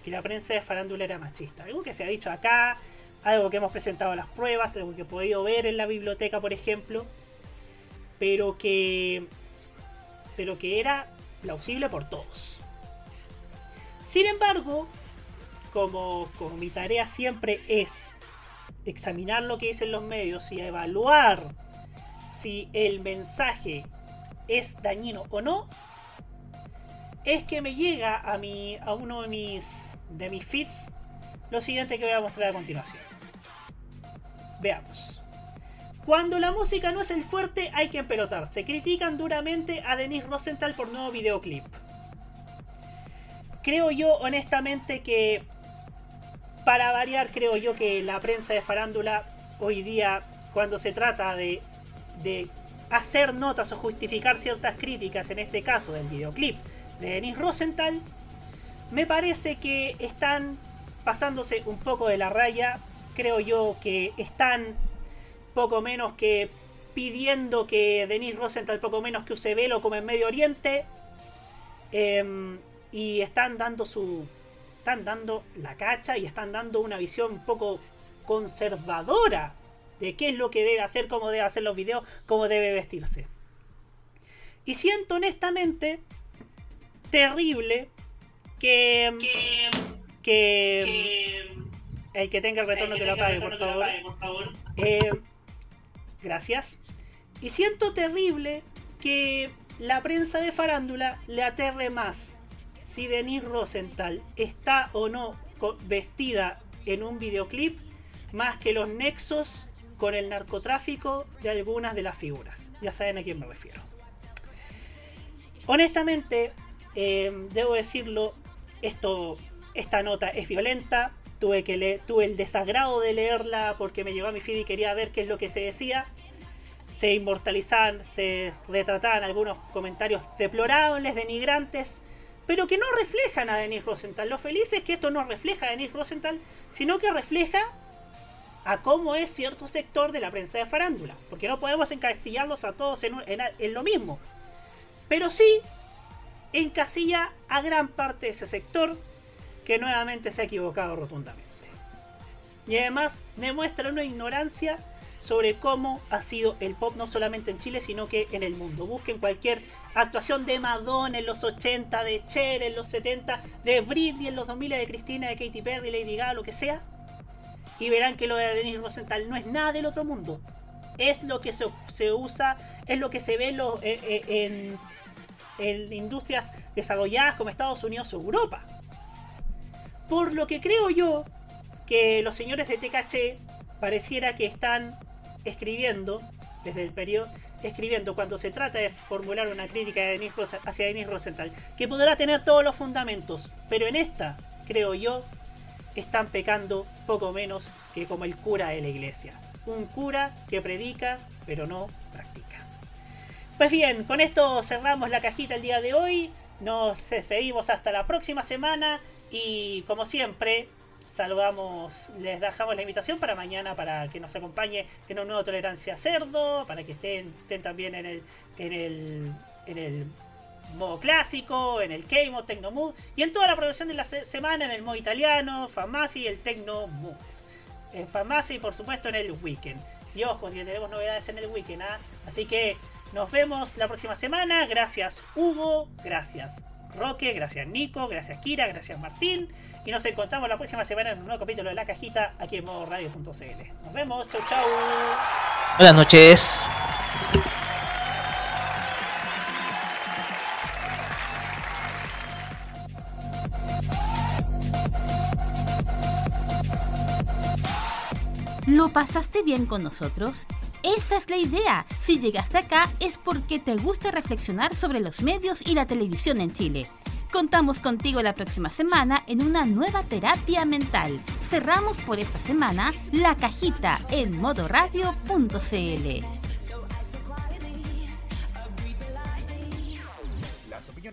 Speaker 3: que la prensa de farándula era machista algo que se ha dicho acá algo que hemos presentado en las pruebas algo que he podido ver en la biblioteca por ejemplo pero que pero que era plausible por todos. Sin embargo, como, como mi tarea siempre es examinar lo que dicen los medios y evaluar si el mensaje es dañino o no, es que me llega a, mi, a uno de mis, de mis feeds lo siguiente que voy a mostrar a continuación. Veamos. Cuando la música no es el fuerte, hay que empelotarse. Critican duramente a Denise Rosenthal por nuevo videoclip. Creo yo, honestamente, que para variar, creo yo que la prensa de farándula hoy día, cuando se trata de, hacer notas o justificar ciertas críticas, en este caso del videoclip de Denise Rosenthal, me parece que están pasándose un poco de la raya. Creo yo que están poco menos que pidiendo que Denis Rosenthal poco menos que use velo como en Medio Oriente Em, y están dando su están dando la cacha y están dando una visión un poco conservadora de qué es lo que debe hacer, cómo debe hacer los videos, cómo debe vestirse. Y siento honestamente terrible que que el que tenga el retorno que lo apague, por favor. Eh, gracias. Y siento terrible que la prensa de farándula le aterre más si Denise Rosenthal está o no vestida en un videoclip más que los nexos con el narcotráfico de algunas de las figuras. Ya saben a quién me refiero. Honestamente, eh, debo decirlo, esto, esta nota es violenta. Tuve, que leer, tuve el desagrado de leerla porque me llegó a mi feed y quería ver qué es lo que se decía. Se inmortalizaban, se retrataban algunos comentarios deplorables, denigrantes, pero que no reflejan a Denise Rosenthal. Lo feliz es que esto no refleja a Denise Rosenthal, sino que refleja a cómo es cierto sector de la prensa de farándula. Porque no podemos encasillarlos a todos en, en lo mismo. Pero sí encasilla a gran parte de ese sector que nuevamente se ha equivocado rotundamente. Y además demuestra una ignorancia sobre cómo ha sido el pop no solamente en Chile, sino que en el mundo. Busquen cualquier actuación de Madonna en los 80, de Cher en los 70, de Britney en los 2000, de Cristina, de Katy Perry, Lady Gaga, lo que sea. Y verán que lo de Denise Rosenthal no es nada del otro mundo. Es lo que se, se usa, es lo que se ve en, eh, eh, en, en industrias desarrolladas como Estados Unidos o Europa. Por lo que creo yo que los señores de TKC pareciera que están escribiendo, desde el periodo, escribiendo cuando se trata de formular una crítica de Denise Rosa- hacia Denis Rosenthal, que podrá tener todos los fundamentos, pero en esta, creo yo, están pecando poco menos que como el cura de la iglesia. Un cura que predica, pero no practica. Pues bien, con esto cerramos la cajita el día de hoy. Nos despedimos hasta la próxima semana y como siempre saludamos, les dejamos la invitación para mañana para que nos acompañe en un nuevo Tolerancia Cerdo, para que estén, estén también en el, en el, en el modo clásico, en el K-Mod, Tecno Mood y en toda la producción de la se- semana en el modo italiano, Famasi y el Tecno Mood. En Famasi y por supuesto en el Weekend. Y ojo, que tenemos novedades en el Weekend, ¿ah? Así que nos vemos la próxima semana. Gracias Hugo, gracias Roque, gracias Nico, gracias Kira, gracias Martín. Y nos encontramos la próxima semana en un nuevo capítulo de La Cajita aquí en modo radio.cl. Nos vemos, chau chau.
Speaker 16: Buenas noches.
Speaker 4: ¿Lo pasaste bien con nosotros? Esa es la idea. Si llegaste acá es porque te gusta reflexionar sobre los medios y la televisión en Chile. Contamos contigo la próxima semana en una nueva terapia mental. Cerramos por esta semana la cajita en modoradio.cl.